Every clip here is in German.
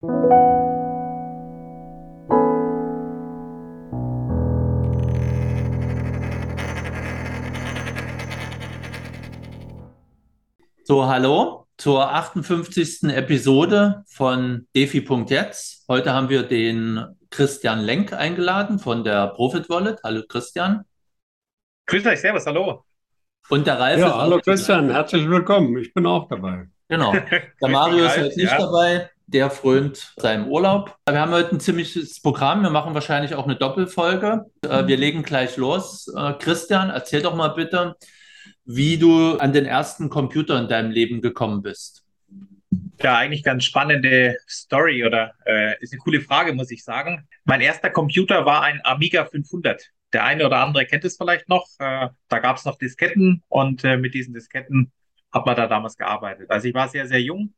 So, hallo zur 58. Episode von Defi.jetzt. Heute haben wir den Christian Lenk eingeladen von der Profit Wallet. Hallo Christian. Grüß euch, Servus, hallo. Und der Ralf. Ja, hallo Christian, herzlich willkommen. Ich bin auch dabei. Genau. Der Mario ist heute nicht ja. dabei. Der frönt seinem Urlaub. Wir haben heute ein ziemliches Programm. Wir machen wahrscheinlich auch eine Doppelfolge. Äh, wir legen gleich los. Äh, Christian, erzähl doch mal bitte, wie du an den ersten Computer in deinem Leben gekommen bist. Ja, eigentlich ganz spannende Story oder äh, ist eine coole Frage, muss ich sagen. Mein erster Computer war ein Amiga 500. Der eine oder andere kennt es vielleicht noch. Äh, da gab es noch Disketten und äh, mit diesen Disketten hat man da damals gearbeitet. Also ich war sehr, sehr jung,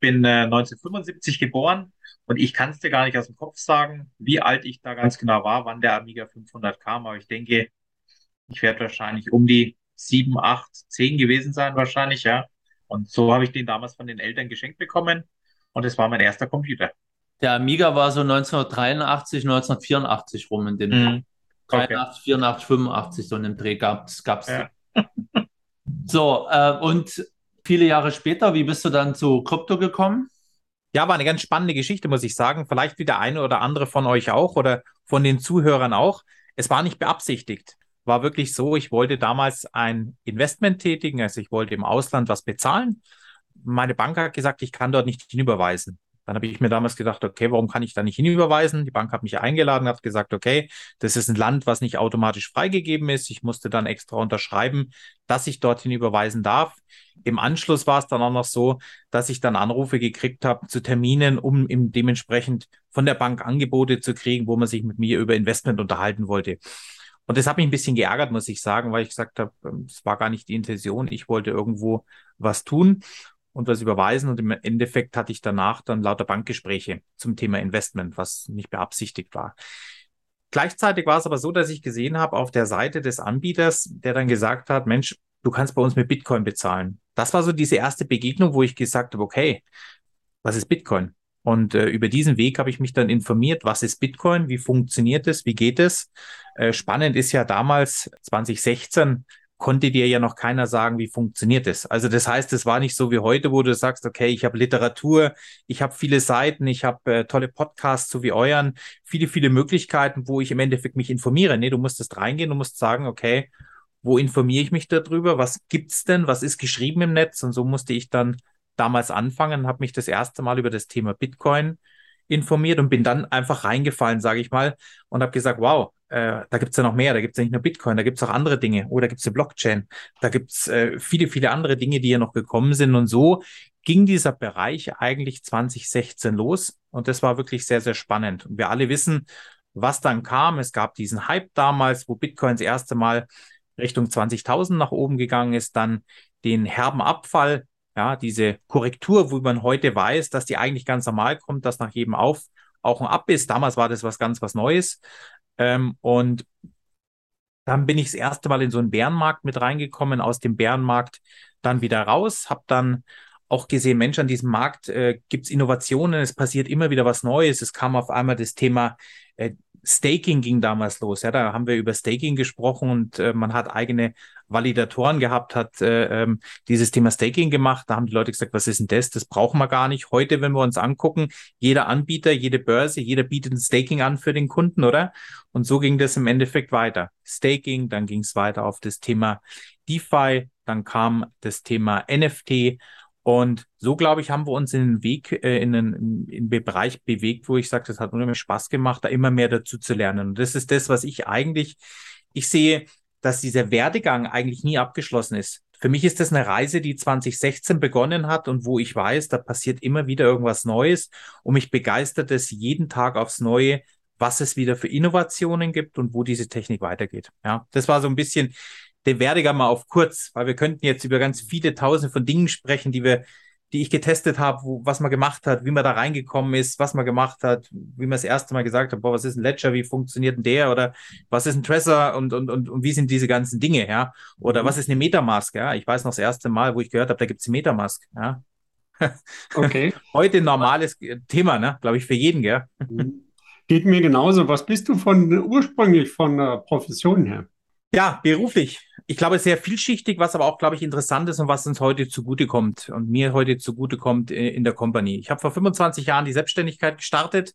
bin 1975 äh, geboren und ich kann es dir gar nicht aus dem Kopf sagen, wie alt ich da ganz genau war, wann der Amiga 500 kam. Aber ich denke, ich werde wahrscheinlich um die sieben, acht, zehn gewesen sein wahrscheinlich, ja. Und so habe ich den damals von den Eltern geschenkt bekommen und es war mein erster Computer. Der Amiga war so 1983, 1984 rum in den okay. 83, 84, 85 so in dem Dreh gab es. Ja. so, äh, und viele Jahre später, wie bist du dann zu Krypto gekommen? Ja, war eine ganz spannende Geschichte, muss ich sagen. Vielleicht wie der eine oder andere von euch auch oder von den Zuhörern auch. Es war nicht beabsichtigt war wirklich so, ich wollte damals ein Investment tätigen, also ich wollte im Ausland was bezahlen. Meine Bank hat gesagt, ich kann dort nicht hinüberweisen. Dann habe ich mir damals gedacht, okay, warum kann ich da nicht hinüberweisen? Die Bank hat mich eingeladen, hat gesagt, okay, das ist ein Land, was nicht automatisch freigegeben ist. Ich musste dann extra unterschreiben, dass ich dorthin überweisen darf. Im Anschluss war es dann auch noch so, dass ich dann Anrufe gekriegt habe zu Terminen, um eben dementsprechend von der Bank Angebote zu kriegen, wo man sich mit mir über Investment unterhalten wollte. Und das hat mich ein bisschen geärgert, muss ich sagen, weil ich gesagt habe, ähm, es war gar nicht die Intention. Ich wollte irgendwo was tun und was überweisen. Und im Endeffekt hatte ich danach dann lauter Bankgespräche zum Thema Investment, was nicht beabsichtigt war. Gleichzeitig war es aber so, dass ich gesehen habe auf der Seite des Anbieters, der dann gesagt hat, Mensch, du kannst bei uns mit Bitcoin bezahlen. Das war so diese erste Begegnung, wo ich gesagt habe, okay, was ist Bitcoin? Und äh, über diesen Weg habe ich mich dann informiert, was ist Bitcoin, wie funktioniert es, wie geht es. Äh, spannend ist ja damals, 2016, konnte dir ja noch keiner sagen, wie funktioniert es. Also das heißt, es war nicht so wie heute, wo du sagst, okay, ich habe Literatur, ich habe viele Seiten, ich habe äh, tolle Podcasts, so wie euren, viele, viele Möglichkeiten, wo ich im Endeffekt mich informiere. Nee, du musstest reingehen, du musst sagen, okay, wo informiere ich mich darüber? Was gibt's denn? Was ist geschrieben im Netz? Und so musste ich dann damals anfangen, habe mich das erste Mal über das Thema Bitcoin informiert und bin dann einfach reingefallen, sage ich mal, und habe gesagt, wow, äh, da gibt's ja noch mehr, da gibt's ja nicht nur Bitcoin, da gibt's auch andere Dinge, oder oh, gibt's eine Blockchain, da gibt's äh, viele, viele andere Dinge, die ja noch gekommen sind. Und so ging dieser Bereich eigentlich 2016 los und das war wirklich sehr, sehr spannend. Und wir alle wissen, was dann kam. Es gab diesen Hype damals, wo Bitcoin das erste Mal Richtung 20.000 nach oben gegangen ist, dann den herben Abfall ja, diese Korrektur, wo man heute weiß, dass die eigentlich ganz normal kommt, dass nach jedem Auf auch ein Ab ist. Damals war das was ganz was Neues. Ähm, und dann bin ich das erste Mal in so einen Bärenmarkt mit reingekommen, aus dem Bärenmarkt dann wieder raus, habe dann auch gesehen, Mensch, an diesem Markt äh, gibt es Innovationen, es passiert immer wieder was Neues. Es kam auf einmal das Thema äh, Staking ging damals los. Ja, da haben wir über Staking gesprochen und äh, man hat eigene Validatoren gehabt, hat äh, ähm, dieses Thema Staking gemacht. Da haben die Leute gesagt, was ist denn das? Das brauchen wir gar nicht. Heute, wenn wir uns angucken, jeder Anbieter, jede Börse, jeder bietet ein Staking an für den Kunden, oder? Und so ging das im Endeffekt weiter. Staking, dann ging es weiter auf das Thema DeFi, dann kam das Thema NFT und so, glaube ich, haben wir uns in den Weg, äh, in, den, in den Bereich bewegt, wo ich sage, das hat unheimlich Spaß gemacht, da immer mehr dazu zu lernen. Und das ist das, was ich eigentlich, ich sehe, dass dieser Werdegang eigentlich nie abgeschlossen ist. Für mich ist das eine Reise, die 2016 begonnen hat und wo ich weiß, da passiert immer wieder irgendwas Neues und mich begeistert es jeden Tag aufs Neue, was es wieder für Innovationen gibt und wo diese Technik weitergeht. Ja, das war so ein bisschen den Werdegang mal auf kurz, weil wir könnten jetzt über ganz viele tausende von Dingen sprechen, die wir, die ich getestet habe, wo, was man gemacht hat, wie man da reingekommen ist, was man gemacht hat, wie man das erste Mal gesagt hat, boah, was ist ein Ledger, wie funktioniert denn der oder was ist ein Trezor und, und, und, und wie sind diese ganzen Dinge, ja? Oder mhm. was ist eine Metamask, ja? Ich weiß noch das erste Mal, wo ich gehört habe, da gibt es Metamask, ja? Okay. Heute ein normales Thema, ne? glaube ich, für jeden, gell? Mhm. Geht mir genauso. Was bist du von ursprünglich von der Profession her? Ja, beruflich. Ich glaube, sehr vielschichtig, was aber auch, glaube ich, interessant ist und was uns heute zugutekommt und mir heute zugutekommt äh, in der Company. Ich habe vor 25 Jahren die Selbstständigkeit gestartet,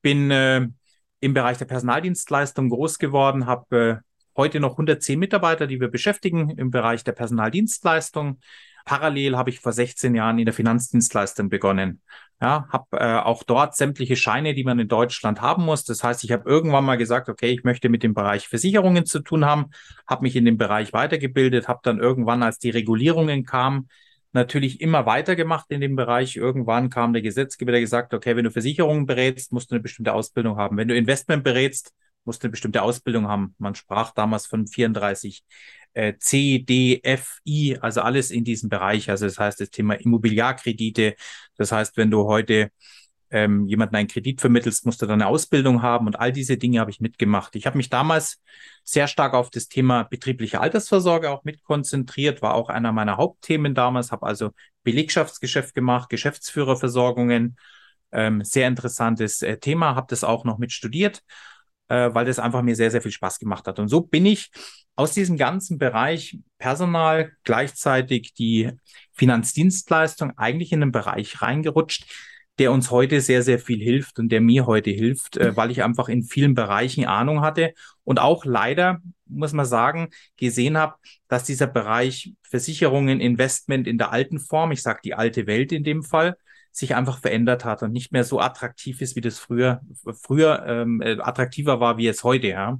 bin äh, im Bereich der Personaldienstleistung groß geworden, habe äh, heute noch 110 Mitarbeiter, die wir beschäftigen im Bereich der Personaldienstleistung. Parallel habe ich vor 16 Jahren in der Finanzdienstleistung begonnen. Ja, habe äh, auch dort sämtliche Scheine, die man in Deutschland haben muss. Das heißt, ich habe irgendwann mal gesagt, okay, ich möchte mit dem Bereich Versicherungen zu tun haben, habe mich in dem Bereich weitergebildet, habe dann irgendwann, als die Regulierungen kamen, natürlich immer weitergemacht in dem Bereich. Irgendwann kam der Gesetzgeber, der gesagt, okay, wenn du Versicherungen berätst, musst du eine bestimmte Ausbildung haben. Wenn du Investment berätst, musst du eine bestimmte Ausbildung haben. Man sprach damals von 34 äh, C, D, F, I, also alles in diesem Bereich. Also das heißt das Thema Immobiliarkredite. Das heißt, wenn du heute ähm, jemanden einen Kredit vermittelst, musst du dann eine Ausbildung haben und all diese Dinge habe ich mitgemacht. Ich habe mich damals sehr stark auf das Thema betriebliche Altersvorsorge auch mit konzentriert, war auch einer meiner Hauptthemen damals, habe also Belegschaftsgeschäft gemacht, Geschäftsführerversorgungen, ähm, sehr interessantes äh, Thema, habe das auch noch mit studiert äh, weil das einfach mir sehr, sehr viel Spaß gemacht hat. Und so bin ich aus diesem ganzen Bereich Personal gleichzeitig die Finanzdienstleistung eigentlich in einen Bereich reingerutscht, der uns heute sehr, sehr viel hilft und der mir heute hilft, äh, weil ich einfach in vielen Bereichen Ahnung hatte und auch leider, muss man sagen, gesehen habe, dass dieser Bereich Versicherungen, Investment in der alten Form, ich sage die alte Welt in dem Fall, sich einfach verändert hat und nicht mehr so attraktiv ist, wie das früher, früher ähm, äh, attraktiver war, wie es heute, ja.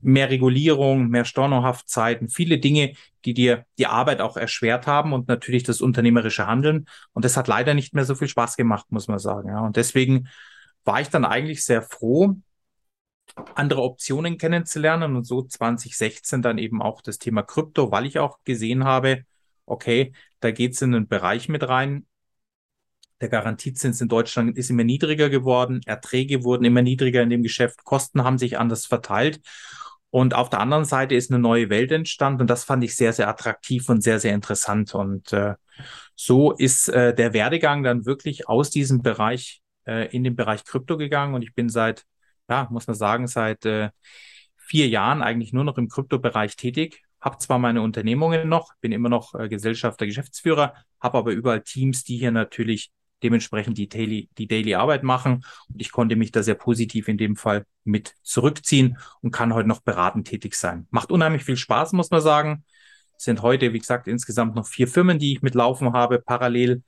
Mehr Regulierung, mehr Stornohaftzeiten, viele Dinge, die dir die Arbeit auch erschwert haben und natürlich das unternehmerische Handeln. Und das hat leider nicht mehr so viel Spaß gemacht, muss man sagen. Ja. Und deswegen war ich dann eigentlich sehr froh, andere Optionen kennenzulernen und so 2016 dann eben auch das Thema Krypto, weil ich auch gesehen habe, okay, da geht es in einen Bereich mit rein, der Garantiezins in Deutschland ist immer niedriger geworden, Erträge wurden immer niedriger in dem Geschäft, Kosten haben sich anders verteilt. Und auf der anderen Seite ist eine neue Welt entstanden und das fand ich sehr, sehr attraktiv und sehr, sehr interessant. Und äh, so ist äh, der Werdegang dann wirklich aus diesem Bereich äh, in den Bereich Krypto gegangen und ich bin seit, ja, muss man sagen, seit äh, vier Jahren eigentlich nur noch im Kryptobereich tätig. Habe zwar meine Unternehmungen noch, bin immer noch äh, Gesellschafter, Geschäftsführer, habe aber überall Teams, die hier natürlich dementsprechend die Daily, die Daily Arbeit machen. Und ich konnte mich da sehr positiv in dem Fall mit zurückziehen und kann heute noch beratend tätig sein. Macht unheimlich viel Spaß, muss man sagen. Es sind heute, wie gesagt, insgesamt noch vier Firmen, die ich mitlaufen habe, parallel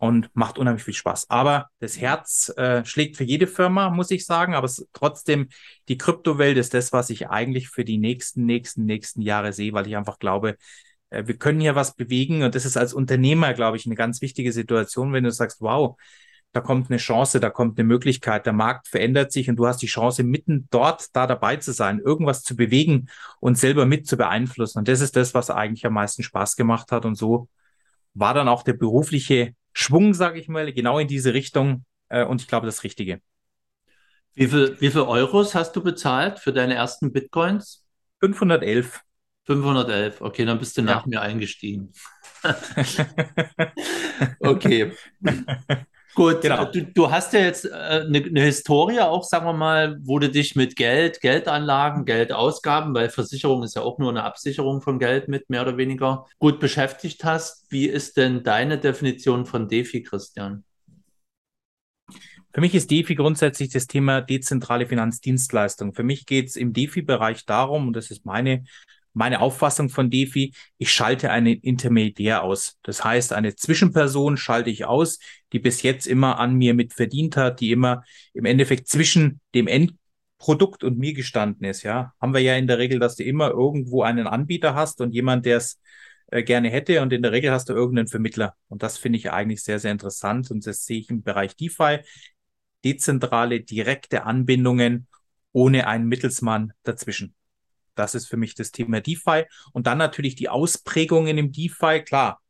und macht unheimlich viel Spaß. Aber das Herz äh, schlägt für jede Firma, muss ich sagen. Aber es, trotzdem, die Kryptowelt ist das, was ich eigentlich für die nächsten, nächsten, nächsten Jahre sehe, weil ich einfach glaube, wir können hier was bewegen und das ist als Unternehmer, glaube ich, eine ganz wichtige Situation, wenn du sagst, wow, da kommt eine Chance, da kommt eine Möglichkeit, der Markt verändert sich und du hast die Chance, mitten dort da dabei zu sein, irgendwas zu bewegen und selber mit zu beeinflussen. Und das ist das, was eigentlich am meisten Spaß gemacht hat. Und so war dann auch der berufliche Schwung, sage ich mal, genau in diese Richtung. Äh, und ich glaube, das Richtige. Wie viel, wie viel Euros hast du bezahlt für deine ersten Bitcoins? 511. 511, okay, dann bist du nach ja. mir eingestiegen. okay. Gut, genau. du, du, hast ja jetzt eine, äh, eine, Historie auch, sagen wir mal, wo du dich mit Geld, Geldanlagen, Geldausgaben, weil Versicherung ist ja auch nur eine Absicherung von Geld mit, mehr oder weniger, gut beschäftigt hast. Wie ist denn deine Definition von DeFi, Christian? Für mich ist DeFi grundsätzlich das Thema dezentrale Finanzdienstleistung. Für mich geht es im DeFi-Bereich darum, und das ist meine meine Auffassung von DeFi, ich schalte einen Intermediär aus. Das heißt, eine Zwischenperson schalte ich aus, die bis jetzt immer an mir mit verdient hat, die immer im Endeffekt zwischen dem Endprodukt und mir gestanden ist. Ja, haben wir ja in der Regel, dass du immer irgendwo einen Anbieter hast und jemand, der es äh, gerne hätte und in der Regel hast du irgendeinen Vermittler. Und das finde ich eigentlich sehr, sehr interessant und das sehe ich im Bereich DeFi. Dezentrale, direkte Anbindungen ohne einen Mittelsmann dazwischen. Das ist für mich das Thema DeFi. Und dann natürlich die Ausprägungen im DeFi. Klar,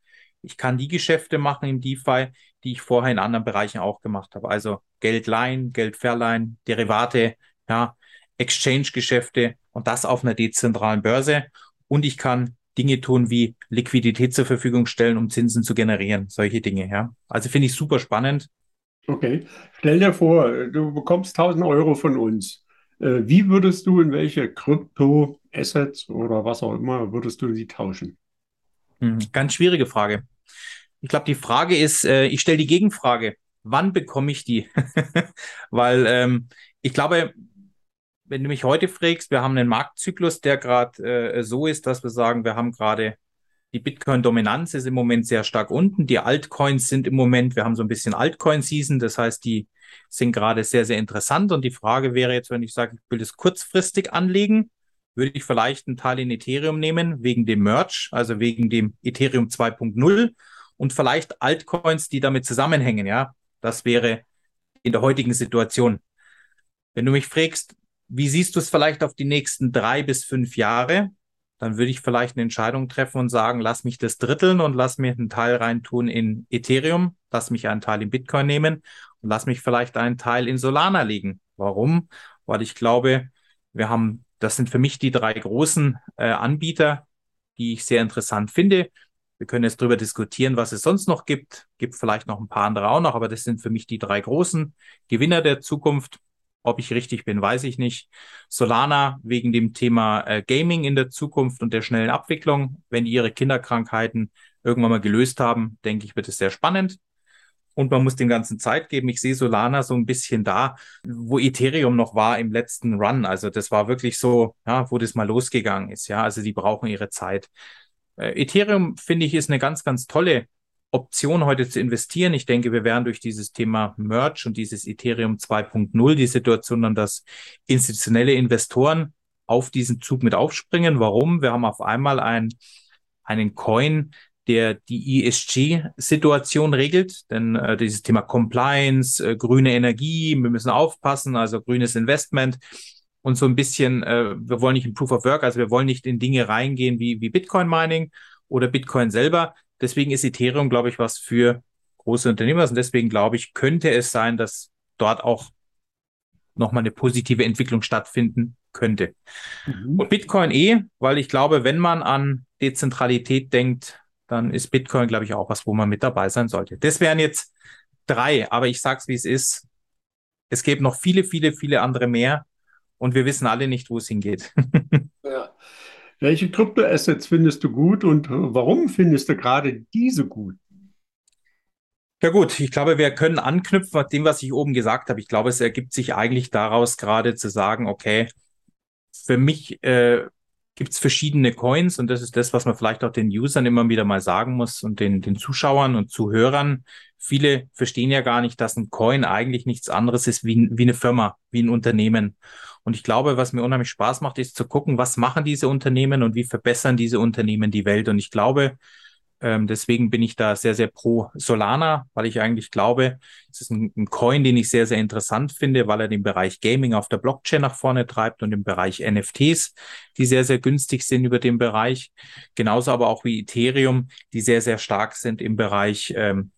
ich kann die Geschäfte machen im DeFi, die ich vorher in anderen Bereichen auch gemacht habe. Also Geld leihen, Geld verleihen, Derivate, ja, Exchange-Geschäfte und das auf einer dezentralen Börse. Und ich kann Dinge tun wie Liquidität zur Verfügung stellen, um Zinsen zu generieren. Solche Dinge, ja. Also finde ich super spannend. Okay. Stell dir vor, du bekommst 1000 Euro von uns. Äh, wie würdest du in welche Krypto-Assets oder was auch immer würdest du sie tauschen? Hm, ganz schwierige Frage. Ich glaube, die Frage ist, äh, ich stelle die Gegenfrage, wann bekomme ich die? Weil ähm, ich glaube, wenn du mich heute fragst, wir haben einen Marktzyklus, der gerade äh, so ist, dass wir sagen, wir haben gerade die Bitcoin-Dominanz ist im Moment sehr stark unten. Die Altcoins sind im Moment, wir haben so ein bisschen Altcoin-Season, das heißt, die sind gerade sehr, sehr interessant. Und die Frage wäre jetzt, wenn ich sage, ich will das kurzfristig anlegen, würde ich vielleicht einen Teil in Ethereum nehmen, wegen dem Merch, also wegen dem Ethereum 2.0 und vielleicht Altcoins, die damit zusammenhängen. Ja, das wäre in der heutigen Situation. Wenn du mich fragst, wie siehst du es vielleicht auf die nächsten drei bis fünf Jahre, dann würde ich vielleicht eine Entscheidung treffen und sagen, lass mich das dritteln und lass mir einen Teil reintun in Ethereum, lass mich einen Teil in Bitcoin nehmen lass mich vielleicht einen Teil in Solana legen. Warum? Weil ich glaube, wir haben, das sind für mich die drei großen äh, Anbieter, die ich sehr interessant finde. Wir können jetzt darüber diskutieren, was es sonst noch gibt. Gibt vielleicht noch ein paar andere auch noch, aber das sind für mich die drei großen Gewinner der Zukunft. Ob ich richtig bin, weiß ich nicht. Solana wegen dem Thema äh, Gaming in der Zukunft und der schnellen Abwicklung. Wenn die ihre Kinderkrankheiten irgendwann mal gelöst haben, denke ich, wird es sehr spannend. Und man muss dem Ganzen Zeit geben. Ich sehe Solana so ein bisschen da, wo Ethereum noch war im letzten Run. Also das war wirklich so, ja, wo das mal losgegangen ist. Ja, also die brauchen ihre Zeit. Äh, Ethereum finde ich ist eine ganz, ganz tolle Option heute zu investieren. Ich denke, wir werden durch dieses Thema Merch und dieses Ethereum 2.0 die Situation dann, dass institutionelle Investoren auf diesen Zug mit aufspringen. Warum? Wir haben auf einmal ein, einen Coin, der die ESG-Situation regelt, denn äh, dieses Thema Compliance, äh, grüne Energie, wir müssen aufpassen, also grünes Investment und so ein bisschen, äh, wir wollen nicht in Proof of Work, also wir wollen nicht in Dinge reingehen wie, wie Bitcoin Mining oder Bitcoin selber, Deswegen ist Ethereum, glaube ich, was für große Unternehmer. Und deswegen glaube ich, könnte es sein, dass dort auch nochmal eine positive Entwicklung stattfinden könnte. Mhm. Und Bitcoin eh, weil ich glaube, wenn man an Dezentralität denkt, dann ist Bitcoin, glaube ich, auch was, wo man mit dabei sein sollte. Das wären jetzt drei, aber ich sage es, wie es ist. Es gäbe noch viele, viele, viele andere mehr und wir wissen alle nicht, wo es hingeht. ja. Welche Kryptoassets findest du gut und warum findest du gerade diese gut? Ja gut, ich glaube, wir können anknüpfen an dem, was ich oben gesagt habe. Ich glaube, es ergibt sich eigentlich daraus gerade zu sagen, okay, für mich äh, gibt es verschiedene Coins und das ist das, was man vielleicht auch den Usern immer wieder mal sagen muss und den, den Zuschauern und Zuhörern. Viele verstehen ja gar nicht, dass ein Coin eigentlich nichts anderes ist wie, wie eine Firma, wie ein Unternehmen. Und ich glaube, was mir unheimlich Spaß macht, ist zu gucken, was machen diese Unternehmen und wie verbessern diese Unternehmen die Welt. Und ich glaube, ähm, deswegen bin ich da sehr, sehr pro Solana, weil ich eigentlich glaube, es ist ein, ein, Coin, den ich sehr, sehr interessant finde, weil er den Bereich Gaming auf der Blockchain nach vorne treibt und im Bereich NFTs, die sehr, sehr günstig sind über den Bereich. Genauso aber auch wie Ethereum, die sehr, sehr stark sind im Bereich ähm,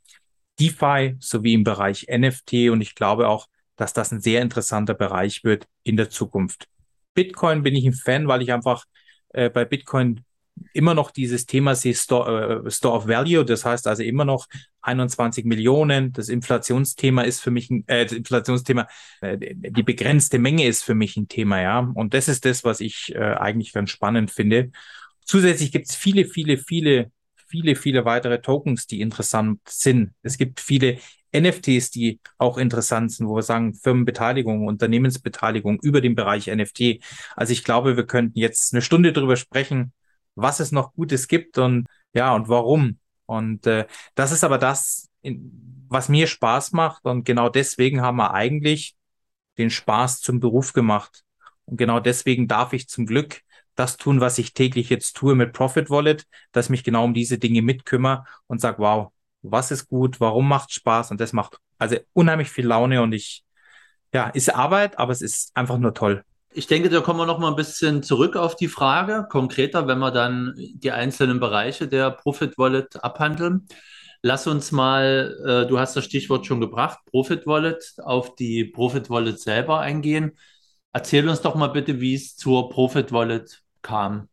DeFi sowie im Bereich NFT. Und ich glaube auch, dass das ein sehr interessanter Bereich wird in der Zukunft. Bitcoin bin ich ein Fan, weil ich einfach äh, bei Bitcoin immer noch dieses Thema sehe Store, äh, Store of Value, das heißt also immer noch 21 Millionen. Das Inflationsthema ist für mich ein, äh, das Inflationsthema, äh, die begrenzte Menge ist für mich ein Thema, ja. Und das ist das, was ich äh, eigentlich ganz spannend finde. Zusätzlich gibt es viele, viele, viele, viele, viele weitere Tokens, die interessant sind. Es gibt viele NFTs, die auch interessant sind, wo wir sagen, Firmenbeteiligung, Unternehmensbeteiligung über den Bereich NFT. Also ich glaube, wir könnten jetzt eine Stunde darüber sprechen, was es noch Gutes gibt und ja, und warum. Und äh, das ist aber das, in, was mir Spaß macht. Und genau deswegen haben wir eigentlich den Spaß zum Beruf gemacht. Und genau deswegen darf ich zum Glück das tun, was ich täglich jetzt tue mit Profit Wallet, dass mich genau um diese Dinge mitkümmere und sag, wow, was ist gut, warum macht Spaß und das macht also unheimlich viel Laune und ich, ja, ist Arbeit, aber es ist einfach nur toll. Ich denke, da kommen wir noch mal ein bisschen zurück auf die Frage, konkreter, wenn wir dann die einzelnen Bereiche der Profit Wallet abhandeln. Lass uns mal, äh, du hast das Stichwort schon gebracht, Profit Wallet, auf die Profit Wallet selber eingehen. Erzähl uns doch mal bitte, wie es zur Profit Wallet kam.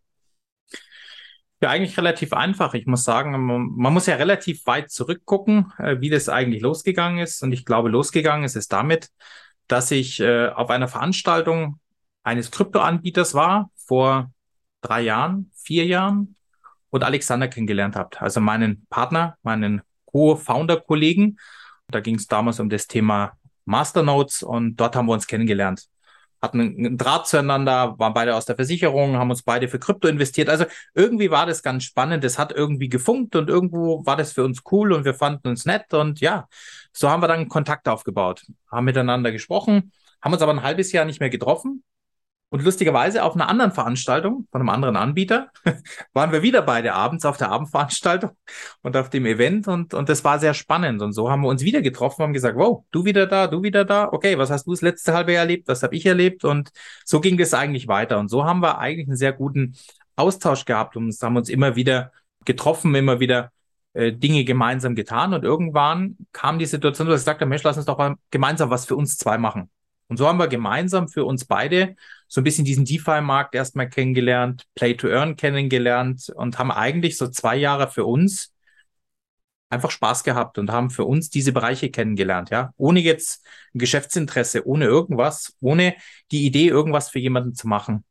Ja, eigentlich relativ einfach. Ich muss sagen, man muss ja relativ weit zurückgucken, äh, wie das eigentlich losgegangen ist. Und ich glaube, losgegangen ist es damit, dass ich äh, auf einer Veranstaltung eines Kryptoanbieters war vor drei Jahren, vier Jahren und Alexander kennengelernt habe. Also meinen Partner, meinen Co-Founder-Kollegen. Da ging es damals um das Thema Masternodes und dort haben wir uns kennengelernt hatten einen Draht zueinander, waren beide aus der Versicherung, haben uns beide für Krypto investiert. Also irgendwie war das ganz spannend. Es hat irgendwie gefunkt und irgendwo war das für uns cool und wir fanden uns nett. Und ja, so haben wir dann Kontakt aufgebaut, haben miteinander gesprochen, haben uns aber ein halbes Jahr nicht mehr getroffen. Und lustigerweise auf einer anderen Veranstaltung von einem anderen Anbieter waren wir wieder beide abends auf der Abendveranstaltung und auf dem Event und, und das war sehr spannend. Und so haben wir uns wieder getroffen, haben gesagt, wow, du wieder da, du wieder da. Okay, was hast du das letzte halbe Jahr erlebt? Was habe ich erlebt? Und so ging das eigentlich weiter. Und so haben wir eigentlich einen sehr guten Austausch gehabt und haben uns immer wieder getroffen, immer wieder äh, Dinge gemeinsam getan. Und irgendwann kam die Situation, wo ich gesagt habe, Mensch, lass uns doch mal gemeinsam was für uns zwei machen. Und so haben wir gemeinsam für uns beide so ein bisschen diesen DeFi-Markt erstmal kennengelernt, Play to Earn kennengelernt und haben eigentlich so zwei Jahre für uns einfach Spaß gehabt und haben für uns diese Bereiche kennengelernt, ja, ohne jetzt ein Geschäftsinteresse, ohne irgendwas, ohne die Idee, irgendwas für jemanden zu machen.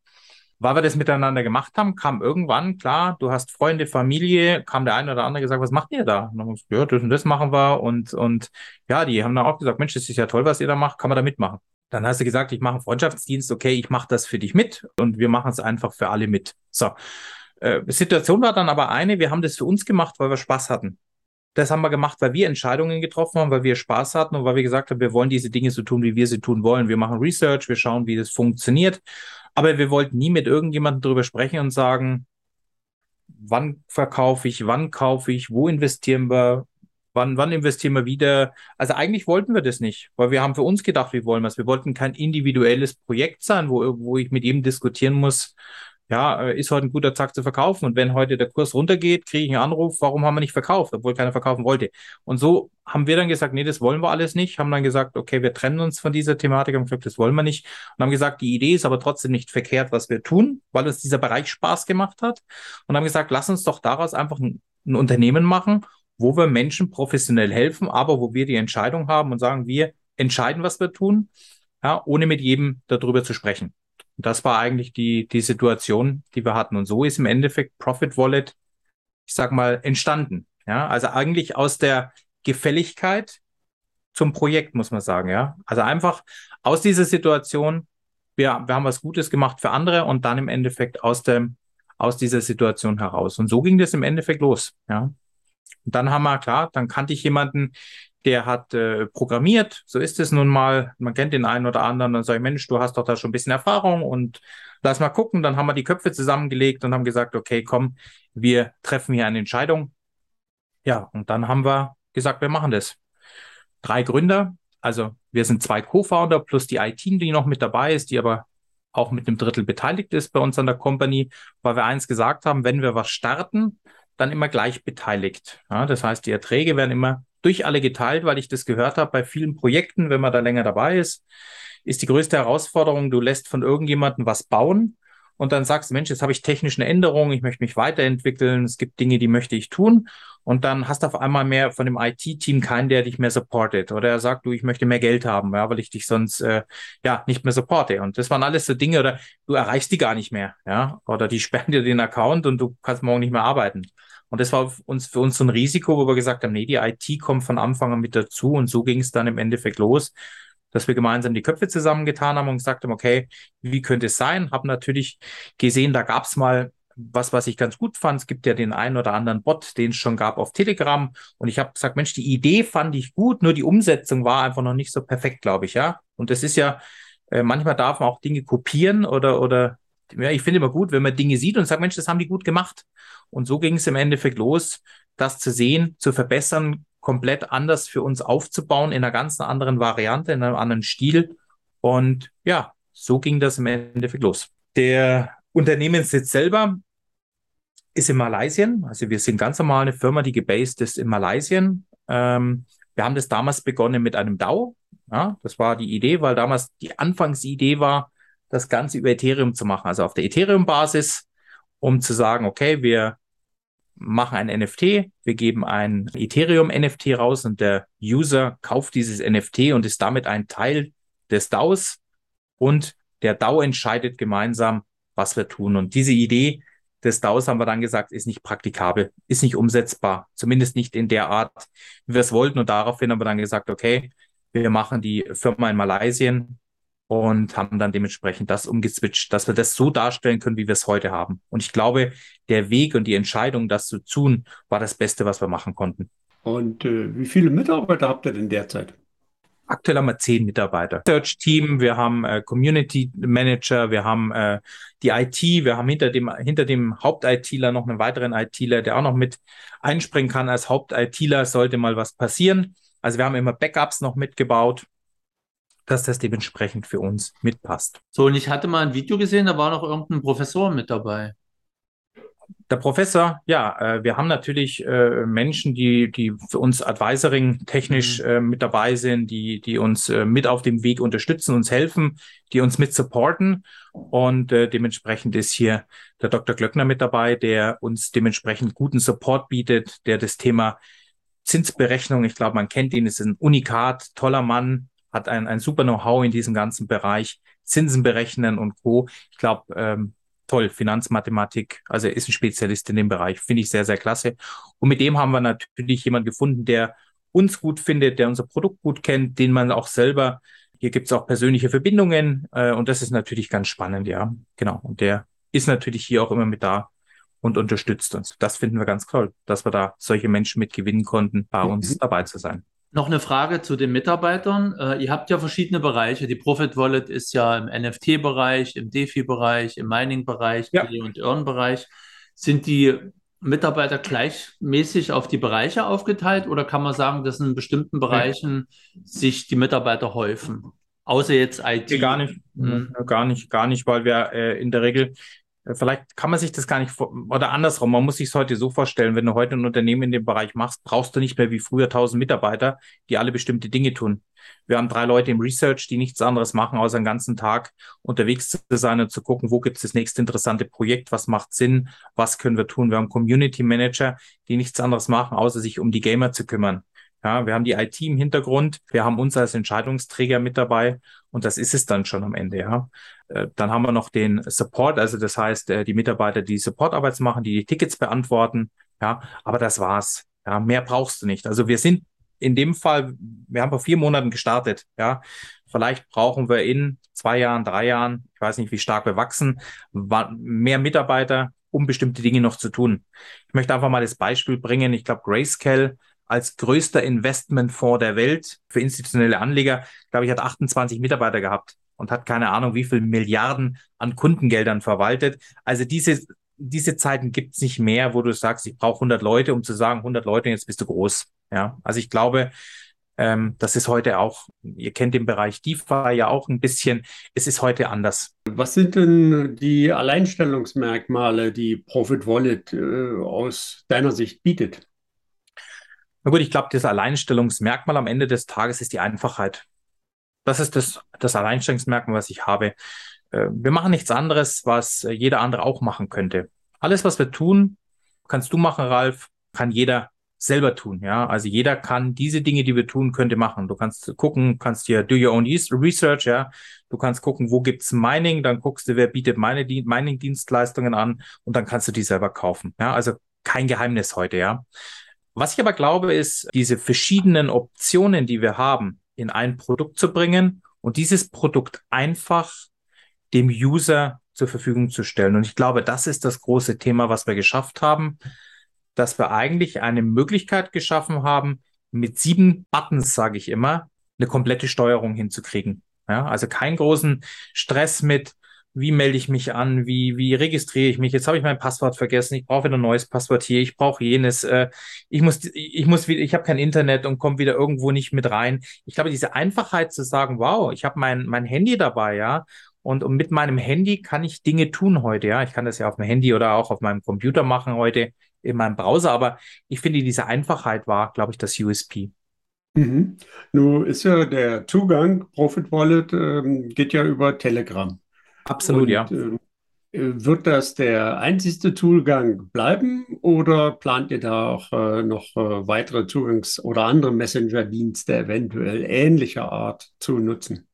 Weil wir das miteinander gemacht haben, kam irgendwann, klar, du hast Freunde, Familie, kam der eine oder andere gesagt, was macht ihr da? Und dann haben wir, ja, das und das machen wir und, und ja, die haben dann auch gesagt, Mensch, das ist ja toll, was ihr da macht, kann man da mitmachen. Dann hast du gesagt, ich mache einen Freundschaftsdienst, okay, ich mache das für dich mit und wir machen es einfach für alle mit. So. Äh, Situation war dann aber eine, wir haben das für uns gemacht, weil wir Spaß hatten. Das haben wir gemacht, weil wir Entscheidungen getroffen haben, weil wir Spaß hatten und weil wir gesagt haben, wir wollen diese Dinge so tun, wie wir sie tun wollen. Wir machen Research, wir schauen, wie das funktioniert. Aber wir wollten nie mit irgendjemandem darüber sprechen und sagen, wann verkaufe ich, wann kaufe ich, wo investieren wir, Wann, wann investieren wir wieder? Also eigentlich wollten wir das nicht, weil wir haben für uns gedacht, wie wollen wir es. Wir wollten kein individuelles Projekt sein, wo, wo ich mit ihm diskutieren muss, ja, äh, ist heute ein guter Tag zu verkaufen. Und wenn heute der Kurs runtergeht, kriege ich einen Anruf, warum haben wir nicht verkauft, obwohl keiner verkaufen wollte. Und so haben wir dann gesagt, nee, das wollen wir alles nicht, haben dann gesagt, okay, wir trennen uns von dieser Thematik, haben gesagt, das wollen wir nicht. Und haben gesagt, die Idee ist aber trotzdem nicht verkehrt, was wir tun, weil uns dieser Bereich Spaß gemacht hat. Und haben gesagt, lass uns doch daraus einfach ein, ein Unternehmen machen wo wir Menschen professionell helfen, aber wo wir die Entscheidung haben und sagen, wir entscheiden, was wir tun, ja, ohne mit jedem darüber zu sprechen. Und das war eigentlich die, die Situation, die wir hatten. Und so ist im Endeffekt Profit Wallet, ich sag mal, entstanden. Ja, also eigentlich aus der Gefälligkeit zum Projekt, muss man sagen. Ja, also einfach aus dieser Situation, wir, wir haben was Gutes gemacht für andere und dann im Endeffekt aus dem, aus dieser Situation heraus. Und so ging das im Endeffekt los. Ja. Und dann haben wir, klar, dann kannte ich jemanden, der hat äh, programmiert. So ist es nun mal. Man kennt den einen oder anderen. Dann sage ich, Mensch, du hast doch da schon ein bisschen Erfahrung und lass mal gucken. Dann haben wir die Köpfe zusammengelegt und haben gesagt, okay, komm, wir treffen hier eine Entscheidung. Ja, und dann haben wir gesagt, wir machen das. Drei Gründer. Also wir sind zwei Co-Founder plus die IT, die noch mit dabei ist, die aber auch mit einem Drittel beteiligt ist bei uns an der Company, weil wir eins gesagt haben, wenn wir was starten, dann immer gleich beteiligt. Ja, das heißt, die Erträge werden immer durch alle geteilt, weil ich das gehört habe bei vielen Projekten, wenn man da länger dabei ist, ist die größte Herausforderung, du lässt von irgendjemandem was bauen und dann sagst Mensch, jetzt habe ich technische Änderungen, ich möchte mich weiterentwickeln, es gibt Dinge, die möchte ich tun. Und dann hast du auf einmal mehr von dem IT-Team keinen, der dich mehr supportet. Oder er sagt, du, ich möchte mehr Geld haben, ja, weil ich dich sonst äh, ja nicht mehr supporte. Und das waren alles so Dinge oder du erreichst die gar nicht mehr, ja, oder die sperren dir den Account und du kannst morgen nicht mehr arbeiten. Und das war uns, für uns so ein Risiko, wo wir gesagt haben, nee, die IT kommt von Anfang an mit dazu. Und so ging es dann im Endeffekt los, dass wir gemeinsam die Köpfe zusammengetan haben und gesagt haben, okay, wie könnte es sein? Haben natürlich gesehen, da gab es mal was, was ich ganz gut fand. Es gibt ja den einen oder anderen Bot, den es schon gab auf Telegram. Und ich habe gesagt, Mensch, die Idee fand ich gut, nur die Umsetzung war einfach noch nicht so perfekt, glaube ich, ja. Und das ist ja, äh, manchmal darf man auch Dinge kopieren oder, oder ja, ich finde immer gut, wenn man Dinge sieht und sagt, Mensch, das haben die gut gemacht. Und so ging es im Endeffekt los, das zu sehen, zu verbessern, komplett anders für uns aufzubauen, in einer ganz anderen Variante, in einem anderen Stil. Und ja, so ging das im Endeffekt los. Der Unternehmenssitz selber ist in Malaysia. Also wir sind ganz normal eine Firma, die gebased ist in Malaysia. Ähm, wir haben das damals begonnen mit einem DAO. Ja, das war die Idee, weil damals die Anfangsidee war, das Ganze über Ethereum zu machen, also auf der Ethereum-Basis, um zu sagen, okay, wir machen ein NFT, wir geben ein Ethereum-NFT raus und der User kauft dieses NFT und ist damit ein Teil des DAOs und der DAO entscheidet gemeinsam, was wir tun. Und diese Idee des DAOs haben wir dann gesagt, ist nicht praktikabel, ist nicht umsetzbar, zumindest nicht in der Art, wie wir es wollten. Und daraufhin haben wir dann gesagt, okay, wir machen die Firma in Malaysia und haben dann dementsprechend das umgeswitcht, dass wir das so darstellen können, wie wir es heute haben. Und ich glaube, der Weg und die Entscheidung, das zu tun, war das Beste, was wir machen konnten. Und äh, wie viele Mitarbeiter habt ihr denn derzeit? Aktuell haben wir zehn Mitarbeiter. Search Team, wir haben äh, Community Manager, wir haben äh, die IT, wir haben hinter dem, hinter dem Haupt-ITler noch einen weiteren ITler, der auch noch mit einspringen kann als Haupt-ITler, sollte mal was passieren. Also wir haben immer Backups noch mitgebaut dass das dementsprechend für uns mitpasst. So, und ich hatte mal ein Video gesehen, da war noch irgendein Professor mit dabei. Der Professor, ja, äh, wir haben natürlich äh, Menschen, die, die für uns Advisoring technisch mhm. äh, mit dabei sind, die, die uns äh, mit auf dem Weg unterstützen, uns helfen, die uns mit supporten. Und äh, dementsprechend ist hier der Dr. Glöckner mit dabei, der uns dementsprechend guten Support bietet, der das Thema Zinsberechnung, ich glaube, man kennt ihn, ist ein Unikat, toller Mann, hat ein, ein super Know-how in diesem ganzen Bereich, Zinsen berechnen und Co. Ich glaube, ähm, toll, Finanzmathematik, also er ist ein Spezialist in dem Bereich, finde ich sehr, sehr klasse. Und mit dem haben wir natürlich jemanden gefunden, der uns gut findet, der unser Produkt gut kennt, den man auch selber, hier gibt es auch persönliche Verbindungen äh, und das ist natürlich ganz spannend, ja, genau. Und der ist natürlich hier auch immer mit da und unterstützt uns. Das finden wir ganz toll, dass wir da solche Menschen mit gewinnen konnten, bei uns mhm. dabei zu sein. Noch eine Frage zu den Mitarbeitern. Äh, ihr habt ja verschiedene Bereiche. Die Profit Wallet ist ja im NFT-Bereich, im DeFi-Bereich, im Mining-Bereich, ja. und Earn-Bereich. Sind die Mitarbeiter gleichmäßig auf die Bereiche aufgeteilt oder kann man sagen, dass in bestimmten Bereichen ja. sich die Mitarbeiter häufen? Außer jetzt IT. Gar nicht, mhm. gar nicht, gar nicht, weil wir äh, in der Regel vielleicht kann man sich das gar nicht, oder andersrum, man muss sich es heute so vorstellen, wenn du heute ein Unternehmen in dem Bereich machst, brauchst du nicht mehr wie früher 1000 Mitarbeiter, die alle bestimmte Dinge tun. Wir haben drei Leute im Research, die nichts anderes machen, außer den ganzen Tag unterwegs zu sein und zu gucken, wo gibt es das nächste interessante Projekt, was macht Sinn, was können wir tun. Wir haben Community Manager, die nichts anderes machen, außer sich um die Gamer zu kümmern. Ja, wir haben die IT im Hintergrund, wir haben uns als Entscheidungsträger mit dabei und das ist es dann schon am Ende. Ja. Äh, dann haben wir noch den Support, also das heißt äh, die Mitarbeiter, die Supportarbeit machen, die die Tickets beantworten. Ja, aber das war's. Ja, mehr brauchst du nicht. Also wir sind in dem Fall, wir haben vor vier Monaten gestartet. Ja, vielleicht brauchen wir in zwei Jahren, drei Jahren, ich weiß nicht, wie stark wir wachsen, mehr Mitarbeiter, um bestimmte Dinge noch zu tun. Ich möchte einfach mal das Beispiel bringen. Ich glaube, Grayscale als größter Investmentfonds der Welt für institutionelle Anleger, glaube ich, hat 28 Mitarbeiter gehabt und hat keine Ahnung, wie viel Milliarden an Kundengeldern verwaltet. Also diese, diese Zeiten gibt es nicht mehr, wo du sagst, ich brauche 100 Leute, um zu sagen, 100 Leute, jetzt bist du groß. Ja, also ich glaube, ähm, das ist heute auch, ihr kennt den Bereich DeFi ja auch ein bisschen, es ist heute anders. Was sind denn die Alleinstellungsmerkmale, die Profit Wallet äh, aus deiner Sicht bietet? Na gut, ich glaube, das Alleinstellungsmerkmal am Ende des Tages ist die Einfachheit. Das ist das, das Alleinstellungsmerkmal, was ich habe. Äh, wir machen nichts anderes, was jeder andere auch machen könnte. Alles, was wir tun, kannst du machen, Ralf, kann jeder selber tun. Ja, also jeder kann diese Dinge, die wir tun, könnte machen. Du kannst gucken, kannst hier do your own research. Ja, du kannst gucken, wo gibt's Mining, dann guckst du, wer bietet meine Mining-Dienstleistungen an und dann kannst du die selber kaufen. Ja, also kein Geheimnis heute. Ja, was ich aber glaube, ist, diese verschiedenen Optionen, die wir haben, in ein Produkt zu bringen und dieses Produkt einfach dem User zur Verfügung zu stellen. Und ich glaube, das ist das große Thema, was wir geschafft haben, dass wir eigentlich eine Möglichkeit geschaffen haben, mit sieben Buttons, sage ich immer, eine komplette Steuerung hinzukriegen. Ja, also keinen großen Stress mit, wie melde ich mich an, wie, wie registriere ich mich, jetzt habe ich mein Passwort vergessen, ich brauche wieder ein neues Passwort hier, ich brauche jenes, äh, ich muss, ich muss wieder, ich habe kein Internet und komme wieder irgendwo nicht mit rein. Ich glaube, diese Einfachheit zu sagen, wow, ich habe mein, mein Handy dabei, ja, und, und mit meinem Handy kann ich Dinge tun heute, ja. Ich kann das ja auf dem Handy oder auch auf meinem Computer machen heute in meinem Browser, aber ich finde, diese Einfachheit war, glaube ich, das USP. Mhm. Nun ist ja der Zugang, Profit Wallet, ähm, geht ja über Telegram. Absolut, und, ja. Äh, Wird das der einzigste Toolgang bleiben oder plant ihr da auch äh, noch äh, weitere Zugangs- oder andere Messenger-Dienste eventuell ähnlicher Art zu nutzen?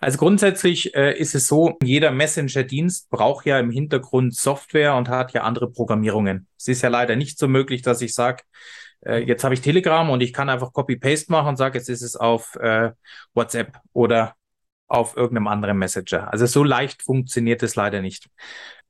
Also grundsätzlich äh, ist es so, jeder Messenger-Dienst braucht ja im Hintergrund Software und hat ja andere Programmierungen. Es ist ja leider nicht so möglich, dass ich sage, äh, jetzt habe ich Telegram und ich kann einfach Copy-Paste machen und sage, jetzt ist es auf äh, WhatsApp oder auf irgendeinem anderen Messenger. Also so leicht funktioniert es leider nicht.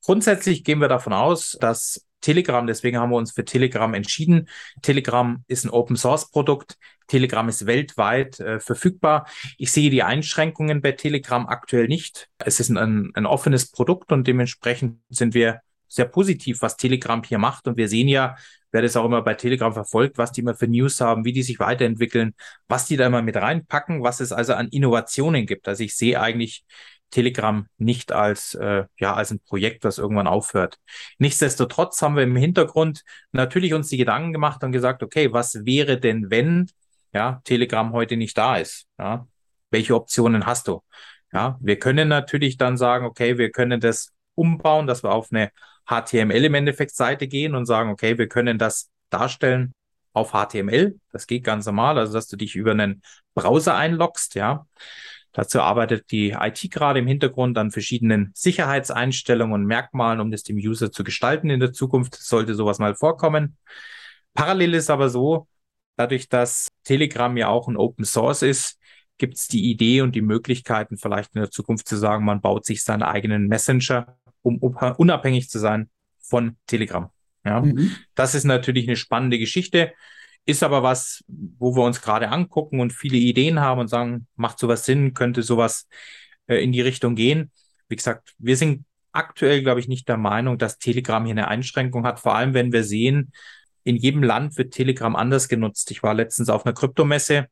Grundsätzlich gehen wir davon aus, dass Telegram, deswegen haben wir uns für Telegram entschieden. Telegram ist ein Open Source Produkt. Telegram ist weltweit äh, verfügbar. Ich sehe die Einschränkungen bei Telegram aktuell nicht. Es ist ein, ein offenes Produkt und dementsprechend sind wir sehr positiv, was Telegram hier macht. Und wir sehen ja, wer das auch immer bei Telegram verfolgt, was die immer für News haben, wie die sich weiterentwickeln, was die da immer mit reinpacken, was es also an Innovationen gibt. Also ich sehe eigentlich Telegram nicht als, äh, ja, als ein Projekt, das irgendwann aufhört. Nichtsdestotrotz haben wir im Hintergrund natürlich uns die Gedanken gemacht und gesagt, okay, was wäre denn, wenn ja, Telegram heute nicht da ist? Ja? Welche Optionen hast du? Ja, wir können natürlich dann sagen, okay, wir können das umbauen, dass wir auf eine HTML im Endeffekt Seite gehen und sagen, okay, wir können das darstellen auf HTML. Das geht ganz normal, also dass du dich über einen Browser einloggst, ja. Dazu arbeitet die IT gerade im Hintergrund an verschiedenen Sicherheitseinstellungen und Merkmalen, um das dem User zu gestalten in der Zukunft. Sollte sowas mal vorkommen. Parallel ist aber so, dadurch, dass Telegram ja auch ein Open Source ist, gibt es die Idee und die Möglichkeiten, vielleicht in der Zukunft zu sagen, man baut sich seinen eigenen Messenger um unabhängig zu sein von Telegram. Ja, mhm. das ist natürlich eine spannende Geschichte, ist aber was, wo wir uns gerade angucken und viele Ideen haben und sagen, macht sowas Sinn, könnte sowas äh, in die Richtung gehen. Wie gesagt, wir sind aktuell, glaube ich, nicht der Meinung, dass Telegram hier eine Einschränkung hat, vor allem wenn wir sehen, in jedem Land wird Telegram anders genutzt. Ich war letztens auf einer Kryptomesse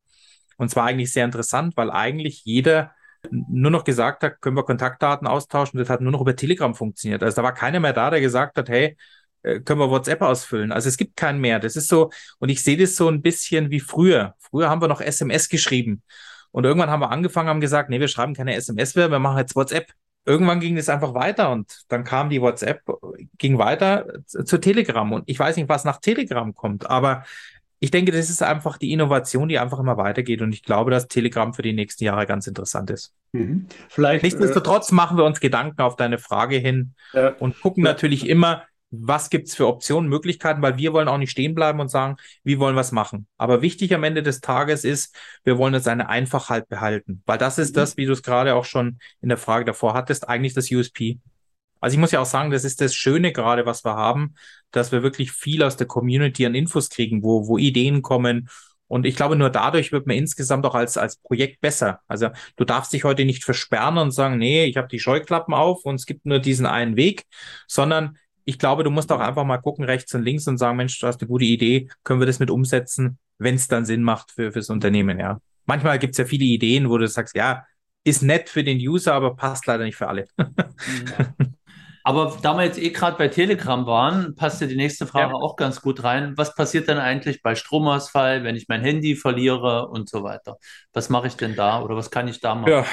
und zwar eigentlich sehr interessant, weil eigentlich jeder nur noch gesagt hat, können wir Kontaktdaten austauschen. Das hat nur noch über Telegram funktioniert. Also da war keiner mehr da, der gesagt hat, hey, äh, können wir WhatsApp ausfüllen. Also es gibt keinen mehr. Das ist so, und ich sehe das so ein bisschen wie früher. Früher haben wir noch SMS geschrieben. Und irgendwann haben wir angefangen, haben gesagt, nee, wir schreiben keine SMS mehr, wir machen jetzt WhatsApp. Irgendwann ging das einfach weiter und dann kam die WhatsApp, ging weiter zu Telegram. Und ich weiß nicht, was nach Telegram kommt, aber ich denke, das ist einfach die Innovation, die einfach immer weitergeht. Und ich glaube, dass Telegram für die nächsten Jahre ganz interessant ist. Mhm. Vielleicht, Nichtsdestotrotz äh, machen wir uns Gedanken auf deine Frage hin äh, und gucken ja. natürlich immer, was gibt's für Optionen, Möglichkeiten, weil wir wollen auch nicht stehen bleiben und sagen, wie wollen wir es machen. Aber wichtig am Ende des Tages ist, wir wollen jetzt eine Einfachheit behalten, weil das ist mhm. das, wie du es gerade auch schon in der Frage davor hattest, eigentlich das USP. Also ich muss ja auch sagen, das ist das Schöne gerade, was wir haben, dass wir wirklich viel aus der Community an Infos kriegen, wo, wo Ideen kommen. Und ich glaube, nur dadurch wird man insgesamt auch als, als Projekt besser. Also du darfst dich heute nicht versperren und sagen, nee, ich habe die Scheuklappen auf und es gibt nur diesen einen Weg, sondern ich glaube, du musst auch einfach mal gucken, rechts und links und sagen, Mensch, du hast eine gute Idee, können wir das mit umsetzen, wenn es dann Sinn macht für fürs Unternehmen, ja. Manchmal gibt es ja viele Ideen, wo du sagst, ja, ist nett für den User, aber passt leider nicht für alle. Ja. Aber da wir jetzt eh gerade bei Telegram waren, passt ja die nächste Frage ja. auch ganz gut rein. Was passiert denn eigentlich bei Stromausfall, wenn ich mein Handy verliere und so weiter? Was mache ich denn da oder was kann ich da machen? Ja,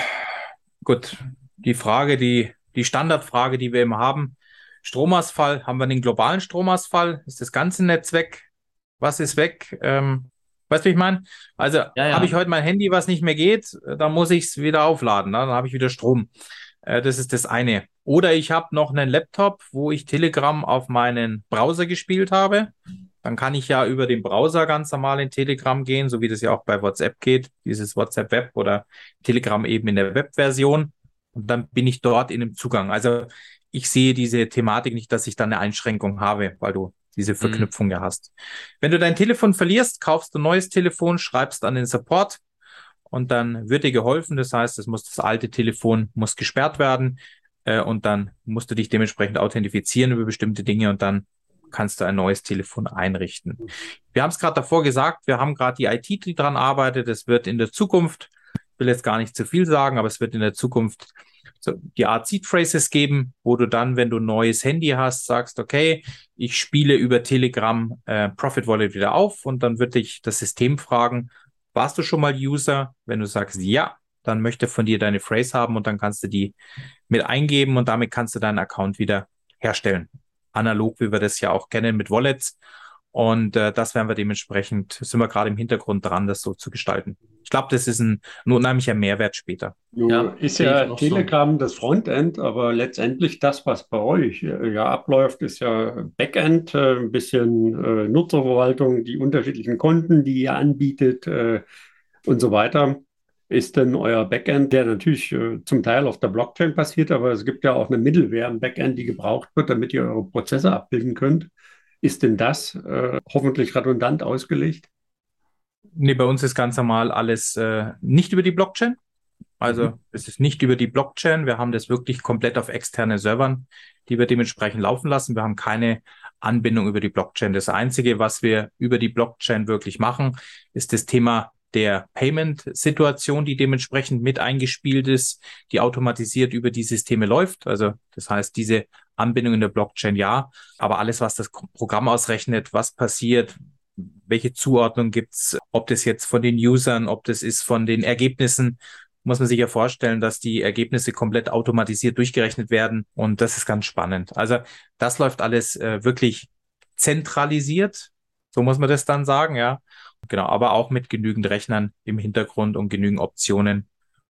gut. Die Frage, die, die Standardfrage, die wir immer haben. Stromausfall, haben wir den globalen Stromausfall? Ist das ganze Netz weg? Was ist weg? Ähm, weißt du, wie ich meine? Also ja, ja. habe ich heute mein Handy, was nicht mehr geht, dann muss ich es wieder aufladen. Ne? Dann habe ich wieder Strom. Äh, das ist das eine. Oder ich habe noch einen Laptop, wo ich Telegram auf meinen Browser gespielt habe. Dann kann ich ja über den Browser ganz normal in Telegram gehen, so wie das ja auch bei WhatsApp geht, dieses WhatsApp Web oder Telegram eben in der Webversion. Und dann bin ich dort in dem Zugang. Also ich sehe diese Thematik nicht, dass ich da eine Einschränkung habe, weil du diese mhm. Verknüpfung mhm. ja hast. Wenn du dein Telefon verlierst, kaufst du ein neues Telefon, schreibst an den Support und dann wird dir geholfen. Das heißt, es muss das alte Telefon muss gesperrt werden äh, und dann musst du dich dementsprechend authentifizieren über bestimmte Dinge und dann kannst du ein neues Telefon einrichten. Wir haben es gerade davor gesagt, wir haben gerade die IT, die dran arbeitet. Es wird in der Zukunft, ich will jetzt gar nicht zu viel sagen, aber es wird in der Zukunft so die Art Seed Phrases geben, wo du dann, wenn du ein neues Handy hast, sagst, okay, ich spiele über Telegram äh, Profit Wallet wieder auf und dann wird dich das System fragen, warst du schon mal User? Wenn du sagst ja, dann möchte von dir deine Phrase haben und dann kannst du die mit eingeben und damit kannst du deinen Account wieder herstellen. Analog, wie wir das ja auch kennen mit Wallets. Und äh, das werden wir dementsprechend, sind wir gerade im Hintergrund dran, das so zu gestalten. Ich glaube, das ist ein, ein unheimlicher Mehrwert später. Ja, ist ja Telegram so. das Frontend, aber letztendlich das, was bei euch äh, ja abläuft, ist ja Backend, äh, ein bisschen äh, Nutzerverwaltung, die unterschiedlichen Konten, die ihr anbietet äh, und so weiter. Ist denn euer Backend, der natürlich äh, zum Teil auf der Blockchain passiert, aber es gibt ja auch eine Middleware im Backend, die gebraucht wird, damit ihr eure Prozesse abbilden könnt. Ist denn das äh, hoffentlich redundant ausgelegt? Nee, bei uns ist ganz normal alles äh, nicht über die Blockchain. Also mhm. es ist nicht über die Blockchain. Wir haben das wirklich komplett auf externe Servern, die wir dementsprechend laufen lassen. Wir haben keine Anbindung über die Blockchain. Das Einzige, was wir über die Blockchain wirklich machen, ist das Thema der Payment-Situation, die dementsprechend mit eingespielt ist, die automatisiert über die Systeme läuft. Also das heißt, diese Anbindung in der Blockchain ja, aber alles, was das Programm ausrechnet, was passiert, welche Zuordnung gibt's, ob das jetzt von den Usern, ob das ist von den Ergebnissen, muss man sich ja vorstellen, dass die Ergebnisse komplett automatisiert durchgerechnet werden und das ist ganz spannend. Also das läuft alles äh, wirklich zentralisiert, so muss man das dann sagen, ja. Genau, aber auch mit genügend Rechnern im Hintergrund und genügend Optionen,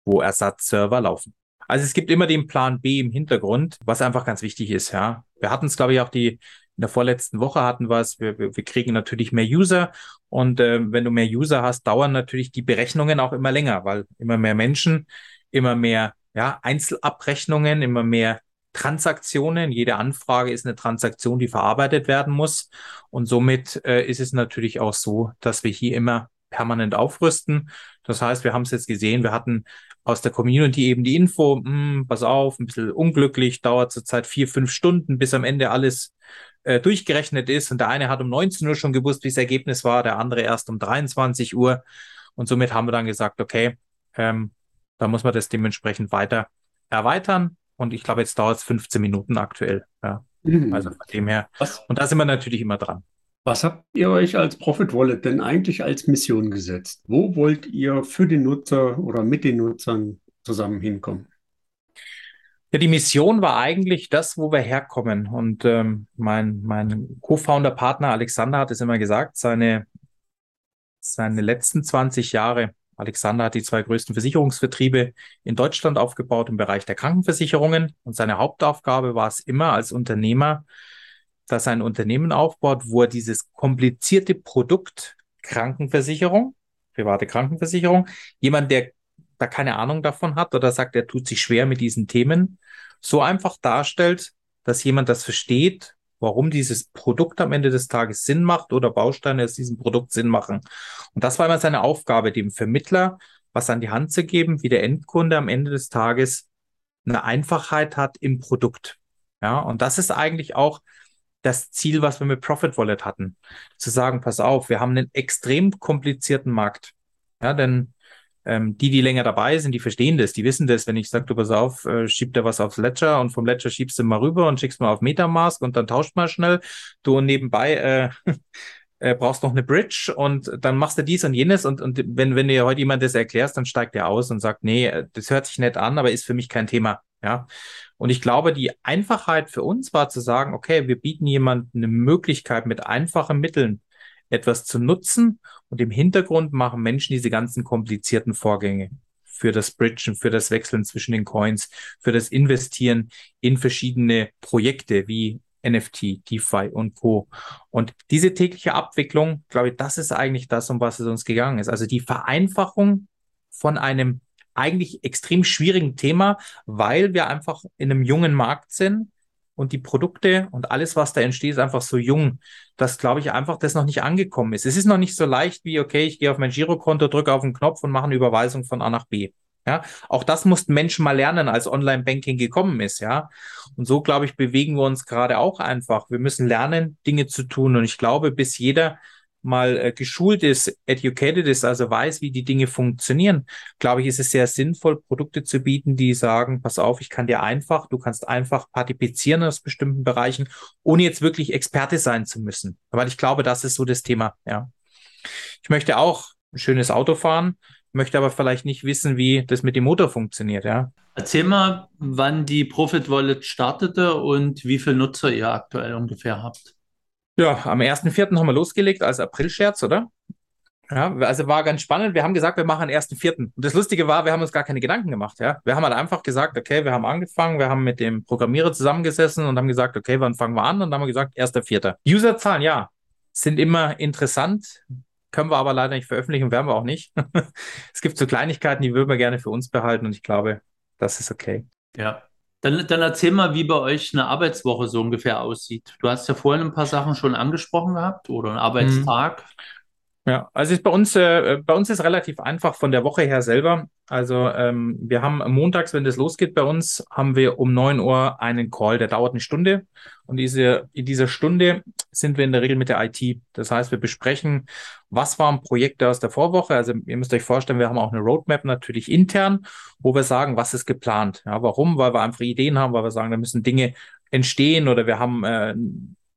wo Ersatzserver laufen. Also es gibt immer den Plan B im Hintergrund, was einfach ganz wichtig ist, ja. Wir hatten es, glaube ich, auch die, in der vorletzten Woche hatten wir es, wir, wir, kriegen natürlich mehr User und äh, wenn du mehr User hast, dauern natürlich die Berechnungen auch immer länger, weil immer mehr Menschen, immer mehr ja, Einzelabrechnungen, immer mehr Transaktionen. Jede Anfrage ist eine Transaktion, die verarbeitet werden muss. Und somit äh, ist es natürlich auch so, dass wir hier immer permanent aufrüsten. Das heißt, wir haben es jetzt gesehen, wir hatten aus der Community eben die Info, mh, hm, pass auf, ein bisschen unglücklich, dauert zurzeit vier, fünf Stunden, bis am Ende alles äh, durchgerechnet ist. Und der eine hat um 19 Uhr schon gewusst, wie das Ergebnis war, der andere erst um 23 Uhr. Und somit haben wir dann gesagt, okay, ähm, da muss man das dementsprechend weiter erweitern. Und ich glaube, jetzt dauert es 15 Minuten aktuell. Ja. Mhm. Also von dem her. Was? Und da sind wir natürlich immer dran. Was habt ihr euch als Profit Wallet denn eigentlich als Mission gesetzt? Wo wollt ihr für den Nutzer oder mit den Nutzern zusammen hinkommen? Ja, die Mission war eigentlich das, wo wir herkommen. Und ähm, mein, mein Co-Founder-Partner Alexander hat es immer gesagt, seine, seine letzten 20 Jahre, Alexander hat die zwei größten Versicherungsvertriebe in Deutschland aufgebaut im Bereich der Krankenversicherungen. Und seine Hauptaufgabe war es immer als Unternehmer, dass er ein Unternehmen aufbaut, wo er dieses komplizierte Produkt Krankenversicherung, private Krankenversicherung, jemand, der da keine Ahnung davon hat oder sagt, er tut sich schwer mit diesen Themen, so einfach darstellt, dass jemand das versteht, warum dieses Produkt am Ende des Tages Sinn macht oder Bausteine aus diesem Produkt Sinn machen. Und das war immer seine Aufgabe, dem Vermittler was an die Hand zu geben, wie der Endkunde am Ende des Tages eine Einfachheit hat im Produkt. Ja, und das ist eigentlich auch das Ziel, was wir mit Profit Wallet hatten. Zu sagen, pass auf, wir haben einen extrem komplizierten Markt. Ja, denn ähm, die, die länger dabei sind, die verstehen das, die wissen das. Wenn ich sage, du pass auf, äh, schieb dir was aufs Ledger und vom Ledger schiebst du mal rüber und schickst mal auf Metamask und dann tauscht mal schnell. Du nebenbei äh, äh, brauchst noch eine Bridge und dann machst du dies und jenes und, und wenn, wenn dir heute jemand das erklärst, dann steigt er aus und sagt, nee, äh, das hört sich nett an, aber ist für mich kein Thema. Ja. Und ich glaube, die Einfachheit für uns war zu sagen, okay, wir bieten jemandem eine Möglichkeit, mit einfachen Mitteln etwas zu nutzen und im Hintergrund machen Menschen diese ganzen komplizierten Vorgänge für das Bridgen, für das Wechseln zwischen den Coins, für das Investieren in verschiedene Projekte wie NFT, DeFi und Co. Und diese tägliche Abwicklung, glaube ich, das ist eigentlich das, um was es uns gegangen ist. Also die Vereinfachung von einem eigentlich extrem schwierigen Thema, weil wir einfach in einem jungen Markt sind und die Produkte und alles, was da entsteht, ist einfach so jung, dass, glaube ich, einfach das noch nicht angekommen ist. Es ist noch nicht so leicht wie, okay, ich gehe auf mein Girokonto, drücke auf den Knopf und mache eine Überweisung von A nach B. Ja, auch das mussten Menschen mal lernen, als Online-Banking gekommen ist, ja. Und so, glaube ich, bewegen wir uns gerade auch einfach. Wir müssen lernen, Dinge zu tun. Und ich glaube, bis jeder mal äh, geschult ist, educated ist, also weiß, wie die Dinge funktionieren, glaube ich, ist es sehr sinnvoll, Produkte zu bieten, die sagen, pass auf, ich kann dir einfach, du kannst einfach partizipieren aus bestimmten Bereichen, ohne jetzt wirklich Experte sein zu müssen. Weil ich glaube, das ist so das Thema, ja. Ich möchte auch ein schönes Auto fahren, möchte aber vielleicht nicht wissen, wie das mit dem Motor funktioniert, ja. Erzähl mal, wann die Profit Wallet startete und wie viele Nutzer ihr aktuell ungefähr habt. Ja, am 1.4. haben wir losgelegt als April-Scherz, oder? Ja, also war ganz spannend. Wir haben gesagt, wir machen den 1.4. Und das Lustige war, wir haben uns gar keine Gedanken gemacht. Ja, wir haben halt einfach gesagt, okay, wir haben angefangen, wir haben mit dem Programmierer zusammengesessen und haben gesagt, okay, wann fangen wir an? Und dann haben wir gesagt, 1.4. Userzahlen, ja, sind immer interessant, können wir aber leider nicht veröffentlichen, werden wir auch nicht. es gibt so Kleinigkeiten, die würden wir gerne für uns behalten und ich glaube, das ist okay. Ja. Dann, dann erzähl mal, wie bei euch eine Arbeitswoche so ungefähr aussieht. Du hast ja vorhin ein paar Sachen schon angesprochen gehabt oder einen Arbeitstag. Ja, also ist bei uns, äh, bei uns ist relativ einfach von der Woche her selber. Also ähm, wir haben montags, wenn das losgeht bei uns, haben wir um neun Uhr einen Call, der dauert eine Stunde. Und diese, in dieser Stunde sind wir in der Regel mit der IT. Das heißt, wir besprechen, was waren Projekte aus der Vorwoche. Also ihr müsst euch vorstellen, wir haben auch eine Roadmap natürlich intern, wo wir sagen, was ist geplant. Ja, warum? Weil wir einfach Ideen haben, weil wir sagen, da müssen Dinge entstehen oder wir haben äh,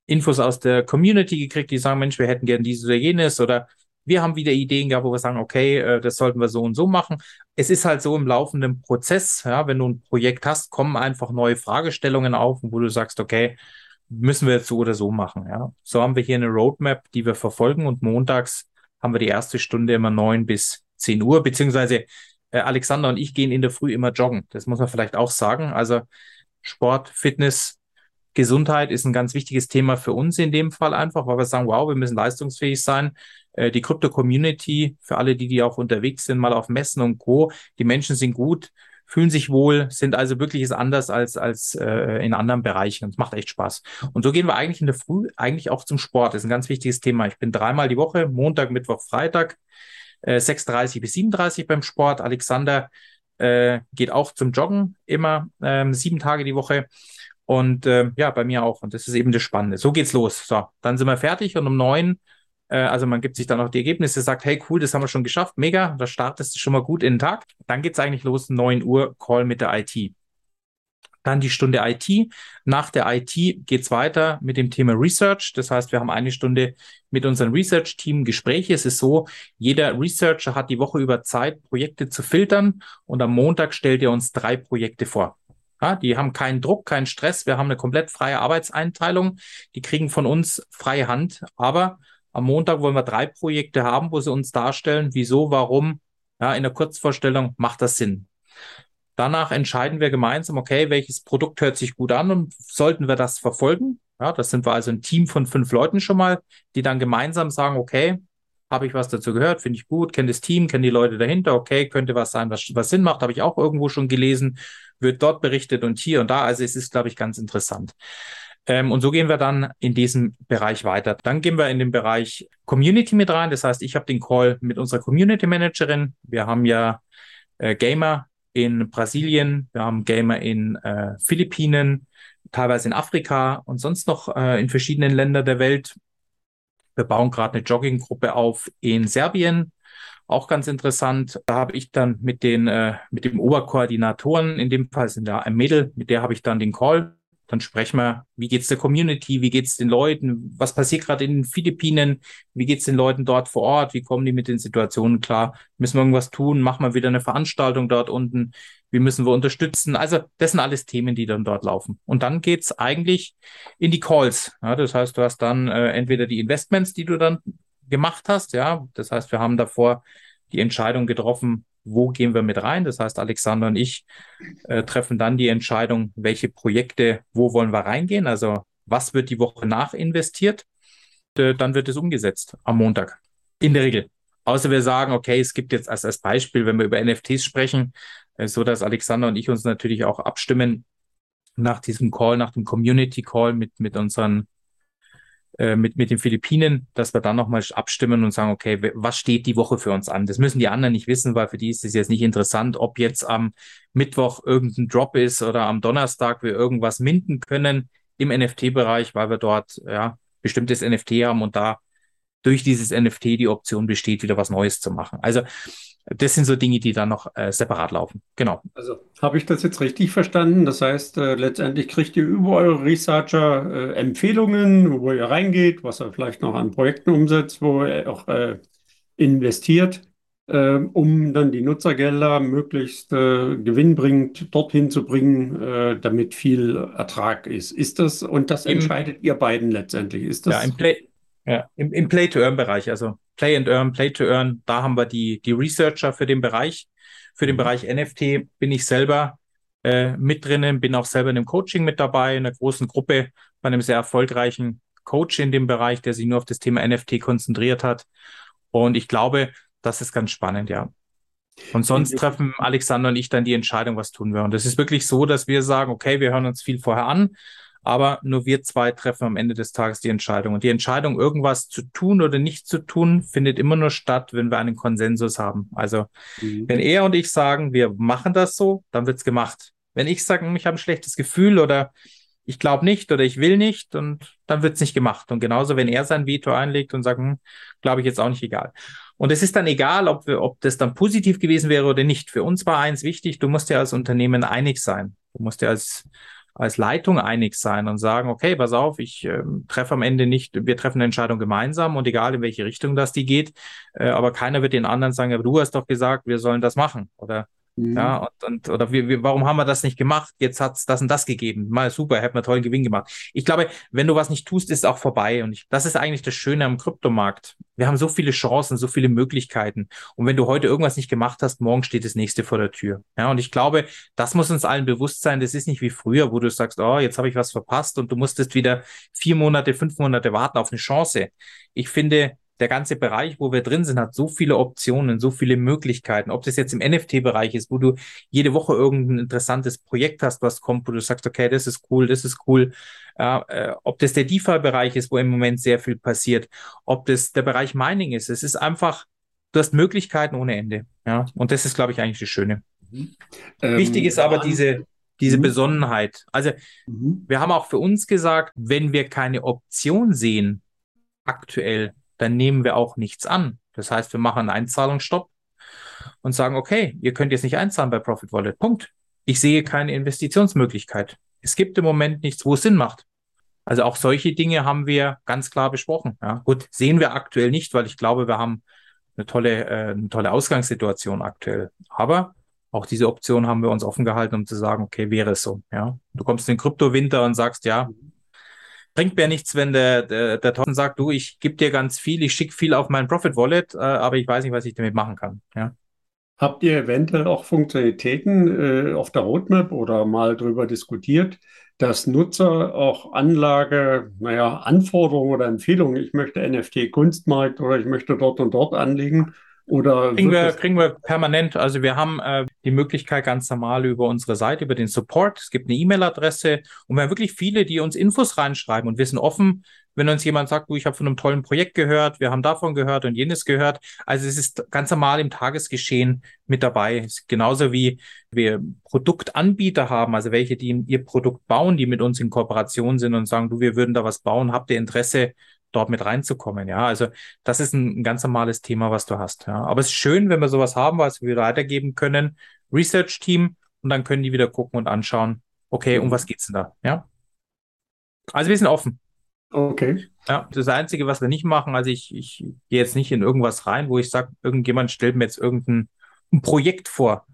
Infos aus der Community gekriegt, die sagen, Mensch, wir hätten gern dieses oder jenes oder wir haben wieder Ideen gehabt, wo wir sagen, okay, äh, das sollten wir so und so machen. Es ist halt so im laufenden Prozess, ja, wenn du ein Projekt hast, kommen einfach neue Fragestellungen auf, wo du sagst, okay, müssen wir jetzt so oder so machen. Ja. So haben wir hier eine Roadmap, die wir verfolgen und montags haben wir die erste Stunde immer neun bis zehn Uhr, beziehungsweise äh, Alexander und ich gehen in der Früh immer joggen. Das muss man vielleicht auch sagen. Also Sport, Fitness, Gesundheit ist ein ganz wichtiges Thema für uns in dem Fall einfach, weil wir sagen, wow, wir müssen leistungsfähig sein. Äh, die Krypto-Community, für alle, die, die auch unterwegs sind, mal auf Messen und Co., die Menschen sind gut, fühlen sich wohl, sind also wirklich anders als, als äh, in anderen Bereichen. Und es macht echt Spaß. Und so gehen wir eigentlich in der Früh eigentlich auch zum Sport. Das ist ein ganz wichtiges Thema. Ich bin dreimal die Woche, Montag, Mittwoch, Freitag, äh, 6.30 bis 37 beim Sport. Alexander äh, geht auch zum Joggen immer ähm, sieben Tage die Woche. Und äh, ja, bei mir auch. Und das ist eben das Spannende. So geht's los. So, dann sind wir fertig und um neun, äh, also man gibt sich dann auch die Ergebnisse, sagt, hey, cool, das haben wir schon geschafft, mega, da startest du schon mal gut in den Tag. Dann geht's eigentlich los, neun Uhr, Call mit der IT. Dann die Stunde IT. Nach der IT geht's weiter mit dem Thema Research. Das heißt, wir haben eine Stunde mit unserem Research-Team Gespräche. Es ist so, jeder Researcher hat die Woche über Zeit, Projekte zu filtern und am Montag stellt er uns drei Projekte vor. Ja, die haben keinen Druck, keinen Stress. Wir haben eine komplett freie Arbeitseinteilung. Die kriegen von uns freie Hand. Aber am Montag wollen wir drei Projekte haben, wo sie uns darstellen, wieso, warum. Ja, in der Kurzvorstellung macht das Sinn. Danach entscheiden wir gemeinsam, okay, welches Produkt hört sich gut an und sollten wir das verfolgen? Ja, das sind wir also ein Team von fünf Leuten schon mal, die dann gemeinsam sagen, okay, habe ich was dazu gehört, finde ich gut, kenne das Team, kenne die Leute dahinter, okay, könnte was sein, was, was Sinn macht, habe ich auch irgendwo schon gelesen, wird dort berichtet und hier und da. Also es ist, glaube ich, ganz interessant. Ähm, und so gehen wir dann in diesem Bereich weiter. Dann gehen wir in den Bereich Community mit rein. Das heißt, ich habe den Call mit unserer Community Managerin. Wir haben ja äh, Gamer in Brasilien, wir haben Gamer in äh, Philippinen, teilweise in Afrika und sonst noch äh, in verschiedenen Ländern der Welt. Wir bauen gerade eine Jogginggruppe auf in Serbien. Auch ganz interessant. Da habe ich dann mit den, äh, mit dem Oberkoordinatoren, in dem Fall sind da ein Mädel, mit der habe ich dann den Call. Dann sprechen wir, wie geht's der Community, wie geht's den Leuten, was passiert gerade in den Philippinen, wie geht's den Leuten dort vor Ort, wie kommen die mit den Situationen klar, müssen wir irgendwas tun, machen wir wieder eine Veranstaltung dort unten, wie müssen wir unterstützen. Also das sind alles Themen, die dann dort laufen. Und dann geht's eigentlich in die Calls. Ja, das heißt, du hast dann äh, entweder die Investments, die du dann gemacht hast. Ja, das heißt, wir haben davor die Entscheidung getroffen, wo gehen wir mit rein. Das heißt, Alexander und ich äh, treffen dann die Entscheidung, welche Projekte, wo wollen wir reingehen. Also was wird die Woche nach investiert. Äh, dann wird es umgesetzt am Montag. In der Regel. Außer wir sagen, okay, es gibt jetzt als, als Beispiel, wenn wir über NFTs sprechen, so dass Alexander und ich uns natürlich auch abstimmen nach diesem Call, nach dem Community Call mit, mit unseren äh, mit, mit den Philippinen, dass wir dann nochmal abstimmen und sagen, okay, was steht die Woche für uns an? Das müssen die anderen nicht wissen, weil für die ist es jetzt nicht interessant, ob jetzt am Mittwoch irgendein Drop ist oder am Donnerstag wir irgendwas minden können im NFT-Bereich, weil wir dort ja bestimmtes NFT haben und da durch dieses NFT die Option besteht, wieder was Neues zu machen. Also das sind so Dinge, die dann noch äh, separat laufen. Genau. Also habe ich das jetzt richtig verstanden? Das heißt, äh, letztendlich kriegt ihr über eure Researcher äh, Empfehlungen, wo ihr reingeht, was ihr vielleicht noch an Projekten umsetzt, wo ihr auch äh, investiert. äh, um dann die Nutzergelder möglichst äh, gewinnbringend dorthin zu bringen, äh, damit viel Ertrag ist. Ist das, und das Im, entscheidet ihr beiden letztendlich, ist das? Ja, im Play, ja, im, im Play-to-Earn-Bereich, also Play and Earn, Play-to-Earn, da haben wir die, die Researcher für den Bereich. Für den mhm. Bereich NFT bin ich selber äh, mit drinnen, bin auch selber in einem Coaching mit dabei, in einer großen Gruppe bei einem sehr erfolgreichen Coach in dem Bereich, der sich nur auf das Thema NFT konzentriert hat. Und ich glaube, das ist ganz spannend, ja. Und sonst treffen Alexander und ich dann die Entscheidung, was tun wir. Und es ist wirklich so, dass wir sagen, okay, wir hören uns viel vorher an, aber nur wir zwei treffen am Ende des Tages die Entscheidung. Und die Entscheidung, irgendwas zu tun oder nicht zu tun, findet immer nur statt, wenn wir einen Konsensus haben. Also mhm. wenn er und ich sagen, wir machen das so, dann wird's gemacht. Wenn ich sage, ich habe ein schlechtes Gefühl oder ich glaube nicht oder ich will nicht und dann wird's nicht gemacht. Und genauso, wenn er sein Veto einlegt und sagt, hm, glaube ich jetzt auch nicht egal. Und es ist dann egal, ob, wir, ob das dann positiv gewesen wäre oder nicht. Für uns war eins wichtig, du musst ja als Unternehmen einig sein. Du musst ja als, als Leitung einig sein und sagen, okay, pass auf, ich äh, treffe am Ende nicht, wir treffen eine Entscheidung gemeinsam und egal in welche Richtung das die geht, äh, aber keiner wird den anderen sagen, aber du hast doch gesagt, wir sollen das machen oder Mhm. Ja, und, und oder wir, wir, warum haben wir das nicht gemacht? Jetzt hat's das und das gegeben. Mal super, hätten wir tollen Gewinn gemacht. Ich glaube, wenn du was nicht tust, ist es auch vorbei. Und ich, das ist eigentlich das Schöne am Kryptomarkt. Wir haben so viele Chancen, so viele Möglichkeiten. Und wenn du heute irgendwas nicht gemacht hast, morgen steht das nächste vor der Tür. Ja, und ich glaube, das muss uns allen bewusst sein. Das ist nicht wie früher, wo du sagst, oh, jetzt habe ich was verpasst und du musstest wieder vier Monate, fünf Monate warten auf eine Chance. Ich finde, der ganze Bereich, wo wir drin sind, hat so viele Optionen, so viele Möglichkeiten. Ob das jetzt im NFT-Bereich ist, wo du jede Woche irgendein interessantes Projekt hast, was kommt, wo du sagst, okay, das ist cool, das ist cool. Ja, äh, ob das der DeFi-Bereich ist, wo im Moment sehr viel passiert, ob das der Bereich Mining ist. Es ist einfach, du hast Möglichkeiten ohne Ende. Ja, und das ist, glaube ich, eigentlich das Schöne. Mhm. Wichtig ist aber diese, diese mhm. Besonnenheit. Also, mhm. wir haben auch für uns gesagt, wenn wir keine Option sehen, aktuell, dann nehmen wir auch nichts an. Das heißt, wir machen einen Einzahlungsstopp und sagen, okay, ihr könnt jetzt nicht einzahlen bei Profit Wallet. Punkt. Ich sehe keine Investitionsmöglichkeit. Es gibt im Moment nichts, wo es Sinn macht. Also auch solche Dinge haben wir ganz klar besprochen. Ja, gut, sehen wir aktuell nicht, weil ich glaube, wir haben eine tolle, äh, eine tolle Ausgangssituation aktuell. Aber auch diese Option haben wir uns offen gehalten, um zu sagen, okay, wäre es so. Ja, du kommst in den Kryptowinter und sagst, ja, bringt mir nichts, wenn der, der, der Thorsten sagt, du, ich gebe dir ganz viel, ich schicke viel auf mein Profit Wallet, äh, aber ich weiß nicht, was ich damit machen kann. Ja. Habt ihr eventuell auch Funktionalitäten äh, auf der Roadmap oder mal darüber diskutiert, dass Nutzer auch Anlage, naja, Anforderungen oder Empfehlungen, ich möchte NFT Kunstmarkt oder ich möchte dort und dort anlegen, oder kriegen wir, kriegen wir permanent. Also wir haben äh, die Möglichkeit ganz normal über unsere Seite, über den Support. Es gibt eine E-Mail-Adresse und wir haben wirklich viele, die uns Infos reinschreiben und wir sind offen, wenn uns jemand sagt, du, ich habe von einem tollen Projekt gehört, wir haben davon gehört und jenes gehört. Also es ist ganz normal im Tagesgeschehen mit dabei. genauso wie wir Produktanbieter haben, also welche, die ihr Produkt bauen, die mit uns in Kooperation sind und sagen, du, wir würden da was bauen, habt ihr Interesse, dort mit reinzukommen. Ja, also das ist ein, ein, ganz normales Thema, was du hast. Ja, aber es ist schön, wenn wir sowas haben, was wir weitergeben können. Research Team und dann können die wieder gucken und anschauen. Okay, um mhm. was geht's denn da? Ja. Also wir sind offen. Okay. Ja, das Einzige, was wir nicht machen, also ich, ich gehe jetzt nicht in irgendwas rein, wo ich sage, irgendjemand stellt mir jetzt irgendein ein Projekt vor.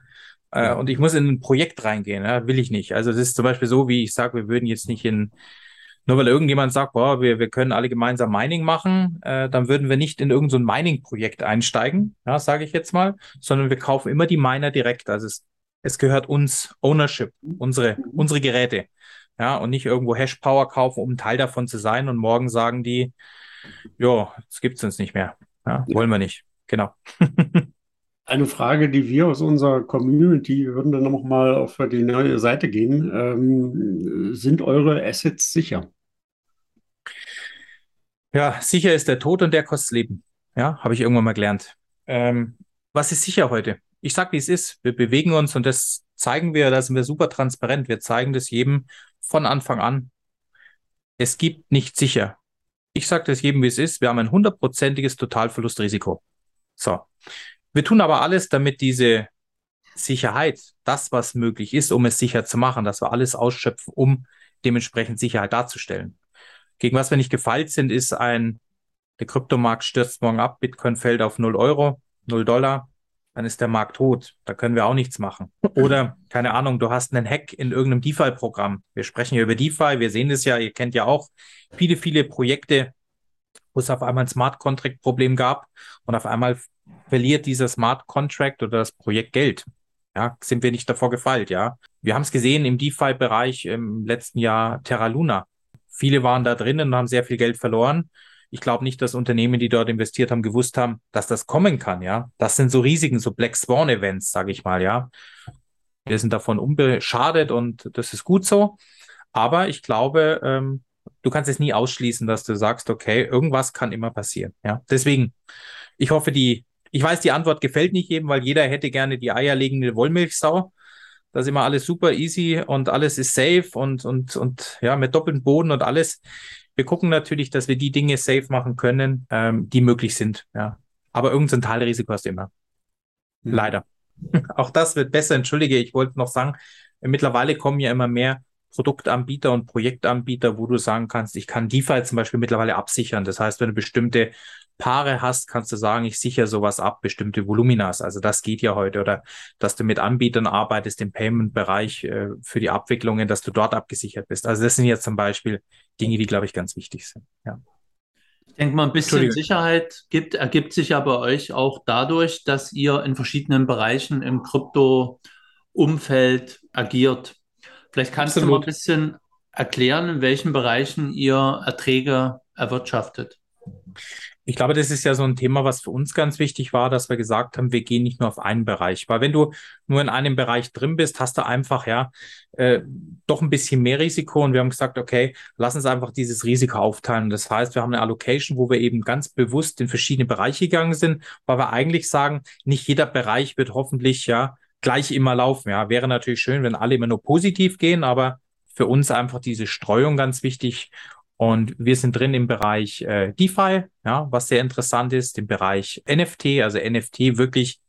Äh, und ich muss in ein Projekt reingehen, ja, will ich nicht. Also es ist zum Beispiel so, wie ich sage, wir würden jetzt nicht in nur weil irgendjemand sagt, boah, wir, wir können alle gemeinsam Mining machen, äh, dann würden wir nicht in irgendein so Mining-Projekt einsteigen, ja, sage ich jetzt mal, sondern wir kaufen immer die Miner direkt. Also es, es gehört uns Ownership, unsere, unsere Geräte. Ja, und nicht irgendwo Hash-Power kaufen, um ein Teil davon zu sein und morgen sagen die, ja, das gibt's uns nicht mehr. Ja, wollen wir nicht. Genau. Eine Frage, die wir aus unserer Community, wir würden dann nochmal auf die neue Seite gehen. Ähm, sind eure Assets sicher? Ja, sicher ist der Tod und der kostet Leben. Ja, habe ich irgendwann mal gelernt. Ähm, was ist sicher heute? Ich sag, wie es ist. Wir bewegen uns und das zeigen wir, da sind wir super transparent. Wir zeigen das jedem von Anfang an. Es gibt nicht sicher. Ich sage das jedem, wie es ist. Wir haben ein hundertprozentiges Totalverlustrisiko. So. Wir tun aber alles, damit diese Sicherheit, das, was möglich ist, um es sicher zu machen, dass wir alles ausschöpfen, um dementsprechend Sicherheit darzustellen. Gegen was wir nicht gefeilt sind, ist ein, der Kryptomarkt stürzt morgen ab, Bitcoin fällt auf 0 Euro, 0 Dollar. dann ist der Markt tot. Da können wir auch nichts machen. Oder, keine Ahnung, du hast einen Hack in irgendeinem DeFi-Programm. Wir sprechen ja über DeFi, wir sehen das ja, ihr kennt ja auch viele, viele Projekte, wo es auf einmal ein Smart Contract-Problem gab und auf einmal verliert dieser Smart Contract oder das Projekt Geld. Ja, sind wir nicht davor gefeilt, ja. Wir haben es gesehen im DeFi-Bereich im letzten Jahr Terra Luna. Viele waren da drinnen und haben sehr viel Geld verloren. Ich glaube nicht, dass Unternehmen, die dort investiert haben, gewusst haben, dass das kommen kann, ja. Das sind so Risiken, so Black Swan Events, sage ich mal, ja. Wir sind davon unbeschadet und das ist gut so. Aber ich glaube, ähm, du kannst es nie ausschließen, dass du sagst, okay, irgendwas kann immer passieren, ja. Deswegen, ich hoffe, die ich weiß, die Antwort gefällt nicht jedem, weil jeder hätte gerne die eierlegende Wollmilchsau. Da ist immer alles super easy und alles ist safe und, und, und ja, mit doppeltem Boden und alles. Wir gucken natürlich, dass wir die Dinge safe machen können, ähm, die möglich sind. Ja. Aber irgendein Teilrisiko hast du immer. Mhm. Leider. Auch das wird besser. Entschuldige, ich wollte noch sagen, mittlerweile kommen ja immer mehr Produktanbieter und Projektanbieter, wo du sagen kannst, ich kann DeFi zum Beispiel mittlerweile absichern. Das heißt, wenn du bestimmte Paare hast, kannst du sagen, ich sichere sowas ab, bestimmte Voluminas. Also das geht ja heute. Oder dass du mit Anbietern arbeitest im Payment-Bereich äh, für die Abwicklungen, dass du dort abgesichert bist. Also das sind jetzt zum Beispiel Dinge, die, glaube ich, ganz wichtig sind. Ja. Ich denke mal, ein bisschen Sicherheit gibt, ergibt sich ja bei euch auch dadurch, dass ihr in verschiedenen Bereichen im Krypto-Umfeld agiert. Vielleicht kannst Absolut. du mal ein bisschen erklären, in welchen Bereichen ihr Erträge erwirtschaftet. Ich glaube, das ist ja so ein Thema, was für uns ganz wichtig war, dass wir gesagt haben, wir gehen nicht nur auf einen Bereich. Weil wenn du nur in einem Bereich drin bist, hast du einfach ja äh, doch ein bisschen mehr Risiko. Und wir haben gesagt, okay, lass uns einfach dieses Risiko aufteilen. Das heißt, wir haben eine Allocation, wo wir eben ganz bewusst in verschiedene Bereiche gegangen sind, weil wir eigentlich sagen, nicht jeder Bereich wird hoffentlich ja gleich immer laufen. Ja, wäre natürlich schön, wenn alle immer nur positiv gehen, aber für uns einfach diese Streuung ganz wichtig. Und wir sind drin im Bereich äh, DeFi, ja, was sehr interessant ist, im Bereich NFT, also NFT wirklich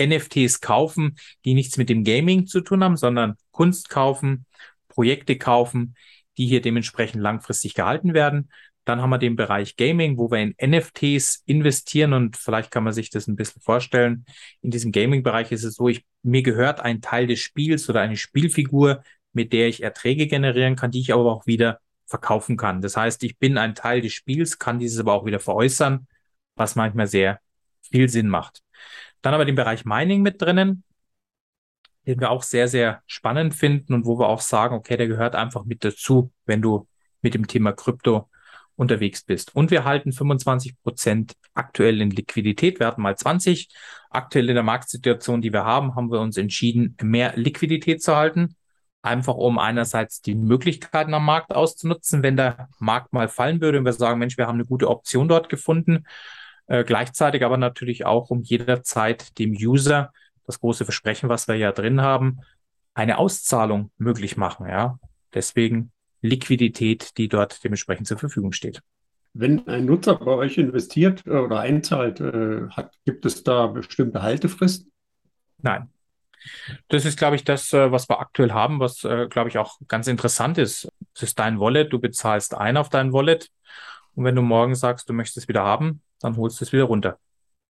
NFTs kaufen, die nichts mit dem Gaming zu tun haben, sondern Kunst kaufen, Projekte kaufen, die hier dementsprechend langfristig gehalten werden. Dann haben wir den Bereich Gaming, wo wir in NFTs investieren und vielleicht kann man sich das ein bisschen vorstellen. In diesem Gaming-Bereich ist es so, ich, mir gehört ein Teil des Spiels oder eine Spielfigur, mit der ich Erträge generieren kann, die ich aber auch wieder verkaufen kann. Das heißt, ich bin ein Teil des Spiels, kann dieses aber auch wieder veräußern, was manchmal sehr viel Sinn macht. Dann aber den Bereich Mining mit drinnen, den wir auch sehr, sehr spannend finden und wo wir auch sagen, okay, der gehört einfach mit dazu, wenn du mit dem Thema Krypto unterwegs bist. Und wir halten 25 Prozent aktuell in Liquidität. Wir hatten mal 20. Aktuell in der Marktsituation, die wir haben, haben wir uns entschieden, mehr Liquidität zu halten einfach um einerseits die Möglichkeiten am Markt auszunutzen, wenn der Markt mal fallen würde und wir sagen, Mensch, wir haben eine gute Option dort gefunden, äh, gleichzeitig aber natürlich auch um jederzeit dem User das große Versprechen, was wir ja drin haben, eine Auszahlung möglich machen. Ja, deswegen Liquidität, die dort dementsprechend zur Verfügung steht. Wenn ein Nutzer bei euch investiert äh, oder einzahlt, äh, hat, gibt es da bestimmte Haltefristen? Nein, das ist, glaube ich, das, äh, was wir aktuell haben, was, äh, glaube ich, auch ganz interessant ist. Es ist dein Wallet, du bezahlst ein auf dein Wallet und wenn du morgen sagst, du möchtest es wieder haben, dann holst du es wieder runter.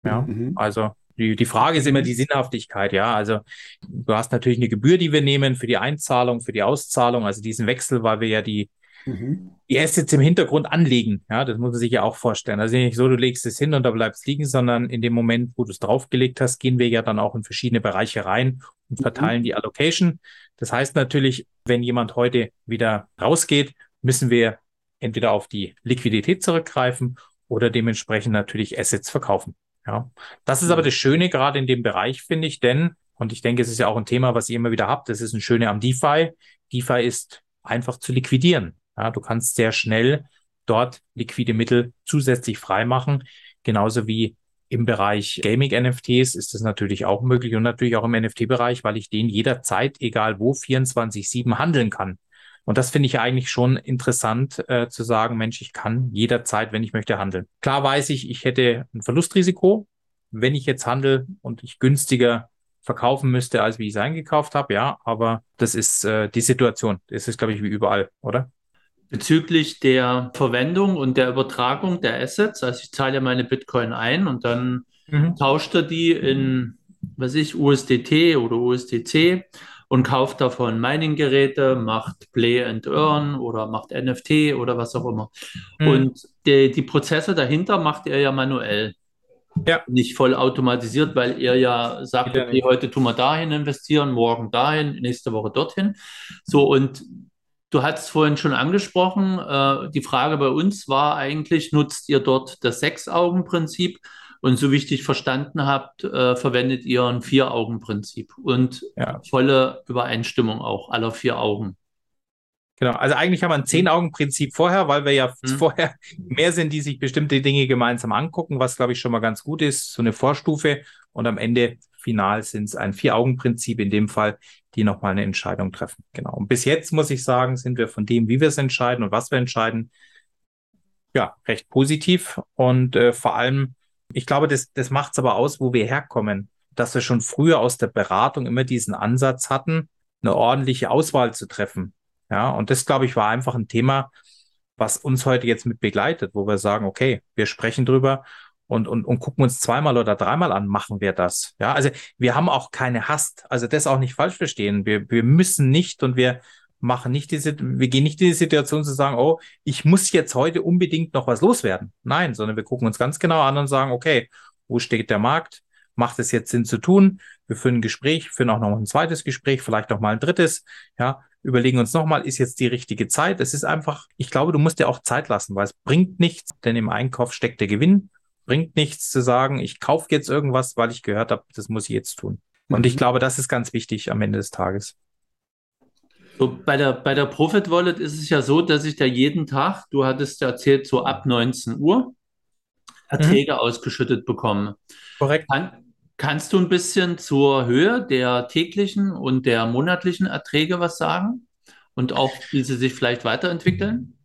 Ja, mhm. also die, die Frage ist immer die Sinnhaftigkeit, ja. Also du hast natürlich eine Gebühr, die wir nehmen für die Einzahlung, für die Auszahlung, also diesen Wechsel, weil wir ja die, mhm. die Assets im Hintergrund anlegen. Ja, das muss man sich ja auch vorstellen. Also nicht so, du legst es hin und da bleibst liegen, sondern in dem Moment, wo du es draufgelegt hast, gehen wir ja dann auch in verschiedene Bereiche rein und mhm. verteilen mhm. die Allocation. Das heißt natürlich, wenn jemand heute wieder rausgeht, müssen wir entweder auf die Liquidität zurückgreifen oder dementsprechend natürlich Assets verkaufen. Ja, das ist aber das Schöne gerade in dem Bereich, finde ich, denn, und ich denke, es ist ja auch ein Thema, was ihr immer wieder habt, das ist ein Schöne am DeFi. DeFi ist einfach zu liquidieren. Ja, du kannst sehr schnell dort liquide Mittel zusätzlich freimachen. Genauso wie im Bereich Gaming-NFTs ist das natürlich auch möglich und natürlich auch im NFT-Bereich, weil ich den jederzeit, egal wo, 24-7 handeln kann. Und das finde ich eigentlich schon interessant äh, zu sagen, Mensch, ich kann jederzeit, wenn ich möchte, handeln. Klar weiß ich, ich hätte ein Verlustrisiko, wenn ich jetzt handle und ich günstiger verkaufen müsste, als wie ich es eingekauft habe, ja, aber das ist äh, die Situation. Das ist, glaube ich, wie überall, oder? Bezüglich der Verwendung und der Übertragung der Assets. Also ich zahle ja meine Bitcoin ein und dann mhm. tauscht er die in was ich, USDT oder USDC und kauft davon Mining-Geräte, macht Play and Earn oder macht NFT oder was auch immer. Mhm. Und die, die Prozesse dahinter macht er ja manuell. Ja. Nicht voll automatisiert, weil er ja sagt, okay, heute tun wir dahin investieren, morgen dahin, nächste Woche dorthin. So, und du hattest vorhin schon angesprochen, äh, die Frage bei uns war eigentlich, nutzt ihr dort das Sechs-Augen-Prinzip? Und so wie ich dich verstanden habe, äh, verwendet ihr ein Vier-Augen-Prinzip und ja. volle Übereinstimmung auch aller vier Augen. Genau, also eigentlich haben wir ein Zehn-Augen-Prinzip vorher, weil wir ja mhm. vorher mehr sind, die sich bestimmte Dinge gemeinsam angucken, was glaube ich schon mal ganz gut ist, so eine Vorstufe. Und am Ende final sind es ein Vier-Augen-Prinzip, in dem Fall, die nochmal eine Entscheidung treffen. Genau. Und bis jetzt muss ich sagen, sind wir von dem, wie wir es entscheiden und was wir entscheiden, ja, recht positiv. Und äh, vor allem, ich glaube, das, das macht es aber aus, wo wir herkommen, dass wir schon früher aus der Beratung immer diesen Ansatz hatten, eine ordentliche Auswahl zu treffen ja, und das, glaube ich, war einfach ein Thema, was uns heute jetzt mit begleitet, wo wir sagen, okay, wir sprechen drüber und, und, und gucken uns zweimal oder dreimal an, machen wir das. Ja, also wir haben auch keine Hast. Also das auch nicht falsch verstehen. Wir, wir müssen nicht und wir machen nicht diese, wir gehen nicht in die Situation zu sagen, oh, ich muss jetzt heute unbedingt noch was loswerden. Nein, sondern wir gucken uns ganz genau an und sagen, okay, wo steht der Markt? Macht es jetzt Sinn zu tun? Wir führen ein Gespräch, führen auch noch ein zweites Gespräch, vielleicht noch mal ein drittes. Ja, überlegen uns nochmal, ist jetzt die richtige Zeit? Es ist einfach, ich glaube, du musst dir auch Zeit lassen, weil es bringt nichts, denn im Einkauf steckt der Gewinn. Bringt nichts zu sagen, ich kaufe jetzt irgendwas, weil ich gehört habe, das muss ich jetzt tun. Und ich mhm. glaube, das ist ganz wichtig am Ende des Tages. So, bei der, bei der Profit Wallet ist es ja so, dass ich da jeden Tag, du hattest ja erzählt, so ab 19 Uhr Erträge mhm. ausgeschüttet bekomme. Korrekt. Kann, Kannst du ein bisschen zur Höhe der täglichen und der monatlichen Erträge was sagen? Und auch, wie sie sich vielleicht weiterentwickeln?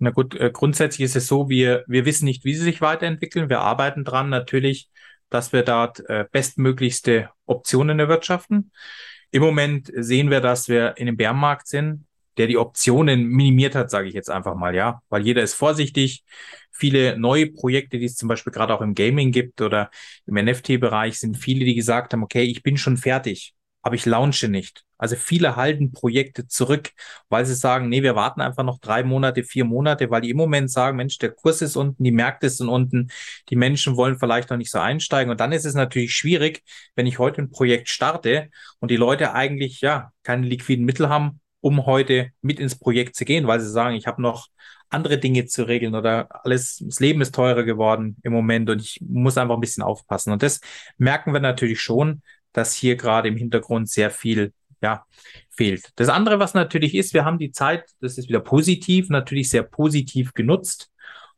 Na gut, äh, grundsätzlich ist es so, wir, wir wissen nicht, wie sie sich weiterentwickeln. Wir arbeiten dran natürlich, dass wir dort äh, bestmöglichste Optionen erwirtschaften. Im Moment sehen wir, dass wir in dem Bärenmarkt sind der die Optionen minimiert hat, sage ich jetzt einfach mal, ja, weil jeder ist vorsichtig. Viele neue Projekte, die es zum Beispiel gerade auch im Gaming gibt oder im NFT-Bereich, sind viele, die gesagt haben, okay, ich bin schon fertig, aber ich launche nicht. Also viele halten Projekte zurück, weil sie sagen, nee, wir warten einfach noch drei Monate, vier Monate, weil die im Moment sagen, Mensch, der Kurs ist unten, die Märkte sind unten, die Menschen wollen vielleicht noch nicht so einsteigen. Und dann ist es natürlich schwierig, wenn ich heute ein Projekt starte und die Leute eigentlich ja keine liquiden Mittel haben, um heute mit ins Projekt zu gehen, weil sie sagen, ich habe noch andere Dinge zu regeln oder alles, das Leben ist teurer geworden im Moment und ich muss einfach ein bisschen aufpassen. Und das merken wir natürlich schon, dass hier gerade im Hintergrund sehr viel ja, fehlt. Das andere, was natürlich ist, wir haben die Zeit, das ist wieder positiv, natürlich sehr positiv genutzt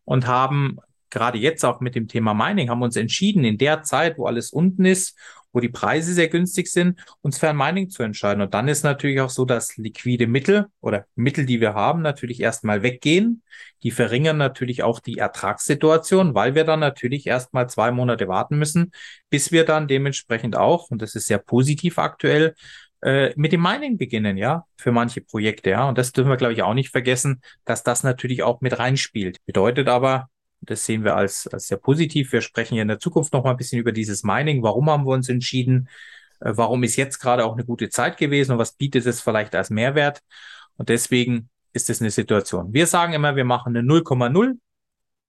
und haben gerade jetzt auch mit dem Thema Mining, haben uns entschieden, in der Zeit, wo alles unten ist wo die Preise sehr günstig sind, uns für ein Mining zu entscheiden. Und dann ist natürlich auch so, dass liquide Mittel oder Mittel, die wir haben, natürlich erstmal weggehen. Die verringern natürlich auch die Ertragssituation, weil wir dann natürlich erstmal zwei Monate warten müssen, bis wir dann dementsprechend auch, und das ist sehr positiv aktuell, äh, mit dem Mining beginnen, ja, für manche Projekte, ja. Und das dürfen wir, glaube ich, auch nicht vergessen, dass das natürlich auch mit reinspielt. Bedeutet aber, das sehen wir als, als sehr positiv. Wir sprechen ja in der Zukunft noch mal ein bisschen über dieses Mining. Warum haben wir uns entschieden? Äh, warum ist jetzt gerade auch eine gute Zeit gewesen und was bietet es vielleicht als Mehrwert? Und deswegen ist es eine Situation. Wir sagen immer, wir machen eine 0,0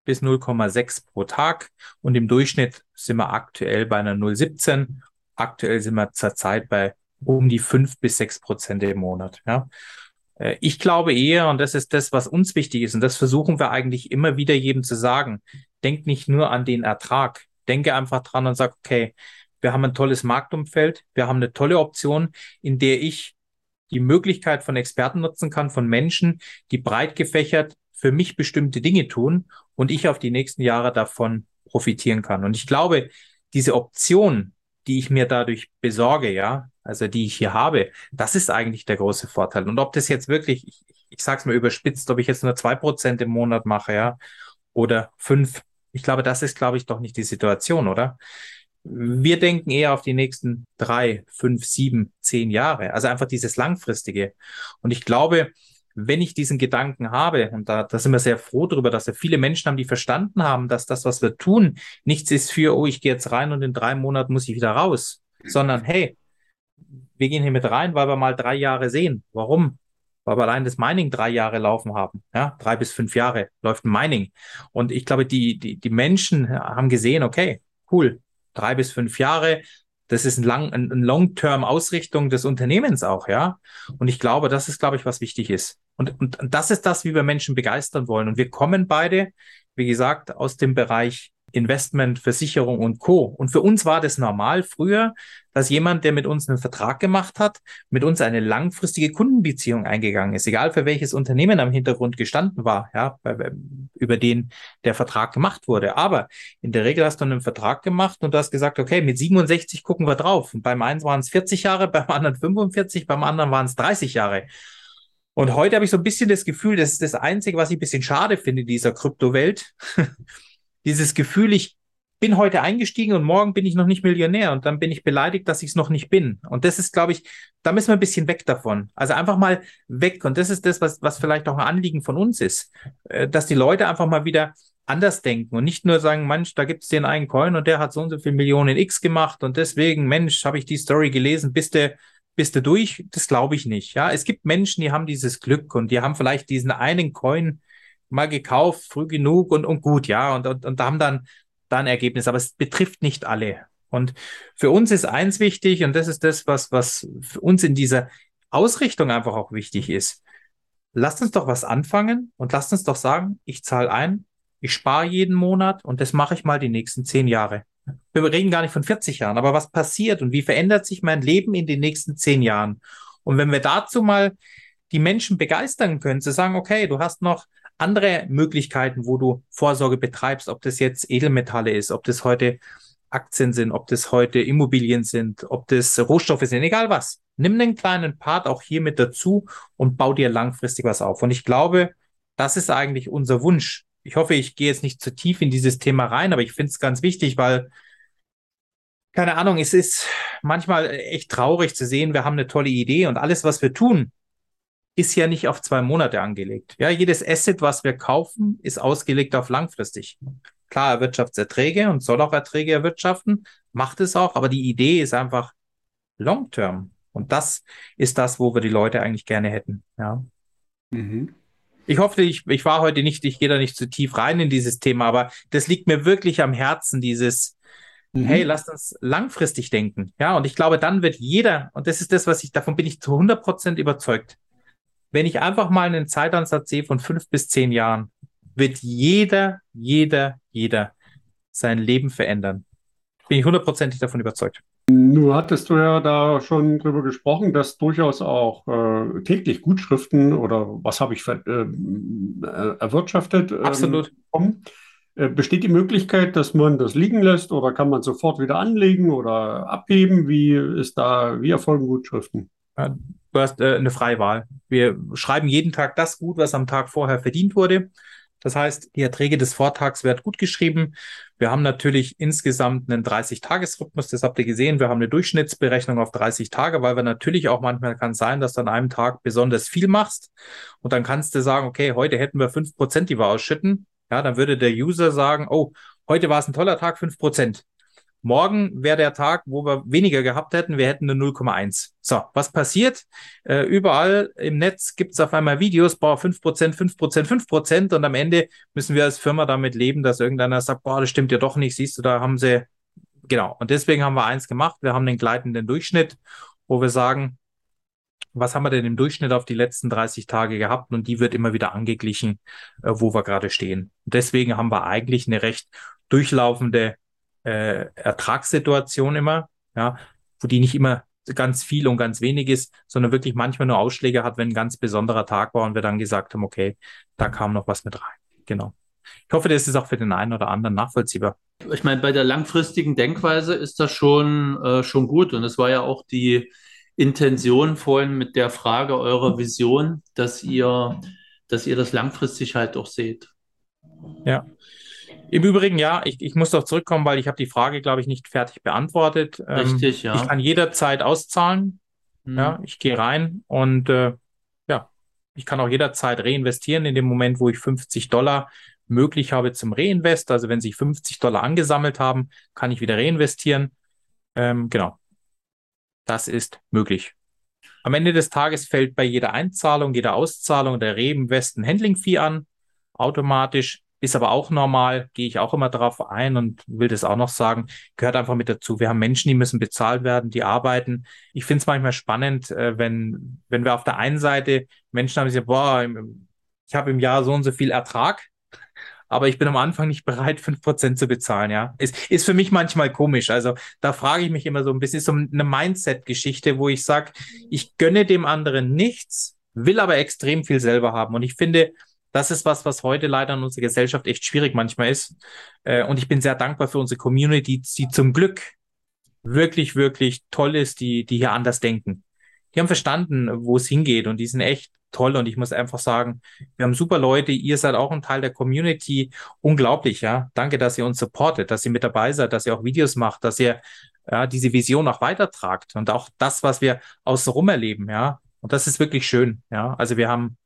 bis 0,6 pro Tag und im Durchschnitt sind wir aktuell bei einer 0,17. Aktuell sind wir zurzeit bei um die 5 bis 6 Prozent im Monat. Ja. Äh, ich glaube eher, und das ist das, was uns wichtig ist, und das versuchen wir eigentlich immer wieder jedem zu sagen, denk nicht nur an den Ertrag, denke einfach dran und sag, okay, wir haben ein tolles Marktumfeld, wir haben eine tolle Option, in der ich die Möglichkeit von Experten nutzen kann, von Menschen, die breit gefächert für mich bestimmte Dinge tun und ich auf die nächsten Jahre davon profitieren kann. Und ich glaube, diese Option, die ich mir dadurch besorge, ja, also die ich hier habe, das ist eigentlich der große Vorteil. Und ob das jetzt wirklich, ich, ich sage es mal überspitzt, ob ich jetzt nur zwei Prozent im Monat mache, ja, oder fünf, ich glaube, das ist, glaube ich, doch nicht die Situation, oder? Wir denken eher auf die nächsten drei, fünf, sieben, zehn Jahre. Also einfach dieses langfristige. Und ich glaube, wenn ich diesen Gedanken habe, und da, da sind wir sehr froh darüber, dass wir viele Menschen haben, die verstanden haben, dass das, was wir tun, nichts ist für, oh, ich gehe jetzt rein und in drei Monaten muss ich wieder raus, sondern hey, wir gehen hier mit rein, weil wir mal drei Jahre sehen. Warum? Weil wir allein das Mining drei Jahre laufen haben. Ja, drei bis fünf Jahre läuft ein Mining. Und ich glaube, die, die, die Menschen haben gesehen, okay, cool, drei bis fünf Jahre, das ist ein, lang, ein, Long-Term-Ausrichtung des Unternehmens auch, ja. Und ich glaube, das ist, glaube ich, was wichtig ist. Und, und das ist das, wie wir Menschen begeistern wollen. Und wir kommen beide, wie gesagt, aus dem Bereich Investment, Versicherung und Co. Und für uns war das normal früher, dass jemand, der mit uns einen Vertrag gemacht hat, mit uns eine langfristige Kundenbeziehung eingegangen ist, egal für welches Unternehmen am Hintergrund gestanden war, ja, über den der Vertrag gemacht wurde. Aber in der Regel hast du einen Vertrag gemacht und du hast gesagt, okay, mit 67 gucken wir drauf. Und beim einen waren es 40 Jahre, beim anderen 45, beim anderen waren es 30 Jahre. Und heute habe ich so ein bisschen das Gefühl, das ist das Einzige, was ich ein bisschen schade finde in dieser Kryptowelt. Dieses Gefühl, ich bin heute eingestiegen und morgen bin ich noch nicht Millionär und dann bin ich beleidigt, dass ich es noch nicht bin. Und das ist, glaube ich, da müssen wir ein bisschen weg davon. Also einfach mal weg. Und das ist das, was, was vielleicht auch ein Anliegen von uns ist, äh, dass die Leute einfach mal wieder anders denken und nicht nur sagen, Mensch, da gibt es den einen Coin und der hat so und so viel Millionen X gemacht und deswegen, Mensch, habe ich die Story gelesen, bist du, bist du durch? Das glaube ich nicht. Ja, es gibt Menschen, die haben dieses Glück und die haben vielleicht diesen einen Coin mal gekauft, früh genug und, und gut, ja, und, und, und da haben dann, da ein Ergebnis, aber es betrifft nicht alle. Und für uns ist eins wichtig, und das ist das, was, was für uns in dieser Ausrichtung einfach auch wichtig ist. Lasst uns doch was anfangen und lasst uns doch sagen, ich zahle ein, ich spare jeden Monat und das mache ich mal die nächsten zehn Jahre. Wir reden gar nicht von 40 Jahren, aber was passiert und wie verändert sich mein Leben in den nächsten zehn Jahren? Und wenn wir dazu mal die Menschen begeistern können, zu sagen, okay, du hast noch andere Möglichkeiten, wo du Vorsorge betreibst, ob das jetzt Edelmetalle ist, ob das heute Aktien sind, ob das heute Immobilien sind, ob das Rohstoffe sind, egal was. Nimm einen kleinen Part auch hier mit dazu und bau dir langfristig was auf. Und ich glaube, das ist eigentlich unser Wunsch. Ich hoffe, ich gehe jetzt nicht zu tief in dieses Thema rein, aber ich finde es ganz wichtig, weil, keine Ahnung, es ist manchmal echt traurig zu sehen, wir haben eine tolle Idee und alles, was wir tun, ist ja nicht auf zwei Monate angelegt. Ja, jedes Asset, was wir kaufen, ist ausgelegt auf langfristig. Klar, Erwirtschaftserträge und soll auch Erträge erwirtschaften, macht es auch, aber die Idee ist einfach long term. Und das ist das, wo wir die Leute eigentlich gerne hätten. Ja. Mhm. Ich hoffe, ich, ich war heute nicht, ich gehe da nicht zu tief rein in dieses Thema, aber das liegt mir wirklich am Herzen, dieses, mhm. hey, lasst uns langfristig denken. Ja, und ich glaube, dann wird jeder, und das ist das, was ich, davon bin ich zu 100 Prozent überzeugt, wenn ich einfach mal einen Zeitansatz sehe von fünf bis zehn Jahren, wird jeder, jeder, jeder sein Leben verändern. Bin ich hundertprozentig davon überzeugt. Nun hattest du ja da schon drüber gesprochen, dass durchaus auch äh, täglich Gutschriften oder was habe ich äh, äh, erwirtschaftet ähm, Absolut. kommen. Äh, besteht die Möglichkeit, dass man das liegen lässt oder kann man sofort wieder anlegen oder abheben? Wie ist da, wie erfolgen Gutschriften? Du hast äh, eine freie Wahl. Wir schreiben jeden Tag das gut, was am Tag vorher verdient wurde. Das heißt, die Erträge des Vortags werden gut geschrieben. Wir haben natürlich insgesamt einen 30-Tages-Rhythmus, das habt ihr gesehen. Wir haben eine Durchschnittsberechnung auf 30 Tage, weil wir natürlich auch manchmal kann sein, dass du an einem Tag besonders viel machst. Und dann kannst du sagen, okay, heute hätten wir 5%, die wir ausschütten. Ja, dann würde der User sagen, oh, heute war es ein toller Tag, 5%. Morgen wäre der Tag, wo wir weniger gehabt hätten. Wir hätten eine 0,1. So, was passiert? Äh, überall im Netz gibt es auf einmal Videos, boah, 5%, 5%, 5% und am Ende müssen wir als Firma damit leben, dass irgendeiner sagt, boah, das stimmt ja doch nicht, siehst du, da haben sie, genau. Und deswegen haben wir eins gemacht. Wir haben den gleitenden Durchschnitt, wo wir sagen, was haben wir denn im Durchschnitt auf die letzten 30 Tage gehabt? Und die wird immer wieder angeglichen, äh, wo wir gerade stehen. Deswegen haben wir eigentlich eine recht durchlaufende äh, Ertragssituation immer, ja, wo die nicht immer ganz viel und ganz wenig ist, sondern wirklich manchmal nur Ausschläge hat, wenn ein ganz besonderer Tag war und wir dann gesagt haben, okay, da kam noch was mit rein. Genau. Ich hoffe, das ist auch für den einen oder anderen nachvollziehbar. Ich meine, bei der langfristigen Denkweise ist das schon, äh, schon gut. Und es war ja auch die Intention vorhin mit der Frage eurer Vision, dass ihr, dass ihr das langfristig halt auch seht. Ja, im Übrigen, ja, ich, ich muss doch zurückkommen, weil ich habe die Frage, glaube ich, nicht fertig beantwortet. Ähm, Richtig, ähm, ja. Ich kann jederzeit auszahlen. Mhm. Ja, ich gehe rein und äh, ja, Ich kann auch jederzeit reinvestieren in dem Moment, wo ich 50 Dollar möglich habe zum Reinvest. Also wenn sich 50 Dollar angesammelt haben, kann ich wieder reinvestieren. Ähm, genau. Das ist möglich. Am Ende des Tages fällt bei jeder Einzahlung, jeder Auszahlung der Reinvest ein Handling-Fee an, automatisch. Ist aber auch normal, gehe ich auch immer darauf ein und will das auch noch sagen, gehört einfach mit dazu. Wir haben Menschen, die müssen bezahlt werden, die arbeiten. Ich finde es manchmal spannend, äh, wenn, wenn wir auf der einen Seite Menschen haben, die sagen, boah, ich habe im Jahr so und so viel Ertrag, aber ich bin am Anfang nicht bereit, fünf Prozent zu bezahlen, ja. Ist, ist für mich manchmal komisch. Also da frage ich mich immer so ein bisschen, ist so eine Mindset-Geschichte, wo ich sage, ich gönne dem anderen nichts, will aber extrem viel selber haben. Und ich finde, das ist was, was heute leider in unserer Gesellschaft echt schwierig manchmal ist. Äh, und ich bin sehr dankbar für unsere Community, die zum Glück wirklich, wirklich toll ist, die, die hier anders denken. Die haben verstanden, wo es hingeht und die sind echt toll. Und ich muss einfach sagen, wir haben super Leute. Ihr seid auch ein Teil der Community. Unglaublich, ja. Danke, dass ihr uns supportet, dass ihr mit dabei seid, dass ihr auch Videos macht, dass ihr ja, diese Vision auch weitertragt und auch das, was wir außenrum erleben, ja. Und das ist wirklich schön, ja. Also wir haben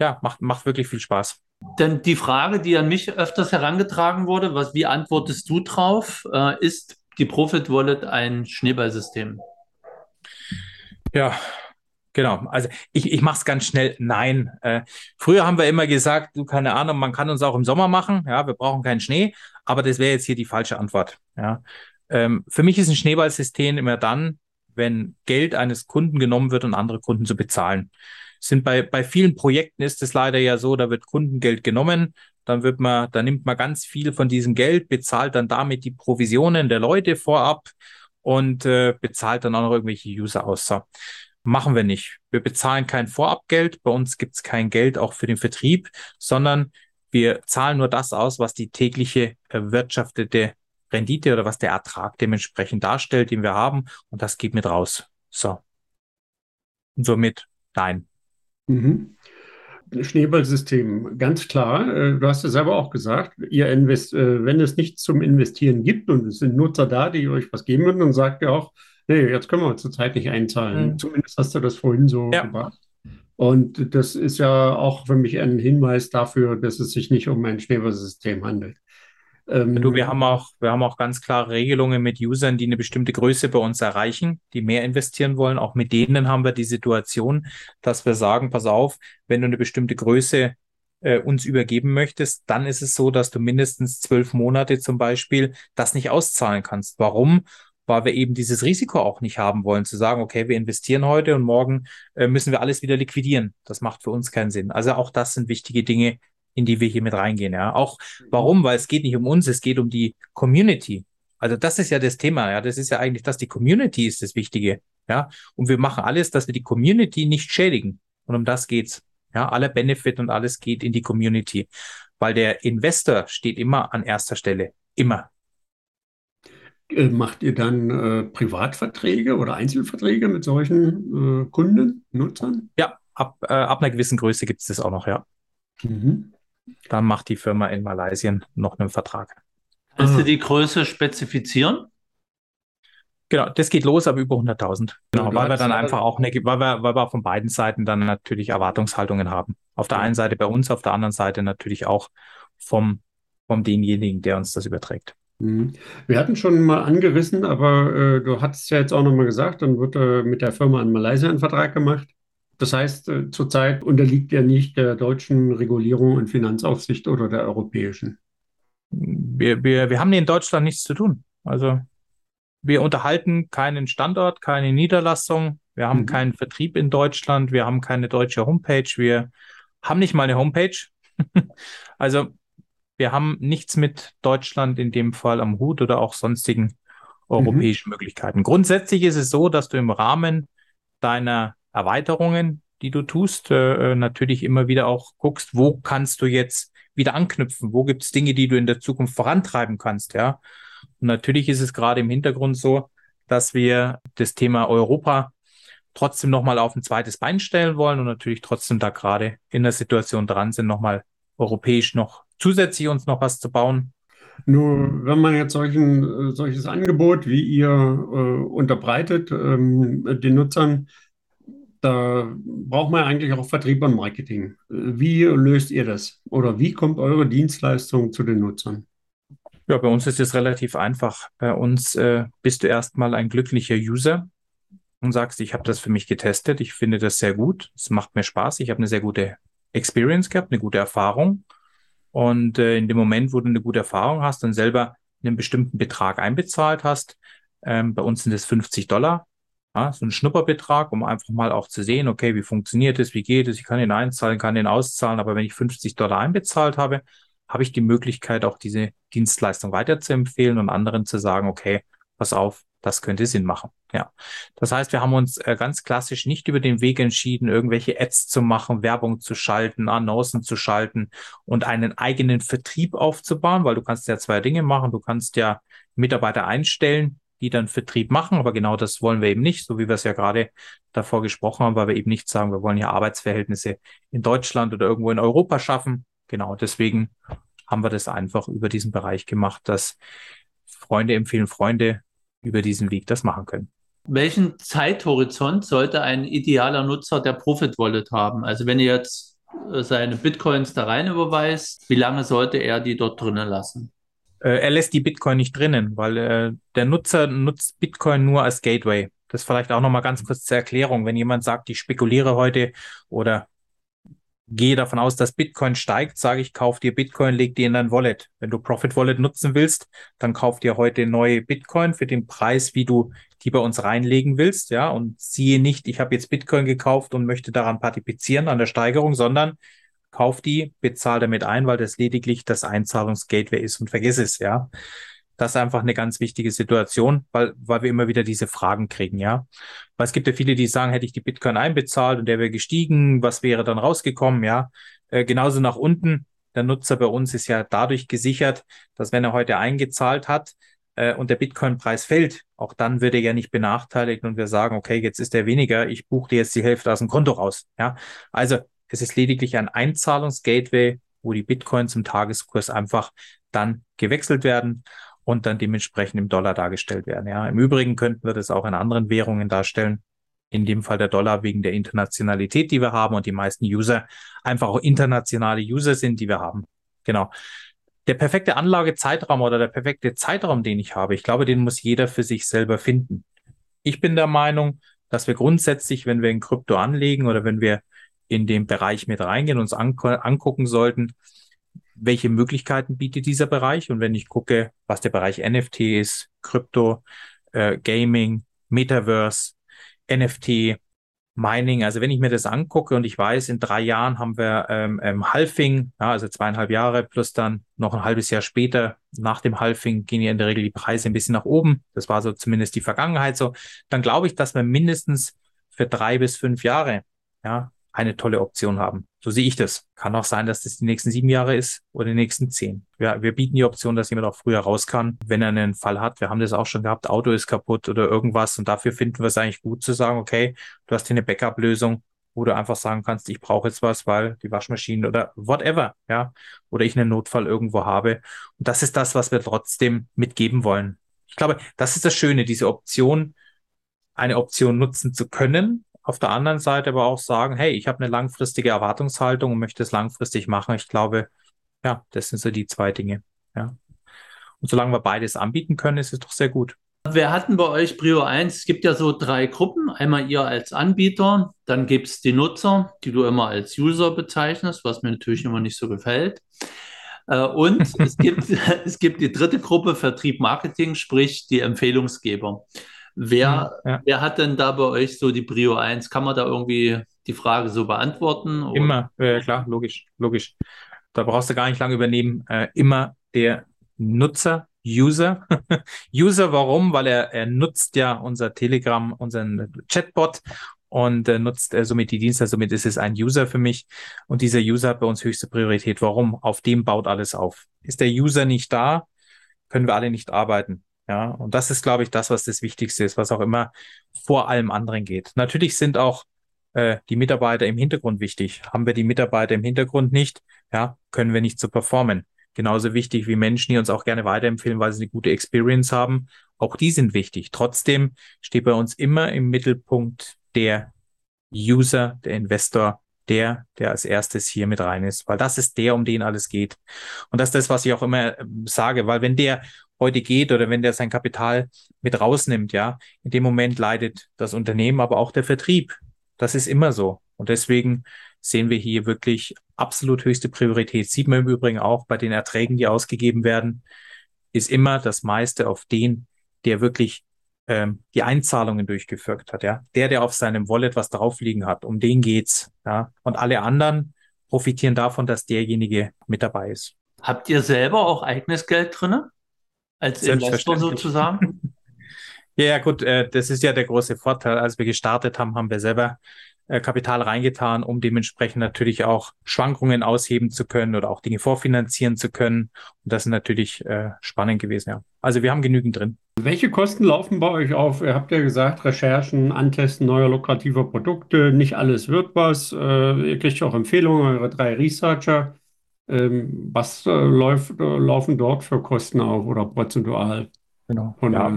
ja, macht, macht wirklich viel Spaß. Denn die Frage, die an mich öfters herangetragen wurde, was, wie antwortest du drauf, äh, ist die Profit Wallet ein Schneeballsystem? Ja, Genau, also ich, ich mache es ganz schnell. Nein. Äh, früher haben wir immer gesagt, du keine Ahnung, man kann uns auch im Sommer machen. Ja, wir brauchen keinen Schnee, aber das wäre jetzt hier die falsche Antwort. Ja, ähm, für mich ist ein Schneeballsystem immer dann, wenn Geld eines Kunden genommen wird, um andere Kunden zu bezahlen sind bei, bei vielen Projekten ist es leider ja so, da wird Kundengeld genommen, dann wird man, da nimmt man ganz viel von diesem Geld, bezahlt dann damit die Provisionen der Leute vorab und äh, bezahlt dann auch noch irgendwelche User aus. So. Machen wir nicht. Wir bezahlen kein Vorabgeld, bei uns gibt es kein Geld auch für den Vertrieb, sondern wir zahlen nur das aus, was die tägliche erwirtschaftete Rendite oder was der Ertrag dementsprechend darstellt, den wir haben. Und das geht mit raus. So. Und somit nein. Mhm. Schneeballsystem, ganz klar. Äh, du hast ja selber auch gesagt, ihr invest, äh, wenn es nichts zum Investieren gibt und es sind Nutzer da, die euch was geben würden, dann sagt ihr auch, nee, jetzt können wir zurzeit nicht einzahlen. Mhm. Zumindest hast du das vorhin so ja. gemacht. Und das ist ja auch für mich ein Hinweis dafür, dass es sich nicht um ein Schneeballsystem handelt. Ähm, du, wir haben auch, wir haben auch ganz klare Regelungen mit Usern, die eine bestimmte Größe bei uns erreichen, die mehr investieren wollen. Auch mit denen haben wir die Situation, dass wir sagen, pass auf, wenn du eine bestimmte Größe äh, uns übergeben möchtest, dann ist es so, dass du mindestens zwölf Monate zum Beispiel das nicht auszahlen kannst. Warum? weil wir eben dieses Risiko auch nicht haben wollen, zu sagen, okay, wir investieren heute und morgen äh, müssen wir alles wieder liquidieren. Das macht für uns keinen Sinn. Also auch das sind wichtige Dinge, in die wir hier mit reingehen. Ja, auch warum? Weil es geht nicht um uns, es geht um die Community. Also das ist ja das Thema. Ja, das ist ja eigentlich, dass die Community ist das Wichtige. Ja, und wir machen alles, dass wir die Community nicht schädigen. Und um das geht's. Ja, aller Benefit und alles geht in die Community, weil der Investor steht immer an erster Stelle. Immer. Äh, macht ihr dann äh, Privatverträge oder Einzelverträge mit solchen äh, Kunden, Nutzern? Ja, ab, äh, ab einer gewissen Größe gibt es das auch noch, ja. Mhm. Dann macht die Firma in Malaysia noch einen Vertrag. Kannst du ah. die Größe spezifizieren? Genau, das geht los ab über 100.000. Genau, weil wir dann einfach auch eine, weil wir, weil wir von beiden Seiten dann natürlich Erwartungshaltungen haben. Auf der einen Seite bei uns, auf der anderen Seite natürlich auch vom, vom denjenigen, der uns das überträgt. Mhm. Wir hatten schon mal angerissen, aber äh, du hattest ja jetzt auch nochmal gesagt, dann wird äh, mit der Firma in Malaysia ein Vertrag gemacht. Das heißt, äh, zurzeit unterliegt er nicht der deutschen Regulierung und Finanzaufsicht oder der europäischen. Wir, wir, wir haben in Deutschland nichts zu tun. Also wir unterhalten keinen Standort, keine Niederlassung. Wir haben mhm. keinen Vertrieb in Deutschland. Wir haben keine deutsche Homepage. Wir haben nicht mal eine Homepage. also wir haben nichts mit Deutschland in dem Fall am Hut oder auch sonstigen europäischen mhm. Möglichkeiten. Grundsätzlich ist es so, dass du im Rahmen deiner Erweiterungen, die du tust, äh, äh, natürlich immer wieder auch guckst, wo kannst du jetzt wieder anknüpfen, wo gibt es Dinge, die du in der Zukunft vorantreiben kannst, ja. Und natürlich ist es gerade im Hintergrund so, dass wir das Thema Europa trotzdem nochmal auf ein zweites Bein stellen wollen und natürlich trotzdem da gerade in der Situation dran sind, nochmal europäisch noch zusätzlich uns noch was zu bauen. Nur wenn man jetzt solchen, äh, solches Angebot wie ihr äh, unterbreitet, ähm, den Nutzern, da braucht man eigentlich auch Vertrieb und Marketing. Wie löst ihr das? Oder wie kommt eure Dienstleistung zu den Nutzern? Ja, bei uns ist es relativ einfach. Bei uns äh, bist du erstmal ein glücklicher User und sagst, ich habe das für mich getestet, ich finde das sehr gut, es macht mir Spaß, ich habe eine sehr gute Experience gehabt, eine gute Erfahrung. Und äh, in dem Moment, wo du eine gute Erfahrung hast und selber einen bestimmten Betrag einbezahlt hast, ähm, bei uns sind es 50 Dollar, ja, so ein Schnupperbetrag, um einfach mal auch zu sehen, okay, wie funktioniert es, wie geht es, ich kann ihn einzahlen, kann ihn auszahlen, aber wenn ich 50 Dollar einbezahlt habe, habe ich die Möglichkeit, auch diese Dienstleistung weiterzuempfehlen und anderen zu sagen, okay, pass auf, das könnte Sinn machen. Ja. Das heißt, wir haben uns äh, ganz klassisch nicht über den Weg entschieden, irgendwelche Ads zu machen, Werbung zu schalten, Annoncen zu schalten und einen eigenen Vertrieb aufzubauen, weil du kannst ja zwei Dinge machen. Du kannst ja Mitarbeiter einstellen, die dann Vertrieb machen. Aber genau das wollen wir eben nicht, so wie wir es ja gerade davor gesprochen haben, weil wir eben nicht sagen, wir wollen ja Arbeitsverhältnisse in Deutschland oder irgendwo in Europa schaffen. Genau deswegen haben wir das einfach über diesen Bereich gemacht, dass Freunde empfehlen Freunde über diesen Weg das machen können. Welchen Zeithorizont sollte ein idealer Nutzer der Profit Wallet haben? Also wenn ihr jetzt äh, seine Bitcoins da rein überweist, wie lange sollte er die dort drinnen lassen? Äh, er lässt die Bitcoin nicht drinnen, weil äh, der Nutzer nutzt Bitcoin nur als Gateway. Das vielleicht auch nochmal ganz kurz zur Erklärung. Wenn jemand sagt, ich spekuliere heute oder gehe davon aus, dass Bitcoin steigt, sage ich, kauf dir Bitcoin, leg dir in dein Wallet. Wenn du Profit Wallet nutzen willst, dann kauf dir heute neue Bitcoin für den Preis, wie du die bei uns reinlegen willst, ja, und siehe nicht, ich habe jetzt Bitcoin gekauft und möchte daran partizipieren an der Steigerung, sondern kauf die, bezahl damit ein, weil das lediglich das Einzahlungsgateway ist und vergiss es, ja. Das ist einfach eine ganz wichtige Situation, weil, weil wir immer wieder diese Fragen kriegen, ja. Weil es gibt ja viele, die sagen, hätte ich die Bitcoin einbezahlt und der wäre gestiegen, was wäre dann rausgekommen, ja. Äh, genauso nach unten. Der Nutzer bei uns ist ja dadurch gesichert, dass wenn er heute eingezahlt hat äh, und der Bitcoin-Preis fällt, auch dann wird er ja nicht benachteiligt und wir sagen, okay, jetzt ist er weniger, ich buche dir jetzt die Hälfte aus dem Konto raus, ja. Also es ist lediglich ein Einzahlungsgateway, wo die Bitcoins im Tageskurs einfach dann gewechselt werden und dann dementsprechend im Dollar dargestellt werden. Ja, im Übrigen könnten wir das auch in anderen Währungen darstellen. In dem Fall der Dollar wegen der Internationalität, die wir haben und die meisten User einfach auch internationale User sind, die wir haben. Genau. Der perfekte Anlagezeitraum oder der perfekte Zeitraum, den ich habe, ich glaube, den muss jeder für sich selber finden. Ich bin der Meinung, dass wir grundsätzlich, wenn wir in Krypto anlegen oder wenn wir in den Bereich mit reingehen, uns angucken sollten, welche Möglichkeiten bietet dieser Bereich. Und wenn ich gucke, was der Bereich NFT ist, Krypto, äh, Gaming, Metaverse, NFT, Mining, also wenn ich mir das angucke und ich weiß, in drei Jahren haben wir ähm, ähm, Halving, ja, also zweieinhalb Jahre plus dann noch ein halbes Jahr später, nach dem Halving gehen ja in der Regel die Preise ein bisschen nach oben. Das war so zumindest die Vergangenheit so. Dann glaube ich, dass wir mindestens für drei bis fünf Jahre ja, eine tolle Option haben. So sehe ich das. Kann auch sein, dass das die nächsten sieben Jahre ist oder die nächsten zehn. Ja, wir bieten die Option, dass jemand auch früher raus kann, wenn er einen Fall hat. Wir haben das auch schon gehabt, Auto ist kaputt oder irgendwas. Und dafür finden wir es eigentlich gut zu sagen, okay, du hast hier eine Backup-Lösung, wo du einfach sagen kannst, ich brauche jetzt was, weil die Waschmaschine oder whatever, ja, oder ich einen Notfall irgendwo habe. Und das ist das, was wir trotzdem mitgeben wollen. Ich glaube, das ist das Schöne, diese Option, eine Option nutzen zu können, auf der anderen Seite aber auch sagen, hey, ich habe eine langfristige Erwartungshaltung und möchte es langfristig machen. Ich glaube, ja, das sind so die zwei Dinge. Ja. Und solange wir beides anbieten können, ist es doch sehr gut. Wir hatten bei euch Prio 1, es gibt ja so drei Gruppen. Einmal ihr als Anbieter, dann gibt es die Nutzer, die du immer als User bezeichnest, was mir natürlich immer nicht so gefällt. Äh, und es, gibt, es gibt die dritte Gruppe, Vertrieb Marketing, sprich die Empfehlungsgeber. Wer, ja. wer hat denn da bei euch so die Prio 1? Kann man da irgendwie die Frage so beantworten? Oder? Immer, äh, klar, logisch, logisch. Da brauchst du gar nicht lange übernehmen. Äh, immer der Nutzer, User. User, warum? Weil er, er nutzt ja unser Telegram, unseren Chatbot und äh, nutzt äh, somit die Dienste. Somit ist es ein User für mich. Und dieser User hat bei uns höchste Priorität. Warum? Auf dem baut alles auf. Ist der User nicht da, können wir alle nicht arbeiten. Ja, und das ist, glaube ich, das, was das Wichtigste ist, was auch immer vor allem anderen geht. Natürlich sind auch äh, die Mitarbeiter im Hintergrund wichtig. Haben wir die Mitarbeiter im Hintergrund nicht, ja, können wir nicht so performen. Genauso wichtig wie Menschen, die uns auch gerne weiterempfehlen, weil sie eine gute Experience haben. Auch die sind wichtig. Trotzdem steht bei uns immer im Mittelpunkt der User, der Investor, der, der als erstes hier mit rein ist, weil das ist der, um den alles geht. Und das ist das, was ich auch immer ähm, sage, weil wenn der heute geht oder wenn der sein Kapital mit rausnimmt, ja, in dem Moment leidet das Unternehmen, aber auch der Vertrieb. Das ist immer so. Und deswegen sehen wir hier wirklich absolut höchste Priorität. Sieht man im Übrigen auch bei den Erträgen, die ausgegeben werden, ist immer das meiste auf den, der wirklich ähm, die Einzahlungen durchgeführt hat, ja. Der, der auf seinem Wallet was drauf liegen hat, um den geht's, ja. Und alle anderen profitieren davon, dass derjenige mit dabei ist. Habt ihr selber auch eigenes Geld drinne? Als Investor sozusagen? ja, gut, äh, das ist ja der große Vorteil. Als wir gestartet haben, haben wir selber äh, Kapital reingetan, um dementsprechend natürlich auch Schwankungen ausheben zu können oder auch Dinge vorfinanzieren zu können. Und das ist natürlich äh, spannend gewesen, ja. Also wir haben genügend drin. Welche Kosten laufen bei euch auf? Ihr habt ja gesagt, Recherchen, Antesten neuer lukrativer Produkte, nicht alles wird was. Äh, ihr kriegt auch Empfehlungen, eure drei Researcher. Ähm, was äh, läuft, äh, laufen dort für Kosten auf oder prozentual? Genau. Von ja,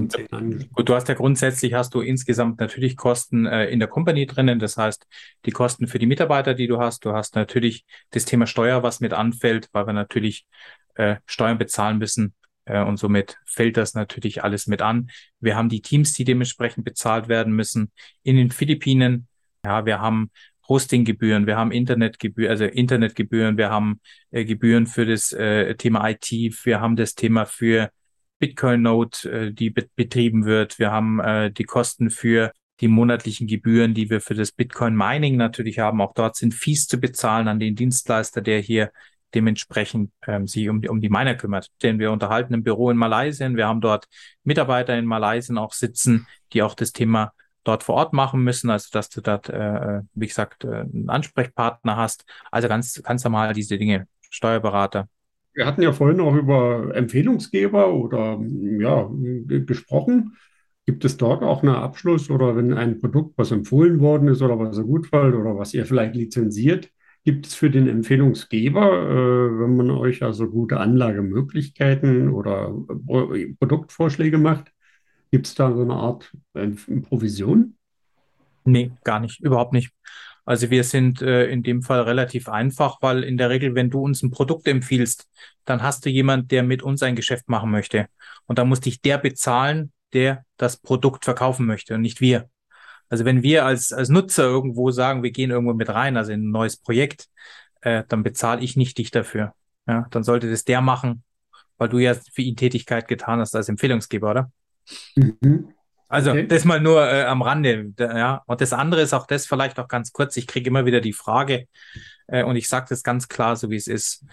gut, du hast ja grundsätzlich hast du insgesamt natürlich Kosten äh, in der Company drinnen. Das heißt, die Kosten für die Mitarbeiter, die du hast. Du hast natürlich das Thema Steuer, was mit anfällt, weil wir natürlich äh, Steuern bezahlen müssen. Äh, und somit fällt das natürlich alles mit an. Wir haben die Teams, die dementsprechend bezahlt werden müssen. In den Philippinen, ja, wir haben Hostinggebühren, wir haben Internetgebühren, also Internetgebühren, wir haben äh, Gebühren für das äh, Thema IT, wir haben das Thema für Bitcoin-Node, äh, die be betrieben wird. Wir haben äh, die Kosten für die monatlichen Gebühren, die wir für das Bitcoin-Mining natürlich haben. Auch dort sind Fees zu bezahlen an den Dienstleister, der hier dementsprechend ähm, sich um die, um die Miner kümmert. Denn wir unterhalten im Büro in Malaysia. Wir haben dort Mitarbeiter in Malaysia auch sitzen, die auch das Thema dort vor Ort machen müssen, also dass du dort, äh, äh wie gesagt, äh, einen Ansprechpartner hast. Also ganz, ganz normal diese Dinge. Steuerberater, wir hatten ja vorhin auch über Empfehlungsgeber oder ja, gesprochen. Gibt es dort auch einen Abschluss oder wenn ein Produkt, was empfohlen worden ist oder was ihr gut fällt oder was ihr vielleicht lizenziert, gibt es für den Empfehlungsgeber, äh, wenn man euch also gute Anlagemöglichkeiten oder Produktvorschläge macht, gibt es da so eine Art äh, Provision? Nee, gar nicht, überhaupt nicht. Also wir sind äh, in dem Fall relativ einfach, weil in der Regel, wenn du uns ein Produkt empfiehlst, dann hast du jemand, der mit uns ein Geschäft machen möchte. Und dann muss dich der bezahlen, der das Produkt verkaufen möchte und nicht wir. Also wenn wir als, als Nutzer irgendwo sagen, wir gehen irgendwo mit rein, also in ein neues Projekt, äh, dann bezahle ich nicht dich dafür. Ja, dann sollte das der machen, weil du ja für ihn Tätigkeit getan hast als Empfehlungsgeber, oder? Mhm. Also okay. das mal nur äh, am Rande. Ja. Und das andere ist auch das vielleicht auch ganz kurz. Ich kriege immer wieder die Frage äh, und ich sage das ganz klar, so wie es ist.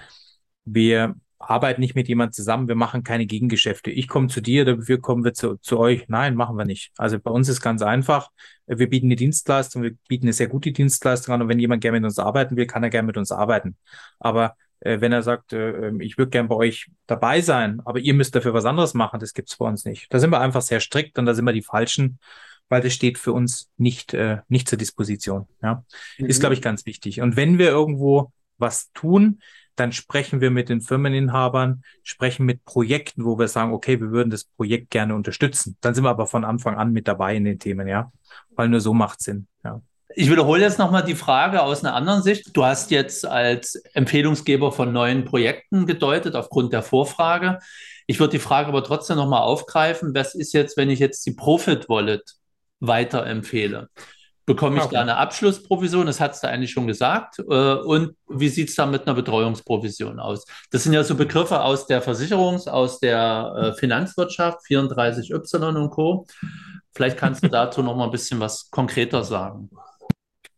Wir arbeiten nicht mit jemandem zusammen, wir machen keine Gegengeschäfte. Ich komme zu dir, dafür kommen wir zu, zu euch. Nein, machen wir nicht. Also bei uns ist ganz einfach. Wir bieten eine Dienstleistung, wir bieten eine sehr gute Dienstleistung an und wenn jemand gerne mit uns arbeiten will, kann er gerne mit uns arbeiten. Aber äh, wenn er sagt, äh, ähm, ich würde gern bei euch dabei sein, aber ihr müsst dafür was anderes machen, das gibt's bei uns nicht. Da sind wir einfach sehr strikt und da sind wir die Falschen, weil das steht für uns nicht, äh, nicht zur Disposition. Ja? Mhm. Ist, glaube ich, ganz wichtig. Und wenn wir irgendwo was tun, dann sprechen wir mit den Firmeninhabern, sprechen mit Projekten, wo wir sagen, okay, wir würden das Projekt gerne unterstützen. Dann sind wir aber von Anfang an mit dabei in den Themen, ja. Weil nur so macht Sinn, ja. Ich wiederhole jetzt nochmal die Frage aus einer anderen Sicht. Du hast jetzt als Empfehlungsgeber von neuen Projekten gedeutet aufgrund der Vorfrage. Ich würde die Frage aber trotzdem nochmal aufgreifen. Was ist jetzt, wenn ich jetzt die Profit Wallet weiterempfehle? Bekomme ich okay. da eine Abschlussprovision? Das hast du eigentlich schon gesagt. Äh, und wie sieht es da mit einer Betreuungsprovision aus? Das sind ja so Begriffe aus der Versicherungs-, aus der äh, Finanzwirtschaft, 34y und Co. Vielleicht kannst du dazu noch mal ein bisschen was konkreter sagen.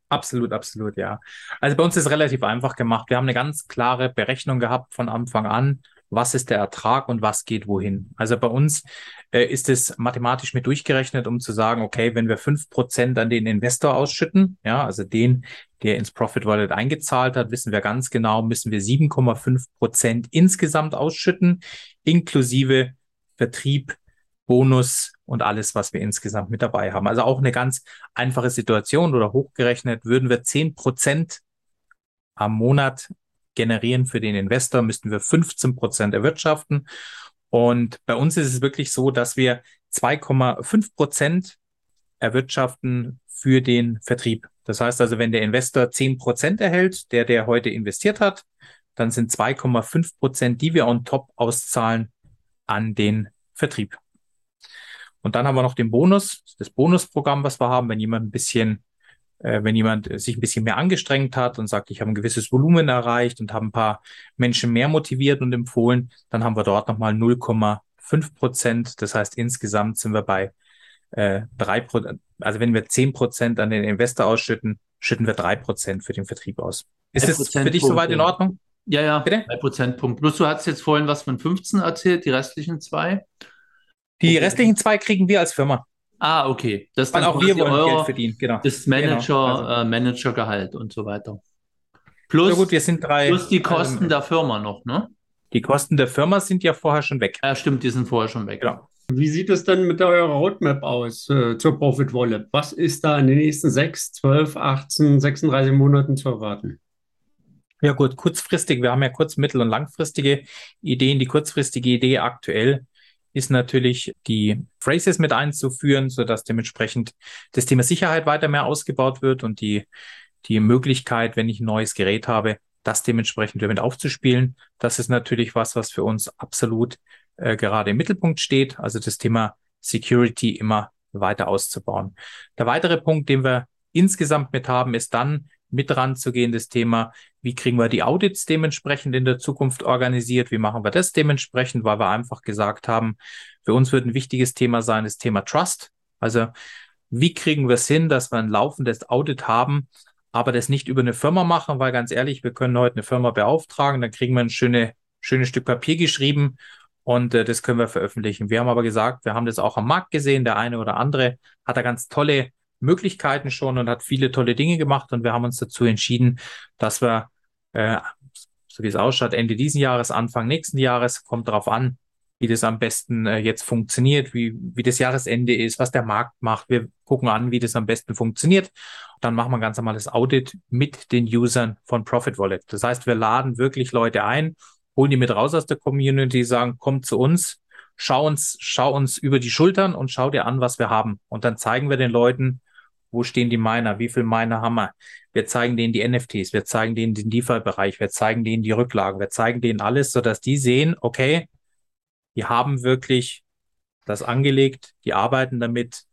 Absolut, absolut, ja. Also bei uns ist relativ einfach gemacht. Wir haben eine ganz klare Berechnung gehabt von Anfang an. Was ist der Ertrag und was geht wohin? Also bei uns äh, ist es mathematisch mit durchgerechnet, um zu sagen, okay, wenn wir fünf Prozent an den Investor ausschütten, ja, also den, der ins Profit Wallet eingezahlt hat, wissen wir ganz genau, müssen wir 7,5 Prozent insgesamt ausschütten, inklusive Vertrieb, Bonus und alles, was wir insgesamt mit dabei haben. Also auch eine ganz einfache Situation oder hochgerechnet würden wir zehn Prozent am Monat generieren für den Investor, müssten wir 15 Prozent erwirtschaften. Und bei uns ist es wirklich so, dass wir 2,5 Prozent erwirtschaften für den Vertrieb. Das heißt also, wenn der Investor zehn Prozent erhält, der, der heute investiert hat, dann sind 2,5 Prozent, die wir on top auszahlen an den Vertrieb. Und dann haben wir noch den Bonus, das Bonusprogramm, was wir haben, wenn jemand ein bisschen, äh, wenn jemand sich ein bisschen mehr angestrengt hat und sagt, ich habe ein gewisses Volumen erreicht und habe ein paar Menschen mehr motiviert und empfohlen, dann haben wir dort nochmal 0,5 Prozent. Das heißt, insgesamt sind wir bei äh, drei Prozent. Also wenn wir zehn Prozent an den Investor ausschütten, schütten wir drei Prozent für den Vertrieb aus. Ist es für dich soweit in Ordnung? Ja, ja, Bitte? drei Prozentpunkt. Plus du hast jetzt vorhin was von 15 erzählt, die restlichen zwei. Die okay. restlichen zwei kriegen wir als Firma. Ah, okay. Das Weil auch wir wollen Euro, Geld verdienen, genau. Das Manager, genau. Also, äh, Managergehalt und so weiter. Plus, ja gut, wir sind drei. Plus die Kosten also, der Firma noch, ne? Die Kosten der Firma sind ja vorher schon weg. Ja, stimmt, die sind vorher schon weg. Genau. Wie sieht es denn mit eurer Roadmap aus äh, zur Profit Wallet? Was ist da in den nächsten 6, 12, 18, 36 Monaten zu erwarten? Ja gut, kurzfristig, wir haben ja kurz-, mittel- und langfristige Ideen. Die kurzfristige Idee aktuell ist natürlich, die Phrases mit einzuführen, sodass dementsprechend das Thema Sicherheit weiter mehr ausgebaut wird und die, die Möglichkeit, wenn ich ein neues Gerät habe, das dementsprechend damit aufzuspielen. Das ist natürlich was, was für uns absolut äh, gerade im Mittelpunkt steht, also das Thema Security immer weiter auszubauen. Der weitere Punkt, den wir insgesamt mit haben, ist dann mit ranzugehen, das Thema, wie kriegen wir die Audits dementsprechend in der Zukunft organisiert, wie machen wir das dementsprechend, weil wir einfach gesagt haben, für uns wird ein wichtiges Thema sein, das Thema Trust. Also wie kriegen wir es hin, dass wir ein laufendes Audit haben, aber das nicht über eine Firma machen, weil ganz ehrlich, wir können heute eine Firma beauftragen, dann kriegen wir ein schöne, schönes Stück Papier geschrieben und äh, das können wir veröffentlichen. Wir haben aber gesagt, wir haben das auch am Markt gesehen, der eine oder andere hat da ganz tolle Möglichkeiten schon und hat viele tolle Dinge gemacht. Und wir haben uns dazu entschieden, dass wir, äh, so wie es ausschaut, Ende diesen Jahres, Anfang nächsten Jahres, kommt darauf an, wie das am besten äh, jetzt funktioniert, wie, wie das Jahresende ist, was der Markt macht. Wir gucken an, wie das am besten funktioniert. dann machen wir ein ganz normales Audit mit den Usern von Profit Wallet. Das heißt, wir laden wirklich Leute ein, holen die mit raus aus der Community, sagen, kommt zu uns, schau uns, schau uns über die Schultern und schau dir an, was wir haben. Und dann zeigen wir den Leuten, wo stehen die Miner? Wie viel Miner haben wir? Wir zeigen denen die NFTs, wir zeigen denen den DeFi-Bereich, wir zeigen denen die Rücklagen, wir zeigen denen alles, sodass die sehen, okay, die haben wirklich das angelegt, die arbeiten damit.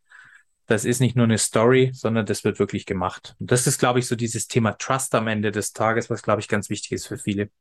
Das ist nicht nur eine Story, sondern das wird wirklich gemacht. Und das ist, glaube ich, so dieses Thema Trust am Ende des Tages, was, glaube ich, ganz wichtig ist für viele.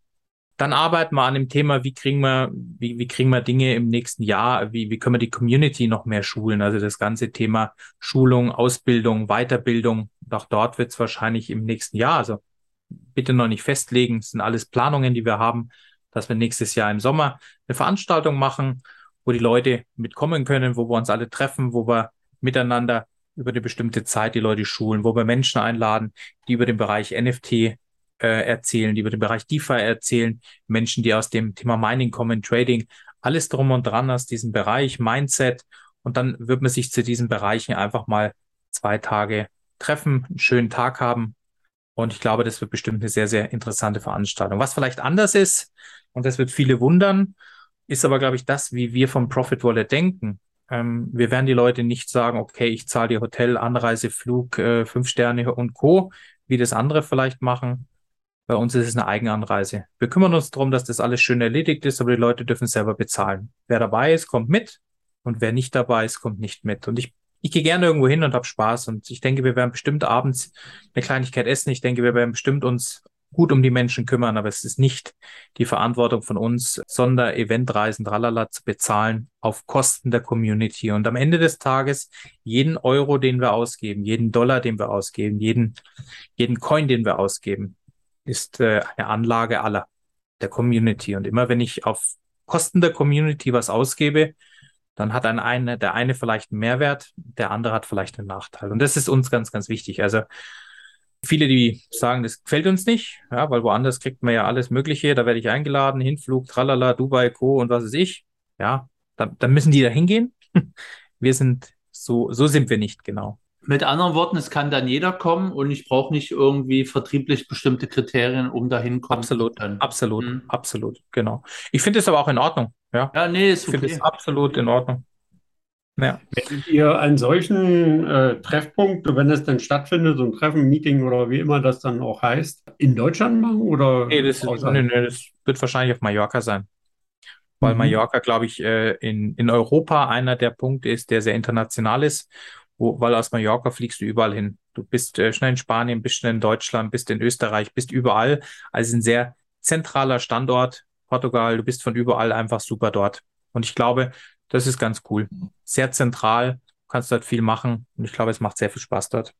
Dann arbeiten wir an dem Thema, wie kriegen wir, wie, wie kriegen wir Dinge im nächsten Jahr, wie, wie können wir die Community noch mehr schulen? Also das ganze Thema Schulung, Ausbildung, Weiterbildung, auch dort wird es wahrscheinlich im nächsten Jahr, also bitte noch nicht festlegen, das sind alles Planungen, die wir haben, dass wir nächstes Jahr im Sommer eine Veranstaltung machen, wo die Leute mitkommen können, wo wir uns alle treffen, wo wir miteinander über eine bestimmte Zeit die Leute schulen, wo wir Menschen einladen, die über den Bereich NFT äh, erzählen, die über den Bereich DeFi erzählen, Menschen, die aus dem Thema Mining kommen, Trading, alles drum und dran aus diesem Bereich, Mindset. Und dann wird man sich zu diesen Bereichen einfach mal zwei Tage treffen, einen schönen Tag haben. Und ich glaube, das wird bestimmt eine sehr, sehr interessante Veranstaltung. Was vielleicht anders ist, und das wird viele wundern, ist aber, glaube ich, das, wie wir vom Profit Wallet denken. Ähm, wir werden die Leute nicht sagen, okay, ich zahle dir Hotel, Anreise, Flug, äh, fünf Sterne und Co., wie das andere vielleicht machen, bei uns ist es eine Eigenanreise. Wir kümmern uns darum, dass das alles schön erledigt ist, aber die Leute dürfen selber bezahlen. Wer dabei ist, kommt mit und wer nicht dabei ist, kommt nicht mit. Und ich, ich gehe gerne irgendwo hin und habe Spaß und ich denke, wir werden bestimmt abends eine Kleinigkeit essen. Ich denke, wir werden bestimmt uns gut um die Menschen kümmern, aber es ist nicht die Verantwortung von uns, Sonder-Eventreisen, tralala zu bezahlen auf Kosten der Community. Und am Ende des Tages jeden Euro, den wir ausgeben, jeden Dollar, den wir ausgeben, jeden, jeden Coin, den wir ausgeben, ist äh, eine Anlage aller der Community. Und immer wenn ich auf Kosten der Community was ausgebe, dann hat ein eine, der eine vielleicht einen Mehrwert, der andere hat vielleicht einen Nachteil. Und das ist uns ganz, ganz wichtig. Also viele, die sagen, das gefällt uns nicht, ja, weil woanders kriegt man ja alles Mögliche. Da werde ich eingeladen, Hinflug, Tralala, Dubai, Co. und was weiß ich. Ja, dann, dann müssen die da hingehen. Wir sind so, so sind wir nicht genau. Mit anderen Worten, es kann dann jeder kommen und ich brauche nicht irgendwie vertrieblich bestimmte Kriterien, um dahin kommen Absolut, absolut, mhm. absolut, genau. Ich finde es aber auch in Ordnung. Ja, ja nee, ist okay. Ich finde es absolut in Ordnung. Ja. Werdet ihr einen solchen äh, Treffpunkt, wenn es denn stattfindet, so ein Treffen, Meeting oder wie immer das dann auch heißt, in Deutschland machen oder? Nee, das, ist, nee, nee, das wird wahrscheinlich auf Mallorca sein. Weil mhm. Mallorca, glaube ich, äh, in, in Europa einer der Punkte ist, der sehr international ist, wo, weil aus Mallorca fliegst du überall hin. Du bist äh, schnell in Spanien, bist schnell in Deutschland, bist in Österreich, bist überall. Also ein sehr zentraler Standort, Portugal, du bist von überall einfach super dort. Und ich glaube, das ist ganz cool. Sehr zentral, kannst dort viel machen und ich glaube, es macht sehr viel Spaß dort.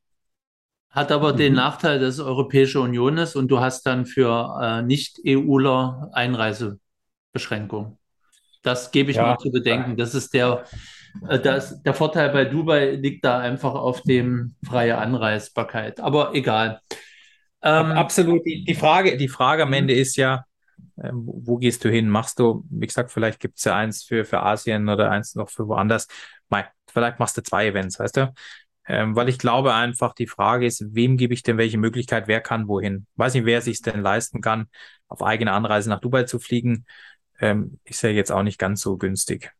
Hat aber mhm. den Nachteil, dass es Europäische Union ist und du hast dann für äh, Nicht-EUler Einreisebeschränkungen. Das gebe ich ja. mal zu bedenken. Das ist der, das, der Vorteil bei Dubai liegt da einfach auf dem freie Anreisbarkeit. Aber egal. Ähm, Absolut. Die, die, Frage, die Frage am Ende ist ja, ähm, wo gehst du hin? Machst du, wie gesagt, vielleicht gibt es ja eins für, für Asien oder eins noch für woanders. Mei, vielleicht machst du zwei Events, weißt du? Ähm, weil ich glaube einfach, die Frage ist, wem gebe ich denn welche Möglichkeit, wer kann wohin? Weiß nicht, wer sich denn leisten kann, auf eigene Anreise nach Dubai zu fliegen, ähm, ist ja jetzt auch nicht ganz so günstig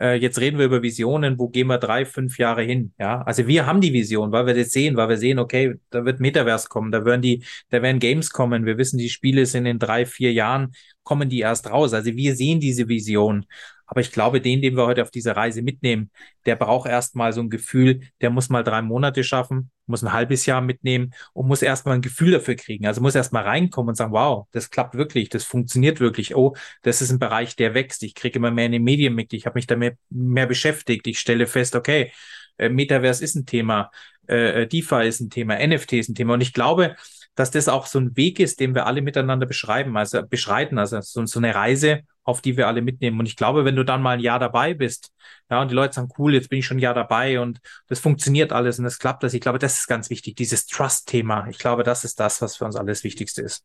äh, jetzt reden wir über Visionen, wo gehen wir drei, fünf Jahre hin? Ja, also wir haben die Vision, weil wir das sehen, weil wir sehen, okay, da wird Metaverse kommen, da werden die, da werden Games kommen. Wir wissen, die Spiele sind in drei, vier Jahren, kommen die erst raus. Also wir sehen diese Vision. Aber ich glaube, den, den wir heute auf dieser Reise mitnehmen, der braucht erstmal so ein Gefühl, der muss mal drei Monate schaffen, muss ein halbes Jahr mitnehmen und muss erstmal ein Gefühl dafür kriegen. Also muss erstmal reinkommen und sagen, wow, das klappt wirklich, das funktioniert wirklich. Oh, das ist ein Bereich, der wächst. Ich kriege immer mehr in den Medien mit. Ich habe mich damit mehr beschäftigt. Ich stelle fest, okay, äh, Metaverse ist ein Thema, äh, DeFi ist ein Thema, NFT ist ein Thema. Und ich glaube, dass das auch so ein Weg ist, den wir alle miteinander beschreiben, also beschreiten, also so, so eine Reise, auf die wir alle mitnehmen. Und ich glaube, wenn du dann mal ein Jahr dabei bist, ja, und die Leute sagen, cool, jetzt bin ich schon ein Jahr dabei und das funktioniert alles und das klappt das. Ich glaube, das ist ganz wichtig, dieses Trust-Thema. Ich glaube, das ist das, was für uns alles Wichtigste ist.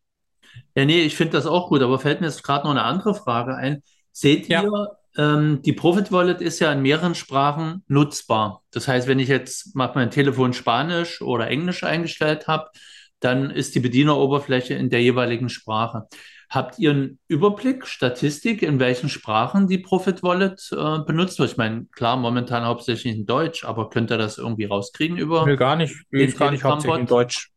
Ja, nee, ich finde das auch gut, aber fällt mir jetzt gerade noch eine andere Frage ein. Seht ja. ihr, ähm, die Profit Wallet ist ja in mehreren Sprachen nutzbar. Das heißt, wenn ich jetzt mal mein Telefon Spanisch oder Englisch eingestellt habe, dann ist die Bedieneroberfläche in der jeweiligen Sprache. Habt ihr einen Überblick, Statistik, in welchen Sprachen die Profit Wallet äh, benutzt wird? Ich meine, klar, momentan hauptsächlich in Deutsch, aber könnt ihr das irgendwie rauskriegen über? Nee, gar nicht. Nee, gar nicht hauptsächlich in Deutsch.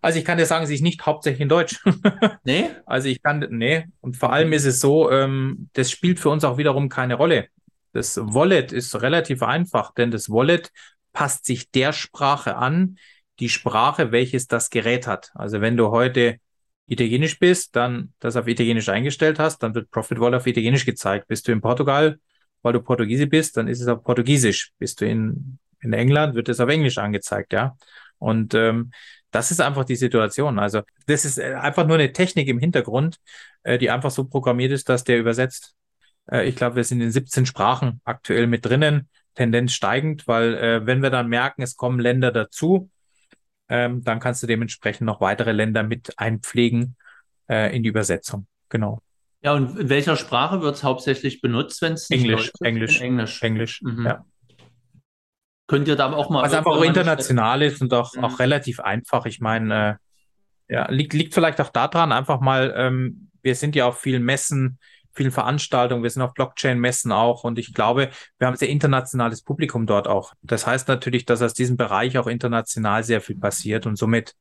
Also ich kann dir sagen, sie ist nicht hauptsächlich in Deutsch. nee? Also ich kann, nee. Und vor allem ist es so, ähm, das spielt für uns auch wiederum keine Rolle. Das Wallet ist relativ einfach, denn das Wallet passt sich der Sprache an, die Sprache, welches das Gerät hat. Also wenn du heute Italienisch bist, dann das auf Italienisch eingestellt hast, dann wird Profit Wall auf Italienisch gezeigt. Bist du in Portugal, weil du Portugiese bist, dann ist es auf Portugiesisch. Bist du in, in England, wird es auf Englisch angezeigt, ja. Und ähm, das ist einfach die Situation. Also das ist äh, einfach nur eine Technik im Hintergrund, äh, die einfach so programmiert ist, dass der übersetzt. Äh, ich glaube, wir sind in 17 Sprachen aktuell mit drinnen, Tendenz steigend, weil äh, wenn wir dann merken, es kommen Länder dazu, ähm, dann kannst du dementsprechend noch weitere Länder mit einpflegen äh, in die Übersetzung. Genau. Ja, und in welcher Sprache wird es hauptsächlich benutzt, wenn es Englisch, Englisch, Englisch, Englisch, mhm. ja. Könnt ihr da auch mal. Was einfach auch international ist und auch, mhm. auch relativ einfach. Ich meine, äh, ja, liegt, liegt vielleicht auch daran, einfach mal, ähm, wir sind ja auf vielen Messen, vielen Veranstaltungen, wir sind auf Blockchain-Messen auch und ich glaube, wir haben sehr internationales Publikum dort auch. Das heißt natürlich, dass aus diesem Bereich auch international sehr viel passiert und somit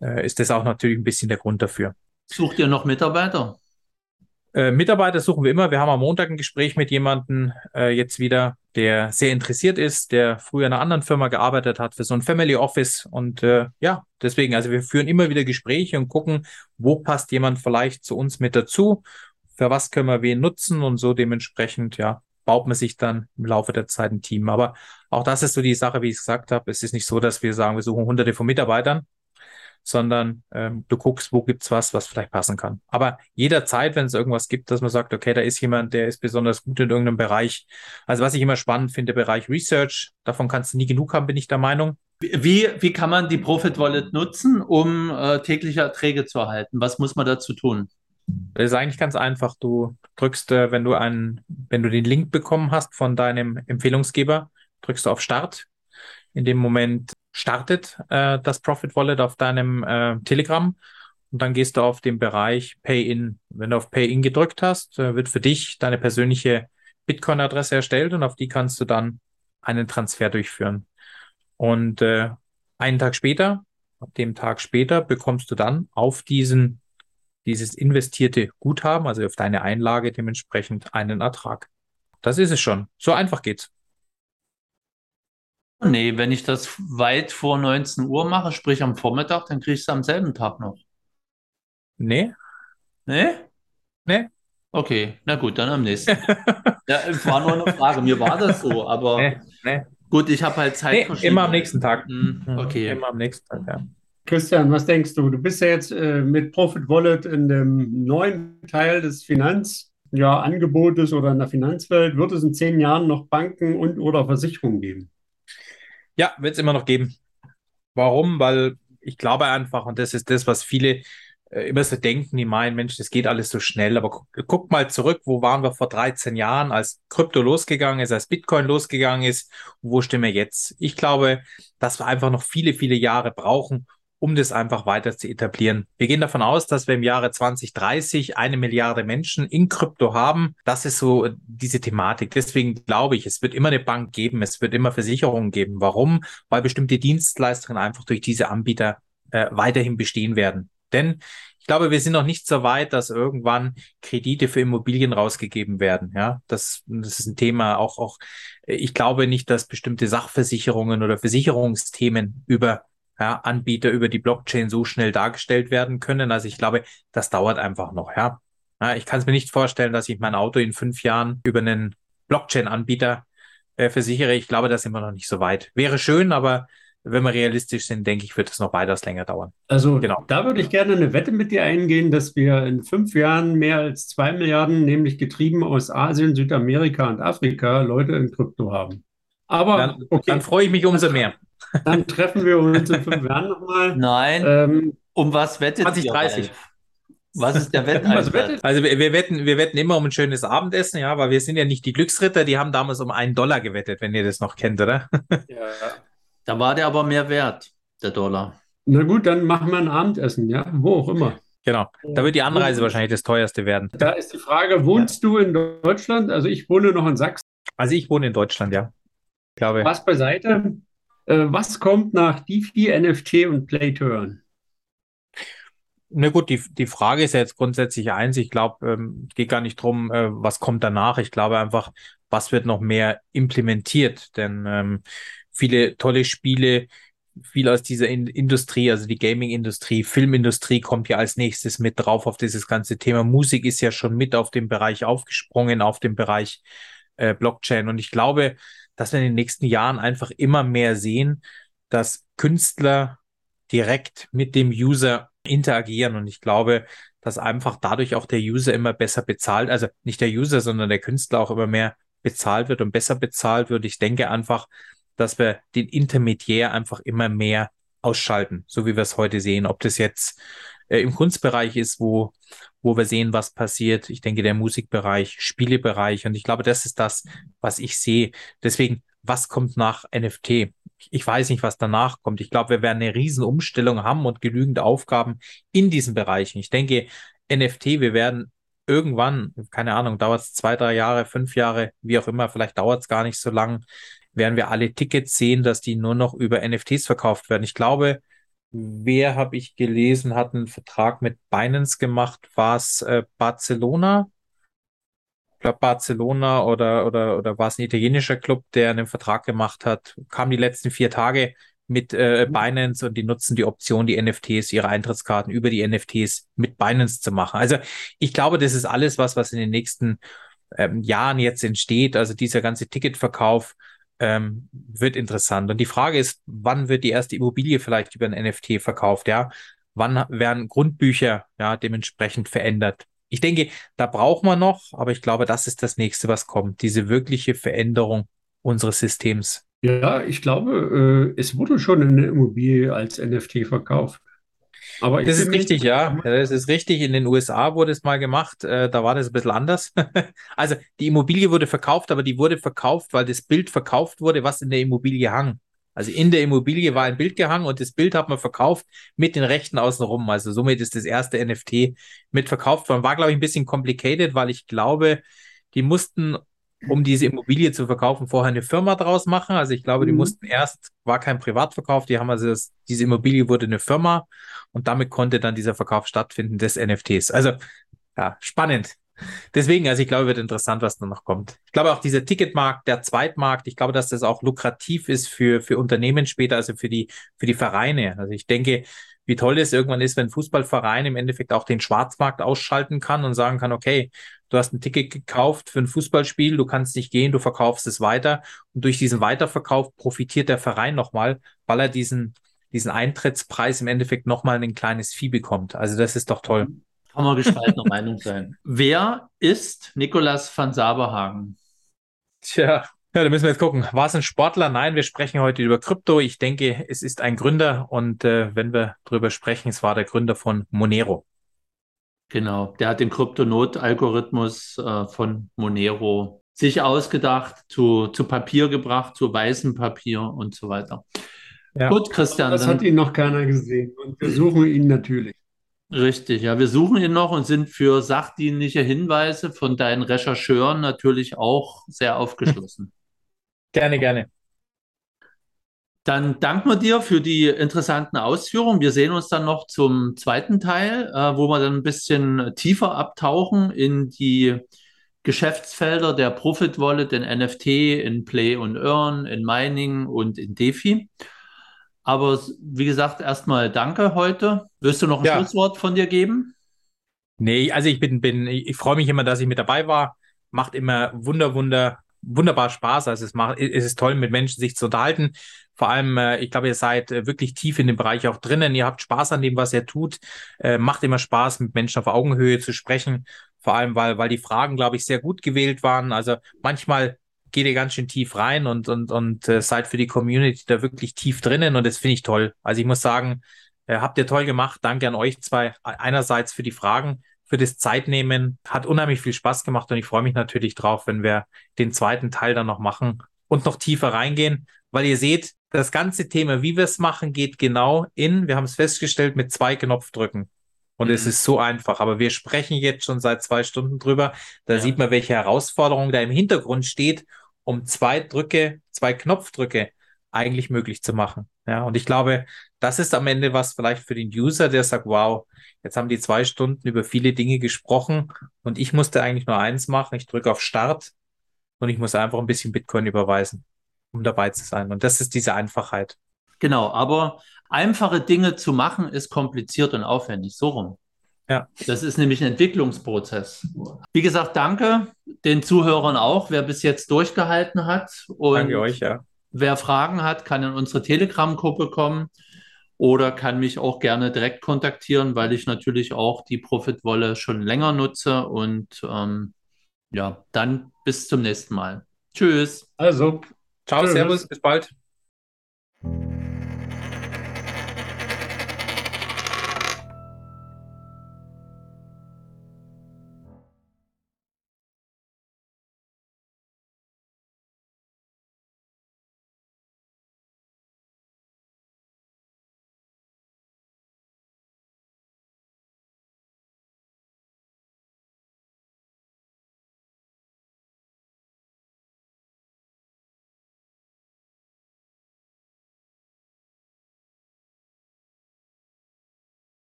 äh, ist das auch natürlich ein bisschen der Grund dafür. Sucht ihr noch Mitarbeiter? Äh, Mitarbeiter suchen wir immer. Wir haben am Montag ein Gespräch mit jemandem äh, jetzt wieder, der sehr interessiert ist, der früher in einer anderen Firma gearbeitet hat für so ein Family Office. Und äh, ja, deswegen, also wir führen immer wieder Gespräche und gucken, wo passt jemand vielleicht zu uns mit dazu für was können wir wen nutzen und so dementsprechend, ja, baut man sich dann im Laufe der Zeit ein Team. Aber auch das ist so die Sache, wie ich gesagt habe. Es ist nicht so, dass wir sagen, wir suchen hunderte von Mitarbeitern, sondern ähm, du guckst, wo gibt's was, was vielleicht passen kann. Aber jederzeit, wenn es irgendwas gibt, dass man sagt, okay, da ist jemand, der ist besonders gut in irgendeinem Bereich. Also was ich immer spannend finde, der Bereich Research, davon kannst du nie genug haben, bin ich der Meinung. Wie, wie kann man die Profit Wallet nutzen, um äh, tägliche Erträge zu erhalten? Was muss man dazu tun? Das ist eigentlich ganz einfach. Du drückst, äh, wenn du einen, wenn du den Link bekommen hast von deinem Empfehlungsgeber, drückst du auf Start. In dem Moment startet äh, das Profit Wallet auf deinem äh, Telegram und dann gehst du auf den Bereich Pay-in. Wenn du auf Pay-in gedrückt hast, äh, wird für dich deine persönliche Bitcoin-Adresse erstellt und auf die kannst du dann einen Transfer durchführen. Und äh, einen Tag später, ab dem Tag später, bekommst du dann auf diesen, dieses investierte Guthaben, also auf deine Einlage dementsprechend einen Ertrag. Das ist es schon. So einfach geht's. Nee, wenn ich das weit vor 19 Uhr mache, sprich am Vormittag, dann kriege ich es am selben Tag noch. Nee. Nee? Nee. Okay, na gut, dann am nächsten. ja, war nur eine Frage. Mir war das so, aber nee, nee. gut, ich habe halt Zeit. Nee, immer am nächsten Tag. Hm, okay. Immer am nächsten Tag, ja. Christian, was denkst du? Du bist ja jetzt äh, mit Profit Wallet in dem neuen Teil des Finanzangebotes ja, oder in der Finanzwelt. Wird es in zehn Jahren noch Banken und oder Versicherungen geben? Ja, wird es immer noch geben. Warum? Weil ich glaube einfach, und das ist das, was viele äh, immer so denken, die meinen, Mensch, das geht alles so schnell. Aber guck, guck, mal zurück, wo waren wir vor 13 Jahren, als Krypto losgegangen ist, als Bitcoin losgegangen ist, wo stehen wir jetzt? Ich glaube, dass wir einfach noch viele, viele Jahre brauchen, um das einfach weiter zu etablieren. Wir gehen davon aus, dass wir im Jahre 2030 eine Milliarde Menschen in Krypto haben. Das ist so diese Thematik. Deswegen glaube ich, es wird immer eine Bank geben, es wird immer Versicherungen geben. Warum? Weil bestimmte Dienstleistungen einfach durch diese Anbieter äh, weiterhin bestehen werden. Denn ich glaube, wir sind noch nicht so weit, dass irgendwann Kredite für Immobilien rausgegeben werden. Ja, das, das ist ein Thema auch, auch, ich glaube nicht, dass bestimmte Sachversicherungen oder Versicherungsthemen über ja, Anbieter über die Blockchain so schnell dargestellt werden können. Also ich glaube, das dauert einfach noch, ja. ja ich kann es mir nicht vorstellen, dass ich mein Auto in fünf Jahren über einen Blockchain-Anbieter äh, versichere. Ich glaube, da sind wir noch nicht so weit. Wäre schön, aber wenn wir realistisch sind, denke ich, wird es noch weitaus länger dauern. Also genau. da würde ich gerne eine Wette mit dir eingehen, dass wir in fünf Jahren mehr als zwei Milliarden, nämlich getrieben aus Asien, Südamerika und Afrika, Leute in Krypto haben. Aber dann, okay. dann freue ich mich umso mehr. Dann treffen wir uns in fünf Jahren nochmal. Nein. Ähm, um was wettet 2030. Was ist der Wetteinsatz? Also wir, wir, wetten, wir wetten immer um ein schönes Abendessen, ja, weil wir sind ja nicht die Glücksritter, die haben damals um einen Dollar gewettet, wenn ihr das noch kennt, oder? Ja. Da war der aber mehr wert, der Dollar. Na gut, dann machen wir ein Abendessen, ja, wo auch immer. Genau, da wird die Anreise wahrscheinlich das teuerste werden. Da ist die Frage, wohnst ja. du in Deutschland? Also ich wohne noch in Sachsen. Also ich wohne in Deutschland, ja. Ich glaube. Was beiseite? Äh, was kommt nach DeFi, NFT und Play to Earn? Na gut, die, die Frage ist ja jetzt grundsätzlich eins. Ich glaube, ähm, geht gar nicht drum, äh, was kommt danach. Ich glaube einfach, was wird noch mehr implementiert. Denn ähm, viele tolle Spiele, viel aus dieser In Industrie, also die Gaming-Industrie, Filmindustrie kommt ja als nächstes mit drauf auf dieses ganze Thema. Musik ist ja schon mit auf dem Bereich aufgesprungen, auf dem Bereich äh, Blockchain. Und ich glaube, dass wir in den nächsten Jahren einfach immer mehr sehen, dass Künstler direkt mit dem User interagieren. Und ich glaube, dass einfach dadurch auch der User immer besser bezahlt, also nicht der User, sondern der Künstler auch immer mehr bezahlt wird und besser bezahlt wird. Ich denke einfach, dass wir den Intermediär einfach immer mehr ausschalten, so wie wir es heute sehen. Ob das jetzt äh, im Kunstbereich ist, wo, wo wir sehen, was passiert. Ich denke, der Musikbereich, Spielebereich. Und ich glaube, das ist das, was ich sehe. Deswegen, was kommt nach NFT? Ich weiß nicht, was danach kommt. Ich glaube, wir werden eine riesen Umstellung haben und genügend Aufgaben in diesen Bereichen. Ich denke, NFT, wir werden irgendwann, keine Ahnung, dauert es zwei, drei Jahre, fünf Jahre, wie auch immer, vielleicht dauert es gar nicht so lang, werden wir alle Tickets sehen, dass die nur noch über NFTs verkauft werden. Ich glaube, wer habe ich gelesen, hat einen Vertrag mit Binance gemacht? War es äh, Barcelona? Ich glaube Barcelona oder, oder, oder war es ein italienischer Club, der einen Vertrag gemacht hat? Kam die letzten vier Tage mit äh, mhm. Binance und die nutzen die Option, die NFTs, ihre Eintrittskarten über die NFTs mit Binance zu machen. Also ich glaube, das ist alles was, was in den nächsten ähm, Jahren jetzt entsteht. Also dieser ganze Ticketverkauf, ähm, wird interessant. Und die Frage ist, wann wird die erste Immobilie vielleicht über ein NFT verkauft? Ja, wann werden Grundbücher ja dementsprechend verändert? Ich denke, da braucht man noch, aber ich glaube, das ist das nächste, was kommt. Diese wirkliche Veränderung unseres Systems. Ja, ich glaube, äh, es wurde schon eine Immobilie als NFT verkauft. Aber das ist richtig, ja. Das ist richtig. In den USA wurde es mal gemacht. Äh, da war das ein bisschen anders. also die Immobilie wurde verkauft, aber die wurde verkauft, weil das Bild verkauft wurde, was in der Immobilie hang. Also in der Immobilie war ein Bild gehangen und das Bild hat man verkauft mit den Rechten außenrum. Also somit ist das erste NFT mit verkauft worden. War, glaube ich, ein bisschen complicated, weil ich glaube, die mussten um diese Immobilie zu verkaufen, vorher eine Firma draus machen. Also ich glaube, die mhm. mussten erst, war kein Privatverkauf, die haben also das, diese Immobilie wurde eine Firma und damit konnte dann dieser Verkauf stattfinden des NFTs. Also ja, spannend. Deswegen, also ich glaube, wird interessant, was da noch kommt. Ich glaube auch dieser Ticketmarkt, der Zweitmarkt, ich glaube, dass das auch lukrativ ist für, für Unternehmen später, also für die, für die Vereine. Also ich denke, wie toll es irgendwann ist, wenn Fußballverein im Endeffekt auch den Schwarzmarkt ausschalten kann und sagen kann, okay, du hast ein Ticket gekauft für ein Fußballspiel, du kannst nicht gehen, du verkaufst es weiter und durch diesen Weiterverkauf profitiert der Verein nochmal, weil er diesen, diesen Eintrittspreis im Endeffekt nochmal ein kleines Vieh bekommt. Also das ist doch toll. Kann man gespaltener Meinung sein. Wer ist Nikolas van Saberhagen? Tja, ja, da müssen wir jetzt gucken. War es ein Sportler? Nein, wir sprechen heute über Krypto. Ich denke, es ist ein Gründer und äh, wenn wir darüber sprechen, es war der Gründer von Monero. Genau, der hat den Kryptonot-Algorithmus äh, von Monero sich ausgedacht, zu, zu Papier gebracht, zu weißem Papier und so weiter. Ja. Gut, Christian. Das hat ihn noch keiner gesehen und wir suchen ihn natürlich. Richtig, ja, wir suchen ihn noch und sind für sachdienliche Hinweise von deinen Rechercheuren natürlich auch sehr aufgeschlossen. Gerne, gerne. Dann danken wir dir für die interessanten Ausführungen. Wir sehen uns dann noch zum zweiten Teil, äh, wo wir dann ein bisschen tiefer abtauchen in die Geschäftsfelder der Profit Wallet, in NFT, in Play und Earn, in Mining und in DeFi. Aber wie gesagt, erstmal danke heute. Wirst du noch ein ja. Schlusswort von dir geben? Nee, also ich bin, bin, ich freue mich immer, dass ich mit dabei war. Macht immer wunder, wunder, wunderbar Spaß. Also es macht, es ist toll, mit Menschen sich zu unterhalten. Vor allem, äh, ich glaube, ihr seid äh, wirklich tief in dem Bereich auch drinnen. Ihr habt Spaß an dem, was ihr tut. Äh, macht immer Spaß, mit Menschen auf Augenhöhe zu sprechen. Vor allem, weil, weil die Fragen, glaube ich, sehr gut gewählt waren. Also manchmal geht ihr ganz schön tief rein und, und, und äh, seid für die Community da wirklich tief drinnen und das finde ich toll. Also ich muss sagen, äh, habt ihr toll gemacht. Danke an euch zwei. Einerseits für die Fragen, für das Zeitnehmen. Hat unheimlich viel Spaß gemacht und ich freue mich natürlich drauf, wenn wir den zweiten Teil dann noch machen und noch tiefer reingehen, weil ihr seht, das ganze Thema, wie wir es machen, geht genau in, wir haben es festgestellt, mit zwei Knopfdrücken. Und mhm. es ist so einfach. Aber wir sprechen jetzt schon seit zwei Stunden drüber. Da ja. sieht man, welche Herausforderung da im Hintergrund steht, um zwei Drücke, zwei Knopfdrücke eigentlich möglich zu machen. Ja, und ich glaube, das ist am Ende was vielleicht für den User, der sagt, wow, jetzt haben die zwei Stunden über viele Dinge gesprochen und ich musste eigentlich nur eins machen. Ich drücke auf Start und ich muss einfach ein bisschen Bitcoin überweisen, um dabei zu sein. Und das ist diese Einfachheit. Genau, aber einfache Dinge zu machen ist kompliziert und aufwendig. So rum. Ja. Das ist nämlich ein Entwicklungsprozess. Wie gesagt, danke den Zuhörern auch, wer bis jetzt durchgehalten hat. Und danke euch, ja. Wer Fragen hat, kann in unsere Telegram-Gruppe kommen oder kann mich auch gerne direkt kontaktieren, weil ich natürlich auch die Profitwolle schon länger nutze. Und ähm, ja, dann bis zum nächsten Mal. Tschüss. Also, ciao, Tschüss. servus, bis bald.